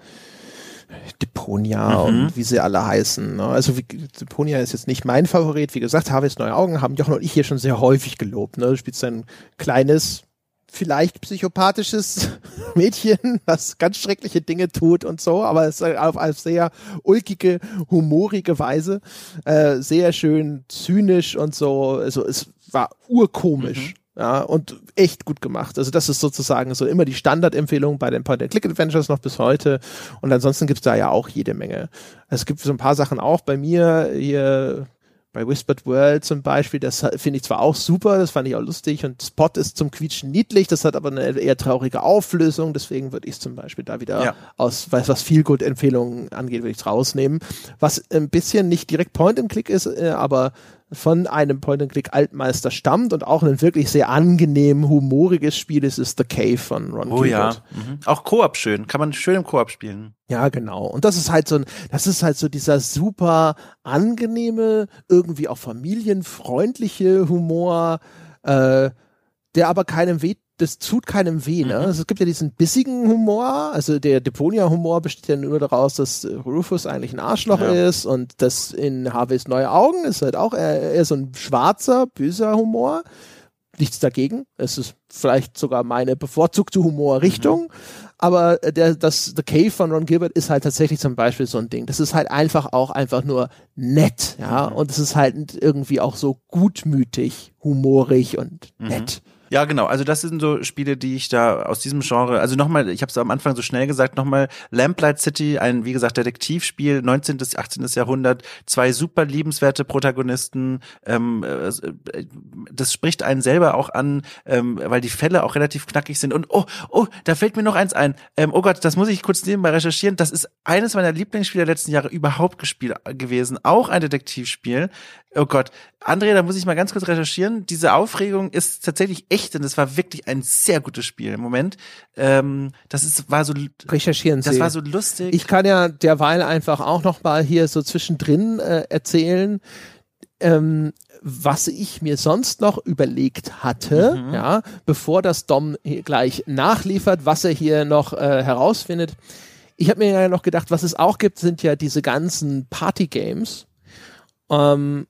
Deponia mhm. und wie sie alle heißen. Ne? Also wie, Deponia ist jetzt nicht mein Favorit. Wie gesagt, Harveys Neue Augen haben Jochen und ich hier schon sehr häufig gelobt. Ne? Du spielst ein kleines, vielleicht psychopathisches [laughs] Mädchen, das ganz schreckliche Dinge tut und so, aber es ist auf eine sehr ulkige, humorige Weise. Äh, sehr schön zynisch und so. Also es war urkomisch. Mhm. Ja, und echt gut gemacht. Also das ist sozusagen so immer die Standardempfehlung bei den Point-and-Click-Adventures noch bis heute. Und ansonsten gibt's da ja auch jede Menge. Es gibt so ein paar Sachen auch bei mir hier bei Whispered World zum Beispiel, das finde ich zwar auch super, das fand ich auch lustig und Spot ist zum Quietschen niedlich, das hat aber eine eher traurige Auflösung, deswegen würde ich zum Beispiel da wieder ja. aus, was, was viel gut Empfehlungen angeht, würde ich rausnehmen. Was ein bisschen nicht direkt Point and Click ist, äh, aber von einem Point-and-Click-Altmeister stammt und auch ein wirklich sehr angenehm, humoriges Spiel ist, ist The Cave von Ron Oh Gilbert. ja. Mhm. Auch Koop schön. Kann man schön im Koop spielen. Ja, genau. Und das ist halt so ein, das ist halt so dieser super angenehme, irgendwie auch familienfreundliche Humor, äh, der aber keinem weht das tut keinem weh. Ne? Mhm. Also es gibt ja diesen bissigen Humor, also der Deponia-Humor besteht ja nur daraus, dass Rufus eigentlich ein Arschloch ja. ist und das in Harveys Neue Augen ist halt auch eher, eher so ein schwarzer, böser Humor. Nichts dagegen. Es ist vielleicht sogar meine bevorzugte Humorrichtung. Mhm. Aber der, das The Cave von Ron Gilbert ist halt tatsächlich zum Beispiel so ein Ding. Das ist halt einfach auch einfach nur nett, ja. Mhm. Und es ist halt irgendwie auch so gutmütig, humorig und mhm. nett. Ja, genau. Also das sind so Spiele, die ich da aus diesem Genre, also nochmal, ich habe es am Anfang so schnell gesagt, nochmal Lamplight City, ein, wie gesagt, Detektivspiel, 19. bis 18. Jahrhundert, zwei super liebenswerte Protagonisten. Ähm, äh, das spricht einen selber auch an, ähm, weil die Fälle auch relativ knackig sind. Und oh, oh, da fällt mir noch eins ein. Ähm, oh Gott, das muss ich kurz nebenbei recherchieren. Das ist eines meiner Lieblingsspiele der letzten Jahre überhaupt gespielt gewesen. Auch ein Detektivspiel. Oh Gott, Andrea, da muss ich mal ganz kurz recherchieren. Diese Aufregung ist tatsächlich echt und es war wirklich ein sehr gutes Spiel im Moment. Ähm, das ist, war so recherchieren Sie. Das war so lustig. Ich kann ja derweil einfach auch noch mal hier so zwischendrin äh, erzählen. ähm, was ich mir sonst noch überlegt hatte, mhm. ja, bevor das Dom gleich nachliefert, was er hier noch äh, herausfindet. Ich habe mir ja noch gedacht, was es auch gibt, sind ja diese ganzen Party-Games. Ähm,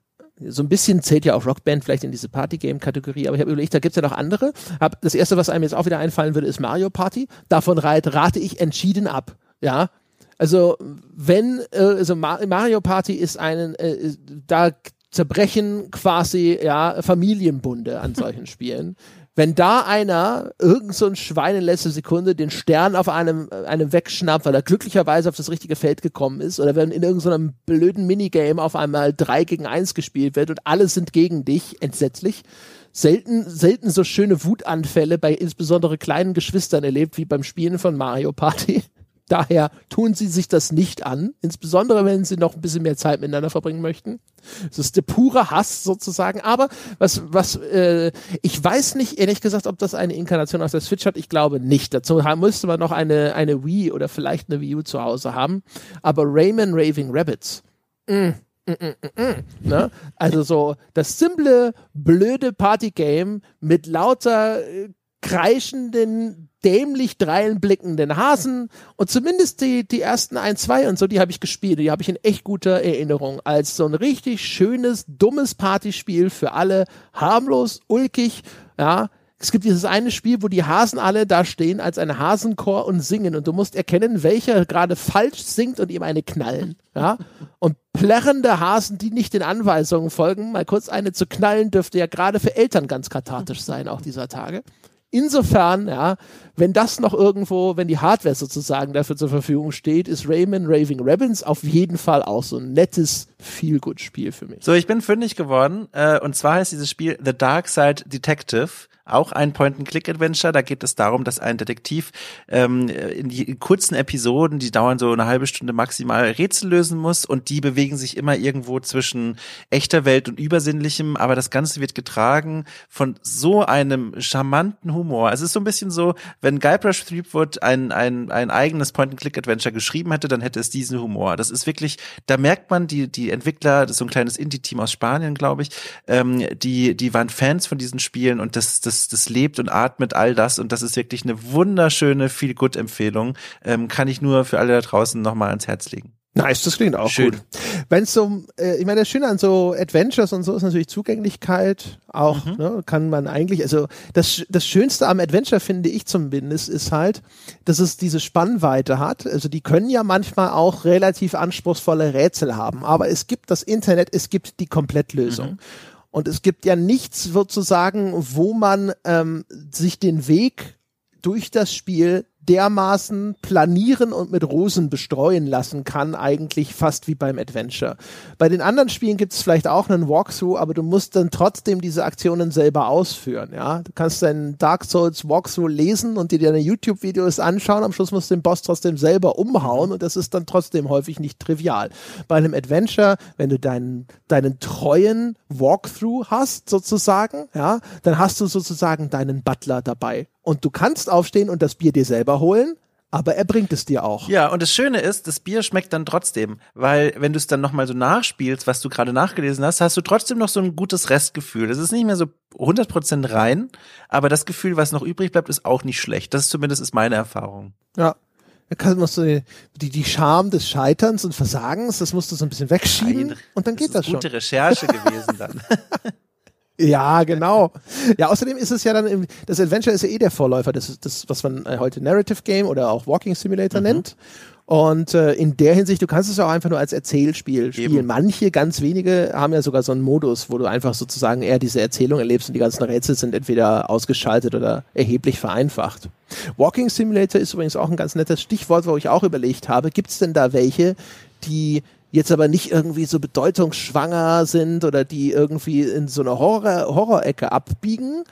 so ein bisschen zählt ja auch Rockband vielleicht in diese Party-Game-Kategorie, aber ich habe überlegt, da gibt's ja noch andere. Hab, das erste, was einem jetzt auch wieder einfallen würde, ist Mario Party. Davon rate ich entschieden ab. Ja, also wenn äh, also Mario Party ist einen, äh, da zerbrechen quasi ja Familienbunde an solchen [laughs] Spielen. Wenn da einer irgend so ein Schwein in letzter Sekunde den Stern auf einem, einem wegschnappt, weil er glücklicherweise auf das richtige Feld gekommen ist, oder wenn in irgendeinem blöden Minigame auf einmal drei gegen eins gespielt wird und alle sind gegen dich, entsetzlich. Selten, selten so schöne Wutanfälle bei insbesondere kleinen Geschwistern erlebt wie beim Spielen von Mario Party. Daher tun Sie sich das nicht an, insbesondere wenn Sie noch ein bisschen mehr Zeit miteinander verbringen möchten. Das ist der pure Hass sozusagen. Aber was, was, äh, ich weiß nicht ehrlich gesagt, ob das eine Inkarnation aus der Switch hat. Ich glaube nicht. Dazu müsste man noch eine eine Wii oder vielleicht eine Wii U zu Hause haben. Aber Rayman Raving Rabbits. Mm. Mm, mm, mm, ne? Also so das simple, blöde Partygame mit lauter äh, kreischenden dämlich dreinblickenden Hasen und zumindest die, die ersten ein, zwei und so, die habe ich gespielt. Die habe ich in echt guter Erinnerung als so ein richtig schönes, dummes Partyspiel für alle. Harmlos, ulkig, ja. Es gibt dieses eine Spiel, wo die Hasen alle da stehen als ein Hasenchor und singen und du musst erkennen, welcher gerade falsch singt und ihm eine knallen, ja. Und plärrende Hasen, die nicht den Anweisungen folgen, mal kurz eine zu knallen, dürfte ja gerade für Eltern ganz kathartisch sein, auch dieser Tage. Insofern, ja, wenn das noch irgendwo, wenn die Hardware sozusagen dafür zur Verfügung steht, ist Rayman Raving Rabbins auf jeden Fall auch so ein nettes Feel-Good-Spiel für mich. So, ich bin fündig geworden, äh, und zwar heißt dieses Spiel The Dark Side Detective auch ein Point-and-Click-Adventure. Da geht es darum, dass ein Detektiv ähm, in, die, in kurzen Episoden, die dauern so eine halbe Stunde maximal, Rätsel lösen muss und die bewegen sich immer irgendwo zwischen echter Welt und übersinnlichem, aber das Ganze wird getragen von so einem charmanten Humor. Es ist so ein bisschen so, wenn Guybrush Threepwood ein, ein, ein eigenes Point-and-Click-Adventure geschrieben hätte, dann hätte es diesen Humor. Das ist wirklich, da merkt man, die, die Entwickler, das ist so ein kleines Indie-Team aus Spanien, glaube ich, ähm, die, die waren Fans von diesen Spielen und das, das das, lebt und atmet all das und das ist wirklich eine wunderschöne Feel-Good-Empfehlung. Ähm, kann ich nur für alle da draußen nochmal ans Herz legen. Nice, das klingt auch Schön. gut. Wenn es so, äh, ich meine, das Schöne an so Adventures und so ist natürlich Zugänglichkeit. Auch mhm. ne, kann man eigentlich, also das, das Schönste am Adventure finde ich zumindest ist halt, dass es diese Spannweite hat. Also die können ja manchmal auch relativ anspruchsvolle Rätsel haben, aber es gibt das Internet, es gibt die Komplettlösung. Mhm. Und es gibt ja nichts sozusagen, wo man ähm, sich den Weg durch das Spiel dermaßen planieren und mit Rosen bestreuen lassen kann, eigentlich fast wie beim Adventure. Bei den anderen Spielen gibt es vielleicht auch einen Walkthrough, aber du musst dann trotzdem diese Aktionen selber ausführen. Ja, du kannst deinen Dark Souls Walkthrough lesen und dir deine YouTube-Videos anschauen. Am Schluss musst du den Boss trotzdem selber umhauen und das ist dann trotzdem häufig nicht trivial. Bei einem Adventure, wenn du deinen deinen treuen Walkthrough hast sozusagen, ja, dann hast du sozusagen deinen Butler dabei und du kannst aufstehen und das Bier dir selber holen, aber er bringt es dir auch. Ja, und das Schöne ist, das Bier schmeckt dann trotzdem, weil wenn du es dann nochmal so nachspielst, was du gerade nachgelesen hast, hast du trotzdem noch so ein gutes Restgefühl. Es ist nicht mehr so 100% rein, aber das Gefühl, was noch übrig bleibt, ist auch nicht schlecht. Das ist zumindest ist meine Erfahrung. Ja. Da kann man so die, die Scham des Scheiterns und Versagens, das musst du so ein bisschen wegschieben Nein, und dann geht das, das schon. Gute Recherche gewesen dann. [laughs] Ja, genau. Ja, außerdem ist es ja dann, im, das Adventure ist ja eh der Vorläufer, das ist das, was man äh, heute Narrative Game oder auch Walking Simulator mhm. nennt. Und äh, in der Hinsicht, du kannst es auch einfach nur als Erzählspiel spielen. Eben. Manche, ganz wenige, haben ja sogar so einen Modus, wo du einfach sozusagen eher diese Erzählung erlebst und die ganzen Rätsel sind entweder ausgeschaltet oder erheblich vereinfacht. Walking Simulator ist übrigens auch ein ganz nettes Stichwort, wo ich auch überlegt habe, gibt es denn da welche, die jetzt aber nicht irgendwie so bedeutungsschwanger sind oder die irgendwie in so eine Horror Horrorecke abbiegen.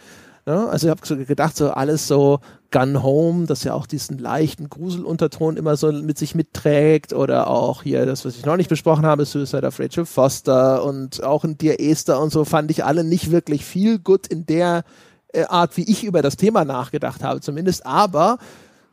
Ja, also ich habe so gedacht, so alles so Gun Home, das ja auch diesen leichten Gruselunterton immer so mit sich mitträgt oder auch hier das, was ich noch nicht besprochen habe, Suicide of Rachel Foster und auch in Dear Esther und so fand ich alle nicht wirklich viel gut in der äh, Art, wie ich über das Thema nachgedacht habe zumindest, aber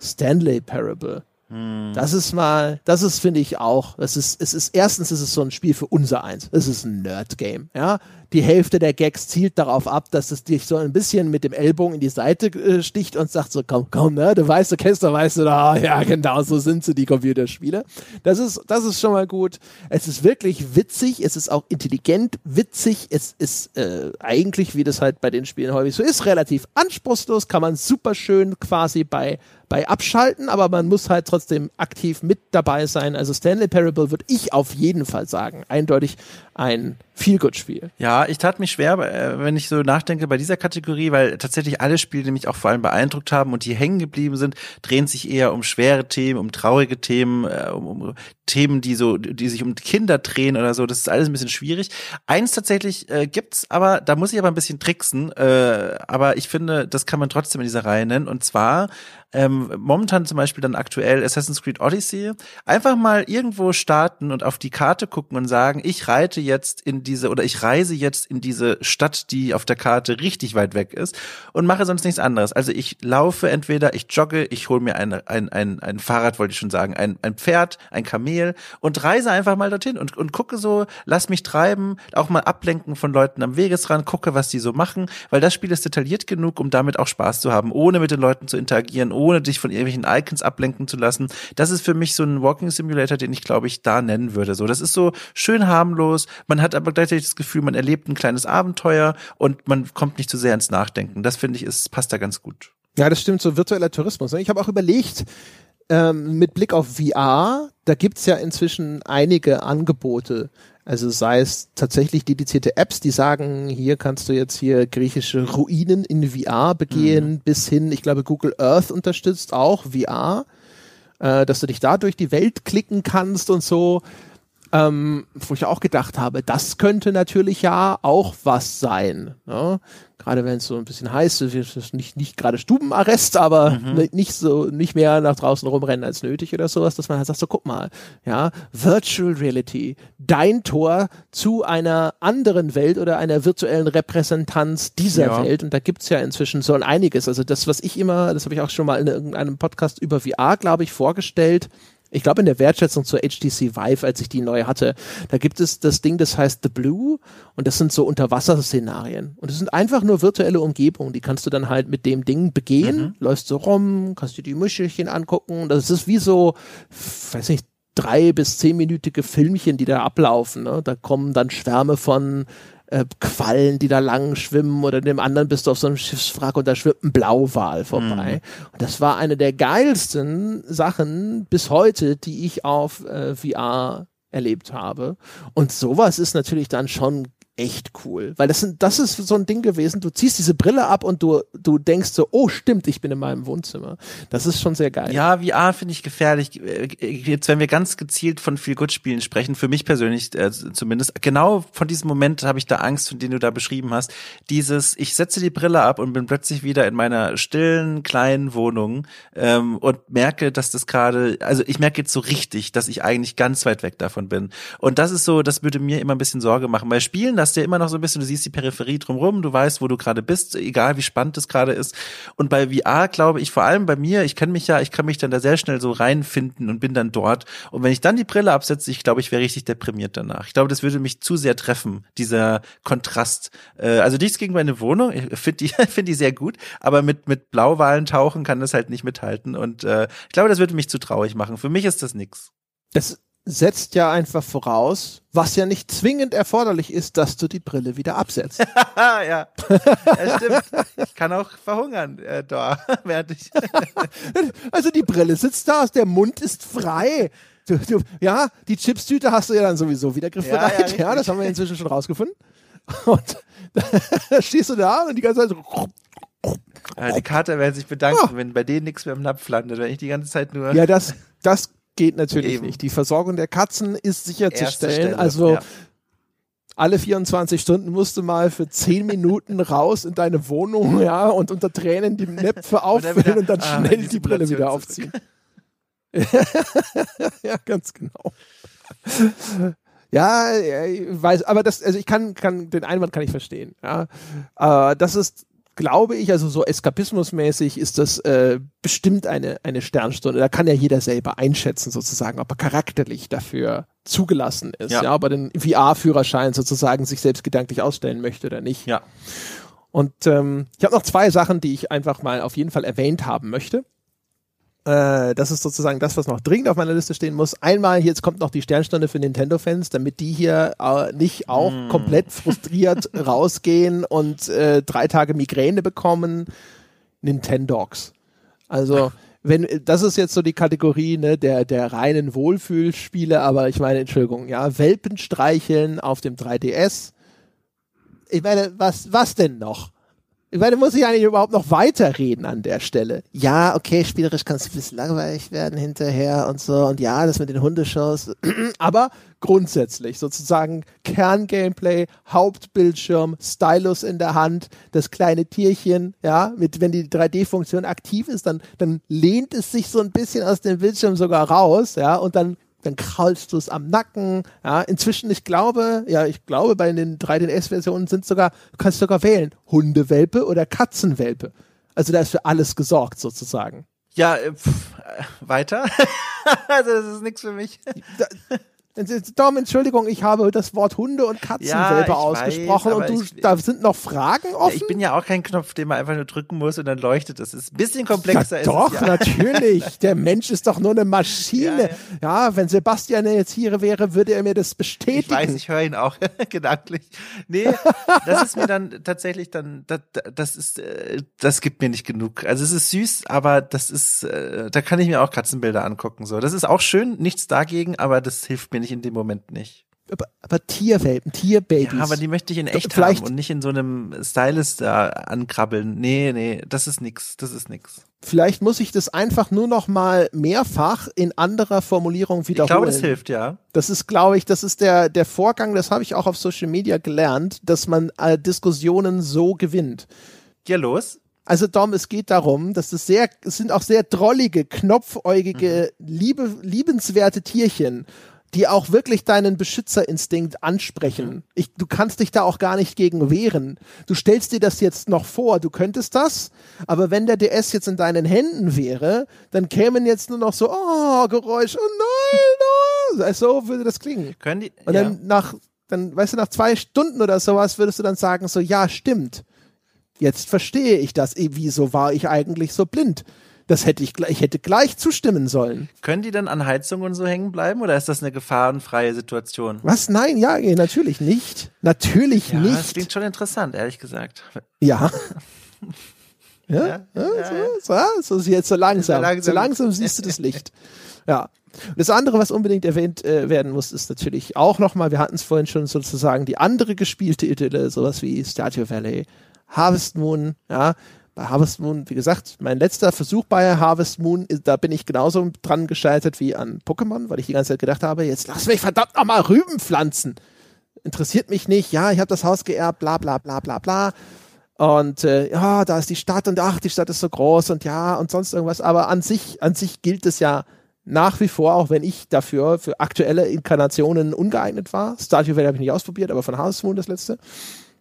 Stanley Parable Hm. Das ist mal, das ist, finde ich auch, das ist, es ist, erstens ist es so ein Spiel für unser Eins. Es ist ein Nerd-Game, ja. Die Hälfte der Gags zielt darauf ab, dass es dich so ein bisschen mit dem Ellbogen in die Seite äh, sticht und sagt so, komm, komm, ne, du weißt, du kennst, du weißt, du, da, ja, genau, so sind sie, die Computerspiele. Das ist, das ist schon mal gut. Es ist wirklich witzig, es ist auch intelligent witzig, es ist, äh, eigentlich, wie das halt bei den Spielen häufig so ist, relativ anspruchslos, kann man super schön quasi bei bei Abschalten, aber man muss halt trotzdem aktiv mit dabei sein. Also Stanley Parable würde ich auf jeden Fall sagen. Eindeutig ein Feel-Good-Spiel. Ja, ich tat mich schwer, äh, wenn ich so nachdenke bei dieser Kategorie, weil tatsächlich alle Spiele, die mich auch vor allem beeindruckt haben und die hängen geblieben sind, drehen sich eher um schwere Themen, um traurige Themen, äh, um, um Themen, die so, die sich um Kinder drehen oder so. Das ist alles ein bisschen schwierig. Eins tatsächlich äh, gibt's, aber da muss ich aber ein bisschen tricksen. Äh, aber ich finde, das kann man trotzdem in dieser Reihe nennen. Und zwar ähm, momentan zum Beispiel dann aktuell Assassin's Creed Odyssey. Einfach mal irgendwo starten und auf die Karte gucken und sagen, ich reite jetzt in diese oder ich reise jetzt in diese Stadt, die auf der Karte richtig weit weg ist und mache sonst nichts anderes. Also ich laufe entweder, ich jogge, ich hole mir ein, ein, ein, ein Fahrrad, wollte ich schon sagen, ein, ein Pferd, ein Kamel und reise einfach mal dorthin und, und gucke so, lass mich treiben, auch mal ablenken von Leuten am Wegesrand, gucke, was die so machen, weil das Spiel ist detailliert genug, um damit auch Spaß zu haben, ohne mit den Leuten zu interagieren, ohne dich von irgendwelchen Icons ablenken zu lassen. Das ist für mich so ein Walking Simulator, den ich glaube ich da nennen würde. So, das ist so schön harmlos. Man hat aber gleichzeitig das Gefühl, man erlebt ein kleines Abenteuer und man kommt nicht zu sehr ins Nachdenken. Das finde ich, ist, passt da ganz gut. Ja, das stimmt, so virtueller Tourismus. Ne? Ich habe auch überlegt, ähm, mit Blick auf VR, da gibt's ja inzwischen einige Angebote. Also sei es tatsächlich dedizierte Apps, die sagen, hier kannst du jetzt hier griechische Ruinen in VR begehen, mhm. bis hin, ich glaube, Google Earth unterstützt auch VR, äh, dass du dich da durch die Welt klicken kannst und so. Ähm, wo ich auch gedacht habe, das könnte natürlich ja auch was sein. Ne? gerade wenn es so ein bisschen heiß ist, nicht, nicht gerade Stubenarrest, aber mhm. nicht so, nicht mehr nach draußen rumrennen als nötig oder sowas, dass man halt sagt, so guck mal, ja, Virtual Reality, dein Tor zu einer anderen Welt oder einer virtuellen Repräsentanz dieser ja. Welt und da gibt's ja inzwischen so einiges, also das, was ich immer, das habe ich auch schon mal in irgendeinem Podcast über VR, glaube ich, vorgestellt, ich glaube in der Wertschätzung zur HTC Vive, als ich die neu hatte, da gibt es das Ding, das heißt The Blue und das sind so Unterwasserszenarien und das sind einfach nur virtuelle Umgebungen, die kannst du dann halt mit dem Ding begehen, mhm. läufst so rum, kannst dir die Muschelchen angucken, das ist wie so, weiß nicht, drei bis zehnminütige Filmchen, die da ablaufen. Ne? Da kommen dann Schwärme von äh, Quallen, die da lang schwimmen oder dem anderen bist du auf so einem Schiffswrack und da schwimmt ein Blauwal vorbei. Mhm. Und das war eine der geilsten Sachen bis heute, die ich auf äh, VR erlebt habe. Und sowas ist natürlich dann schon echt cool, weil das sind, das ist so ein Ding gewesen. Du ziehst diese Brille ab und du, du denkst so, oh stimmt, ich bin in meinem Wohnzimmer. Das ist schon sehr geil. Ja, VR finde ich gefährlich. Jetzt, wenn wir ganz gezielt von viel Good Spielen sprechen, für mich persönlich äh, zumindest, genau von diesem Moment habe ich da Angst, von den du da beschrieben hast. Dieses, ich setze die Brille ab und bin plötzlich wieder in meiner stillen kleinen Wohnung ähm, und merke, dass das gerade, also ich merke jetzt so richtig, dass ich eigentlich ganz weit weg davon bin. Und das ist so, das würde mir immer ein bisschen Sorge machen. Bei Spielen, hast ja immer noch so ein bisschen, du siehst die Peripherie drumherum, du weißt, wo du gerade bist, egal wie spannend es gerade ist. Und bei VR glaube ich, vor allem bei mir, ich kenne mich ja, ich kann mich dann da sehr schnell so reinfinden und bin dann dort. Und wenn ich dann die Brille absetze, ich glaube, ich wäre richtig deprimiert danach. Ich glaube, das würde mich zu sehr treffen, dieser Kontrast. Äh, also nichts gegen meine Wohnung, ich finde die, [laughs] finde die sehr gut, aber mit, mit Blauwalen tauchen kann das halt nicht mithalten. Und äh, ich glaube, das würde mich zu traurig machen. Für mich ist das nix. Das setzt ja einfach voraus, was ja nicht zwingend erforderlich ist, dass du die Brille wieder absetzt. [laughs] ja. ja, stimmt. Ich kann auch verhungern äh, da, [laughs] während ich. [laughs] also die Brille sitzt da, der Mund ist frei. Du, du, ja, die Chipstüte hast du ja dann sowieso wieder griffbereit. Ja, ja, ja, das haben wir inzwischen schon rausgefunden. Und da stehst du da und die ganze Zeit so. Ja, die Kater werden sich bedanken, oh. wenn bei denen nichts mehr im Napf landet, wenn ich die ganze Zeit nur. Ja, das, das geht natürlich Eben. nicht. Die Versorgung der Katzen ist sicherzustellen. Also ja. alle 24 Stunden musst du mal für 10 Minuten raus in deine Wohnung, ja, und unter Tränen die Näpfe auffüllen und dann, und dann ah, schnell die, die Brille wieder aufziehen. [laughs] ja, ganz genau. Ja, ich weiß, aber das, also ich kann, kann, den Einwand kann ich verstehen. Ja, äh, das ist glaube ich, also so eskapismusmäßig ist das äh, bestimmt eine, eine Sternstunde. Da kann ja jeder selber einschätzen, sozusagen, ob er charakterlich dafür zugelassen ist, ja, ja ob er den VR-Führerschein sozusagen sich selbst gedanklich ausstellen möchte oder nicht. Ja. Und ähm, ich habe noch zwei Sachen, die ich einfach mal auf jeden Fall erwähnt haben möchte. Äh, das ist sozusagen das, was noch dringend auf meiner Liste stehen muss. Einmal, jetzt kommt noch die Sternstunde für Nintendo-Fans, damit die hier äh, nicht auch mm. komplett frustriert [laughs] rausgehen und äh, drei Tage Migräne bekommen. Nintendogs. Also, wenn, das ist jetzt so die Kategorie ne, der, der reinen Wohlfühlspiele, aber ich meine, Entschuldigung, ja, Welpen streicheln auf dem 3DS. Ich meine, was, was denn noch? Ich meine, muss ich eigentlich überhaupt noch weiterreden an der Stelle? Ja, okay, spielerisch kann es ein bisschen langweilig werden hinterher und so. Und ja, das mit den Hundeshows. [clears throat] Aber grundsätzlich sozusagen Kerngameplay, Hauptbildschirm, Stylus in der Hand, das kleine Tierchen, ja, mit, wenn die 3D-Funktion aktiv ist, dann, dann lehnt es sich so ein bisschen aus dem Bildschirm sogar raus, ja, und dann dann kraulst du es am Nacken. Ja, inzwischen, ich glaube, ja, ich glaube, bei den 3DS-Versionen sind sogar, du kannst sogar wählen, Hundewelpe oder Katzenwelpe. Also da ist für alles gesorgt, sozusagen. Ja, äh, pff, äh, weiter. [laughs] also das ist nichts für mich. Dom, Entschuldigung, ich habe das Wort Hunde und Katzenwelpe ja, ausgesprochen weiß, und du, ich, da sind noch Fragen offen. Ja, ich bin ja auch kein Knopf, den man einfach nur drücken muss und dann leuchtet es. Ist ein bisschen komplexer. Ja, doch, es, ja. natürlich. [laughs] Der Mensch ist doch nur eine Maschine. Ja, wenn Sebastian jetzt hier wäre, würde er mir das bestätigen. Ich weiß, ich höre ihn auch [laughs] gedanklich. Nee, das ist mir dann tatsächlich dann, das, das ist, äh, das gibt mir nicht genug. Also es ist süß, aber das ist, äh, da kann ich mir auch Katzenbilder angucken. So, das ist auch schön, nichts dagegen, aber das hilft mir nicht ich in dem Moment nicht. Aber, aber Tierwelpen, Tierbabys. Ja, aber die möchte ich in echt Vielleicht. haben und nicht in so einem Stylist da ankrabbeln. Nee, nee, das ist nix, das ist nix. Vielleicht muss ich das einfach nur noch mal mehrfach in anderer Formulierung wiederholen. Ich glaube, das hilft, ja. Das ist, glaube ich, das ist der, der Vorgang, das habe ich auch auf Social Media gelernt, dass man äh, Diskussionen so gewinnt. Ja, los. Also Dom, es geht darum, dass es sehr, es sind auch sehr drollige, knopfäugige, mhm. liebe, liebenswerte Tierchen die auch wirklich deinen Beschützerinstinkt ansprechen. Mhm. Ich, du kannst dich da auch gar nicht gegen wehren. Du stellst dir das jetzt noch vor, du könntest das, aber wenn der DS jetzt in deinen Händen wäre, dann kämen jetzt nur noch so, oh, Geräusch, oh nein, oh. so würde das klingen. Können die, Und dann ja. nach, dann, weißt du, nach zwei Stunden oder sowas würdest du dann sagen, so, ja, stimmt. Jetzt verstehe ich das. Wieso war ich eigentlich so blind? Das hätte ich, ich hätte gleich zustimmen sollen. Können die dann an Heizungen so hängen bleiben oder ist das eine gefahrenfreie Situation? Was? Nein, ja, natürlich nicht. Natürlich ja, nicht. Das klingt schon interessant, ehrlich gesagt. Ja. [laughs] ja, ja, ja, so, so, so jetzt so langsam. langsam. So langsam siehst du das Licht. Ja. Und das andere, was unbedingt erwähnt äh, werden muss, ist natürlich auch nochmal, wir hatten es vorhin schon sozusagen, die andere gespielte Idylle, sowas wie Statue Valley, Harvest Moon, ja, bei Harvest Moon, wie gesagt, mein letzter Versuch bei Harvest Moon, da bin ich genauso dran gescheitert wie an Pokémon, weil ich die ganze Zeit gedacht habe, jetzt lass mich verdammt nochmal Rüben pflanzen. Interessiert mich nicht, ja, ich habe das Haus geerbt, bla bla bla bla bla. Und äh, ja, da ist die Stadt und ach, die Stadt ist so groß und ja, und sonst irgendwas. Aber an sich, an sich gilt es ja nach wie vor, auch wenn ich dafür für aktuelle Inkarnationen ungeeignet war. Stardew Valley habe ich nicht ausprobiert, aber von Harvest Moon das letzte.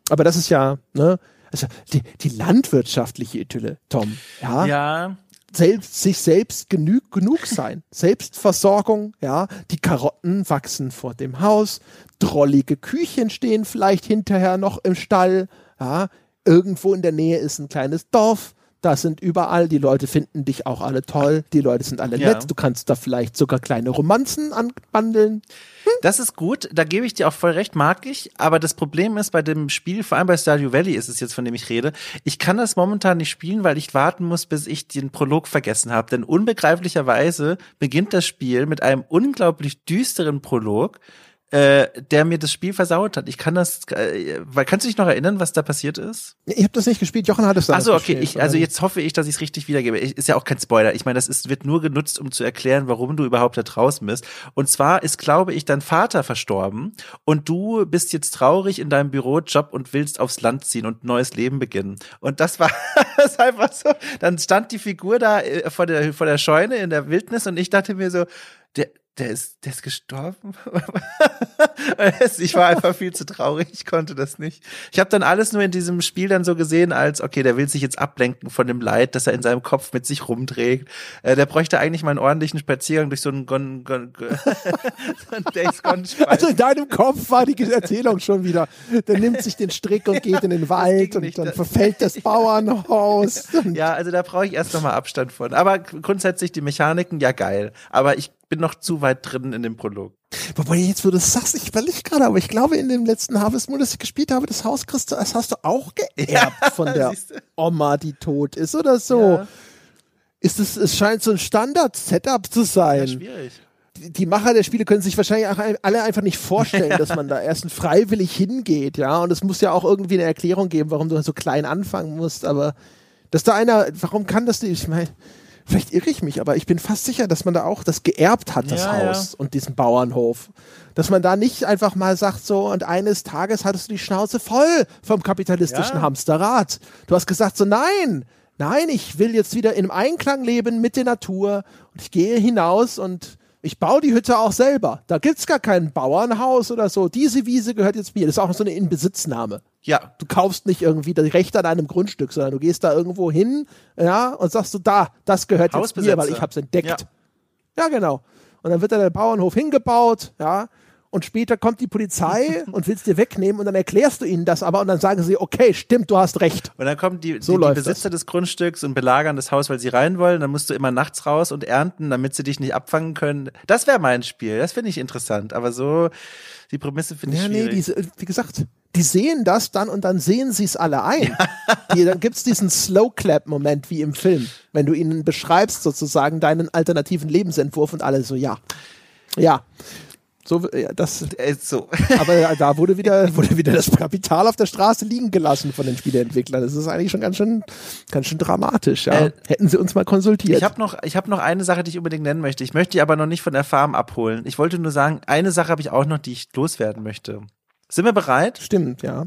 Aber das ist ja, ne, also die, die landwirtschaftliche Idylle, Tom. Ja. ja. Selbst, sich selbst genug, genug sein. [laughs] Selbstversorgung, ja. Die Karotten wachsen vor dem Haus. Drollige Küchen stehen vielleicht hinterher noch im Stall. Ja. Irgendwo in der Nähe ist ein kleines Dorf. Da sind überall, die Leute finden dich auch alle toll, die Leute sind alle ja. nett, du kannst da vielleicht sogar kleine Romanzen anbandeln. Hm? Das ist gut, da gebe ich dir auch voll recht, mag ich, aber das Problem ist bei dem Spiel, vor allem bei Stardew Valley ist es jetzt, von dem ich rede, ich kann das momentan nicht spielen, weil ich warten muss, bis ich den Prolog vergessen habe, denn unbegreiflicherweise beginnt das Spiel mit einem unglaublich düsteren Prolog, äh, der mir das Spiel versaut hat. Ich kann das, äh, weil kannst du dich noch erinnern, was da passiert ist? Ich habe das nicht gespielt. Jochen hat es dann. Also okay, ich, also jetzt hoffe ich, dass ich es richtig wiedergebe. Ich, ist ja auch kein Spoiler. Ich meine, das ist, wird nur genutzt, um zu erklären, warum du überhaupt da draußen bist. Und zwar ist, glaube ich, dein Vater verstorben und du bist jetzt traurig in deinem Bürojob und willst aufs Land ziehen und ein neues Leben beginnen. Und das war [laughs] das einfach so. Dann stand die Figur da äh, vor der vor der Scheune in der Wildnis und ich dachte mir so, der der ist, der ist gestorben. [laughs] ich war einfach viel zu traurig, ich konnte das nicht. Ich habe dann alles nur in diesem Spiel dann so gesehen, als okay, der will sich jetzt ablenken von dem Leid, das er in seinem Kopf mit sich rumträgt. Äh, der bräuchte eigentlich mal einen ordentlichen Spaziergang durch so einen, Gon, Gon, Gon [laughs] so einen Days Gone. [laughs] Also in deinem Kopf war die Erzählung schon wieder. Der nimmt sich den Strick und geht in den Wald und nicht, dann verfällt das Bauernhaus. Ja, also da brauche ich erst noch mal Abstand von. Aber grundsätzlich die Mechaniken, ja geil. Aber ich bin noch zu weit drin in dem Prolog. Wobei jetzt, wo du das sagst, ich überlege gerade, aber ich glaube, in dem letzten Harvest Moon, das ich gespielt habe, das Haus kriegst du, das hast du auch geerbt ja, von der Oma, die tot ist oder so. Ja. Ist es, es scheint so ein Standard-Setup zu sein. Ja, schwierig. Die, die Macher der Spiele können sich wahrscheinlich auch alle einfach nicht vorstellen, [laughs] dass man da erst freiwillig hingeht, ja. Und es muss ja auch irgendwie eine Erklärung geben, warum du so klein anfangen musst, aber dass da einer, warum kann das nicht? Ich meine, Vielleicht irre ich mich, aber ich bin fast sicher, dass man da auch das geerbt hat, das ja, Haus ja. und diesen Bauernhof. Dass man da nicht einfach mal sagt so, und eines Tages hattest du die Schnauze voll vom kapitalistischen ja. Hamsterrad. Du hast gesagt so, nein, nein, ich will jetzt wieder im Einklang leben mit der Natur und ich gehe hinaus und ich baue die Hütte auch selber. Da gibt's gar kein Bauernhaus oder so. Diese Wiese gehört jetzt mir. Das ist auch so eine Inbesitznahme. Ja. Du kaufst nicht irgendwie das Recht an einem Grundstück, sondern du gehst da irgendwo hin, ja, und sagst du, da, das gehört jetzt mir, weil ich hab's entdeckt. Ja. ja, genau. Und dann wird da der Bauernhof hingebaut, ja, und später kommt die Polizei [laughs] und will es dir wegnehmen und dann erklärst du ihnen das aber und dann sagen sie, okay, stimmt, du hast recht. Und dann kommen die, so die, die Besitzer das. des Grundstücks und belagern das Haus, weil sie rein wollen. Dann musst du immer nachts raus und ernten, damit sie dich nicht abfangen können. Das wäre mein Spiel. Das finde ich interessant. Aber so, die Prämisse finde ich ja, schwierig. Nee, die, wie gesagt, die sehen das dann und dann sehen sie es alle ein. [laughs] die, dann gibt's diesen Slow-Clap-Moment wie im Film, wenn du ihnen beschreibst sozusagen deinen alternativen Lebensentwurf und alle so, ja. Ja, so, ja, das ist [laughs] so. aber da wurde wieder, [laughs] wurde wieder das Kapital auf der Straße liegen gelassen von den Spieleentwicklern. Das ist eigentlich schon ganz schön, ganz schön dramatisch. Ja. Äh, Hätten sie uns mal konsultiert. Ich habe noch, ich habe noch eine Sache, die ich unbedingt nennen möchte. Ich möchte die aber noch nicht von der Farm abholen. Ich wollte nur sagen, eine Sache habe ich auch noch, die ich loswerden möchte. Sind wir bereit? Stimmt, ja.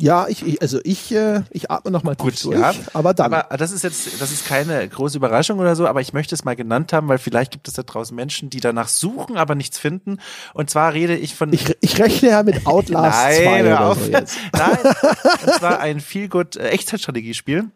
Ja, ich, ich also ich, äh, ich atme noch mal Gut, durch, ja. aber dann. Aber das ist jetzt, das ist keine große Überraschung oder so, aber ich möchte es mal genannt haben, weil vielleicht gibt es da draußen Menschen, die danach suchen, aber nichts finden. Und zwar rede ich von. Ich, ich rechne ja mit [laughs] Outlast Nein, 2 oder auf. so. Nein, [laughs] und zwar ein viel gut äh, Echtzeitstrategiespiel.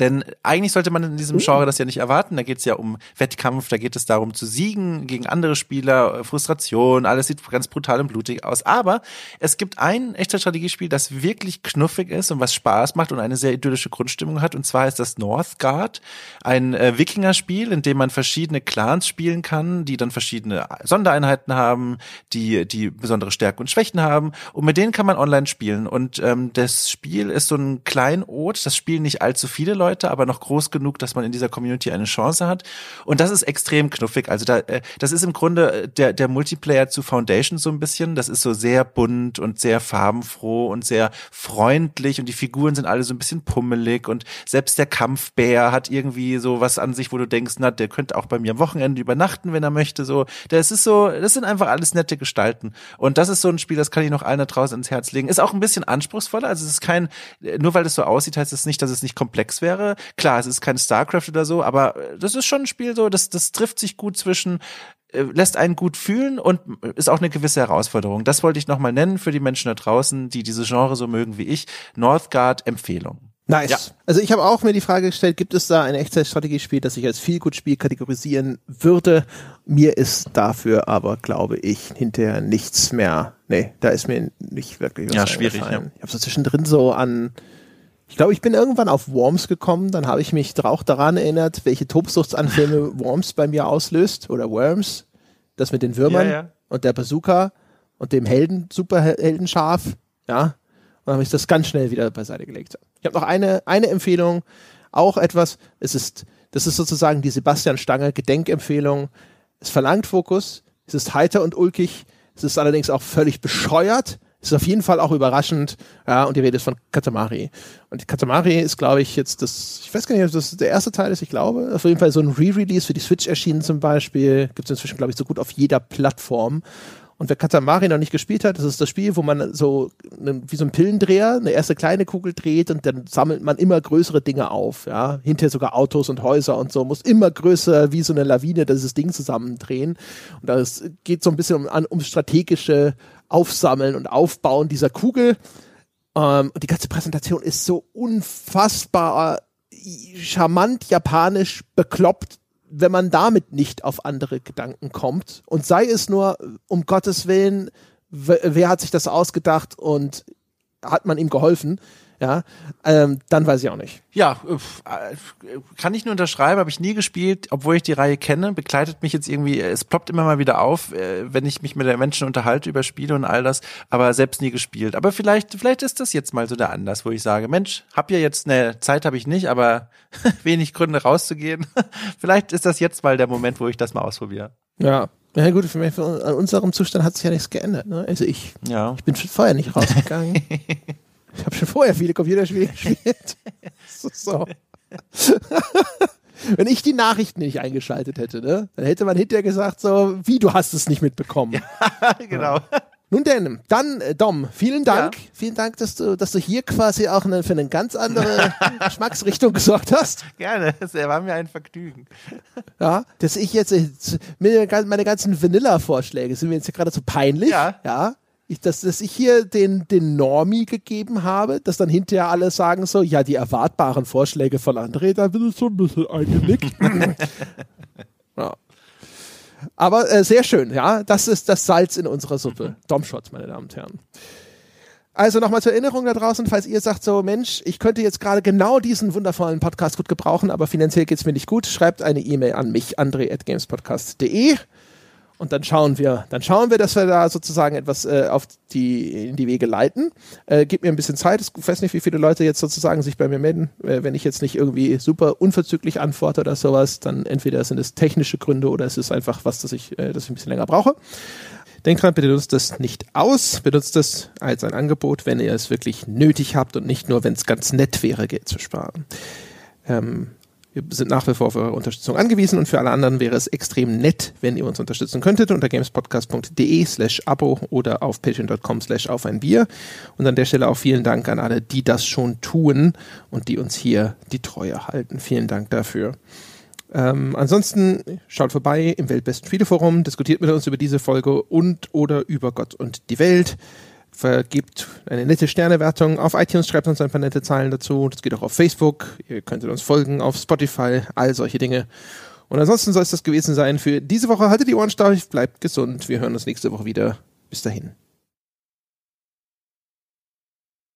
Denn eigentlich sollte man in diesem uh. Genre das ja nicht erwarten. Da geht es ja um Wettkampf, da geht es darum zu siegen gegen andere Spieler, Frustration, alles sieht ganz brutal und blutig aus. Aber es gibt ein echtes Strategiespiel, das wirklich knuffig ist und was Spaß macht und eine sehr idyllische Grundstimmung hat. Und zwar ist das Northgard, ein äh, Wikinger-Spiel, in dem man verschiedene Clans spielen kann, die dann verschiedene Sondereinheiten haben, die die besondere Stärken und Schwächen haben. Und mit denen kann man online spielen. Und ähm, das Spiel ist so ein Kleinod, das spielen nicht allzu viele Leute Leute, aber noch groß genug, dass man in dieser Community eine Chance hat. Und das ist extrem knuffig. Also da, äh, das ist im Grunde äh, der, der Multiplayer zu Foundation so ein bisschen. Das ist so sehr bunt und sehr farbenfroh und sehr freundlich und die Figuren sind alle so ein bisschen pummelig und selbst der Kampfbär hat irgendwie so was an sich, wo du denkst, na, der könnte auch bei mir am Wochenende übernachten, wenn er möchte. So, das ist so, das sind einfach alles nette Gestalten. Und das ist so ein Spiel, das kann ich noch allen da draußen ins Herz legen. Ist auch ein bisschen anspruchsvoller. Also es ist kein, nur weil es so aussieht, heißt es nicht, dass es nicht komplex wäre wäre. Klar, es ist kein StarCraft oder so, aber äh, das ist schon ein Spiel so, das, das trifft sich gut zwischen äh, lässt einen gut fühlen und ist auch eine gewisse Herausforderung. Das wollte ich nochmal nennen für die Menschen da draußen, die diese Genre so mögen wie ich. Northgard Empfehlung. Nice. Ja. Also ich habe auch mir die Frage gestellt, gibt es da ein Echtzeitstrategiespiel, das ich als Feelgood-Spiel kategorisieren würde? Mir ist dafür aber, glaube ich, hinterher nichts mehr. Nee, da ist mir nicht wirklich was Ja, schwierig. Ja. Ich habe so zwischendrin so an ich glaube, ich bin irgendwann auf Worms gekommen, dann habe ich mich auch daran erinnert, welche Tobsuchtsanfälle [laughs] Worms bei mir auslöst oder Worms. Das mit den Würmern ja, ja. und der Bazooka und dem Helden, Superheldenschaf, ja. Und dann habe ich das ganz schnell wieder beiseite gelegt. Ich habe noch eine, eine Empfehlung, auch etwas, es ist, das ist sozusagen die Sebastian Stange Gedenkempfehlung. Es verlangt Fokus, es ist heiter und ulkig, es ist allerdings auch völlig bescheuert, ist auf jeden Fall auch überraschend. Ja, und die Rede ist von Katamari. Und Katamari ist, glaube ich, jetzt das, ich weiß gar nicht, ob das der erste Teil ist, ich glaube. Auf jeden Fall so ein Re-Release für die Switch erschienen zum Beispiel. Gibt es inzwischen, glaube ich, so gut auf jeder Plattform. Und wer Katamari noch nicht gespielt hat, das ist das Spiel, wo man so wie so ein Pillendreher eine erste kleine Kugel dreht und dann sammelt man immer größere Dinge auf. Ja, hinterher sogar Autos und Häuser und so muss immer größer wie so eine Lawine dieses Ding zusammendrehen. Und das geht so ein bisschen um, um strategische Aufsammeln und Aufbauen dieser Kugel. Ähm, und die ganze Präsentation ist so unfassbar charmant, japanisch, bekloppt, wenn man damit nicht auf andere Gedanken kommt. Und sei es nur, um Gottes Willen, wer hat sich das ausgedacht und hat man ihm geholfen? Ja, ähm, dann weiß ich auch nicht. Ja, äh, kann ich nur unterschreiben, habe ich nie gespielt, obwohl ich die Reihe kenne, begleitet mich jetzt irgendwie, es ploppt immer mal wieder auf, äh, wenn ich mich mit den Menschen unterhalte über Spiele und all das, aber selbst nie gespielt. Aber vielleicht, vielleicht ist das jetzt mal so der Anlass, wo ich sage, Mensch, hab ja jetzt eine Zeit habe ich nicht, aber [laughs] wenig Gründe rauszugehen. [laughs] vielleicht ist das jetzt mal der Moment, wo ich das mal ausprobiere. Ja, ja gut, für mich, an unserem Zustand hat sich ja nichts geändert. Ne? Also ich, ja. ich bin schon vorher nicht rausgegangen. [laughs] Ich habe schon vorher viele Computerspiele [laughs] gespielt. so. [laughs] Wenn ich die Nachrichten nicht eingeschaltet hätte, ne, dann hätte man hinterher gesagt, so, wie, du hast es nicht mitbekommen. Ja, [laughs] genau. Ja. Nun denn, dann äh, Dom, vielen Dank. Ja. Vielen Dank, dass du, dass du hier quasi auch eine, für eine ganz andere Geschmacksrichtung gesorgt hast. Gerne, es war mir ein Vergnügen. Ja, dass ich jetzt, äh, meine ganzen Vanilla-Vorschläge sind mir jetzt gerade so peinlich. Ja. Ja ich, dass, dass ich hier den, den Normie gegeben habe, dass dann hinterher alle sagen so, ja, die erwartbaren Vorschläge von André, da bin ich so ein bisschen eingenickt. [laughs] ja. Aber äh, sehr schön, ja, das ist das Salz in unserer Suppe. Domshots, meine Damen und Herren. Also nochmal zur Erinnerung da draußen, falls ihr sagt so, Mensch, ich könnte jetzt gerade genau diesen wundervollen Podcast gut gebrauchen, aber finanziell geht's mir nicht gut, schreibt eine E-Mail an mich, andre.gamespodcast.de und dann schauen wir, dann schauen wir, dass wir da sozusagen etwas äh, auf die in die Wege leiten. Äh, gib mir ein bisschen Zeit. Ich weiß nicht, wie viele Leute jetzt sozusagen sich bei mir melden. Äh, wenn ich jetzt nicht irgendwie super unverzüglich antworte oder sowas, dann entweder sind es technische Gründe oder es ist einfach was, dass ich, äh, dass ich ein bisschen länger brauche. Denkt dran, bitte nutzt das nicht aus. Benutzt es als ein Angebot, wenn ihr es wirklich nötig habt und nicht nur, wenn es ganz nett wäre, Geld zu sparen. Ähm, wir sind nach wie vor auf eure Unterstützung angewiesen und für alle anderen wäre es extrem nett, wenn ihr uns unterstützen könntet unter gamespodcast.de slash abo oder auf patreon.com slash auf ein Bier. Und an der Stelle auch vielen Dank an alle, die das schon tun und die uns hier die Treue halten. Vielen Dank dafür. Ähm, ansonsten schaut vorbei im Weltbesten Spieleforum, diskutiert mit uns über diese Folge und oder über Gott und die Welt vergibt eine nette Sternewertung. Auf iTunes schreibt uns ein paar nette Zeilen dazu. Das geht auch auf Facebook. Ihr könntet uns folgen auf Spotify, all solche Dinge. Und ansonsten soll es das gewesen sein für diese Woche. Haltet die Ohren steif, bleibt gesund. Wir hören uns nächste Woche wieder. Bis dahin.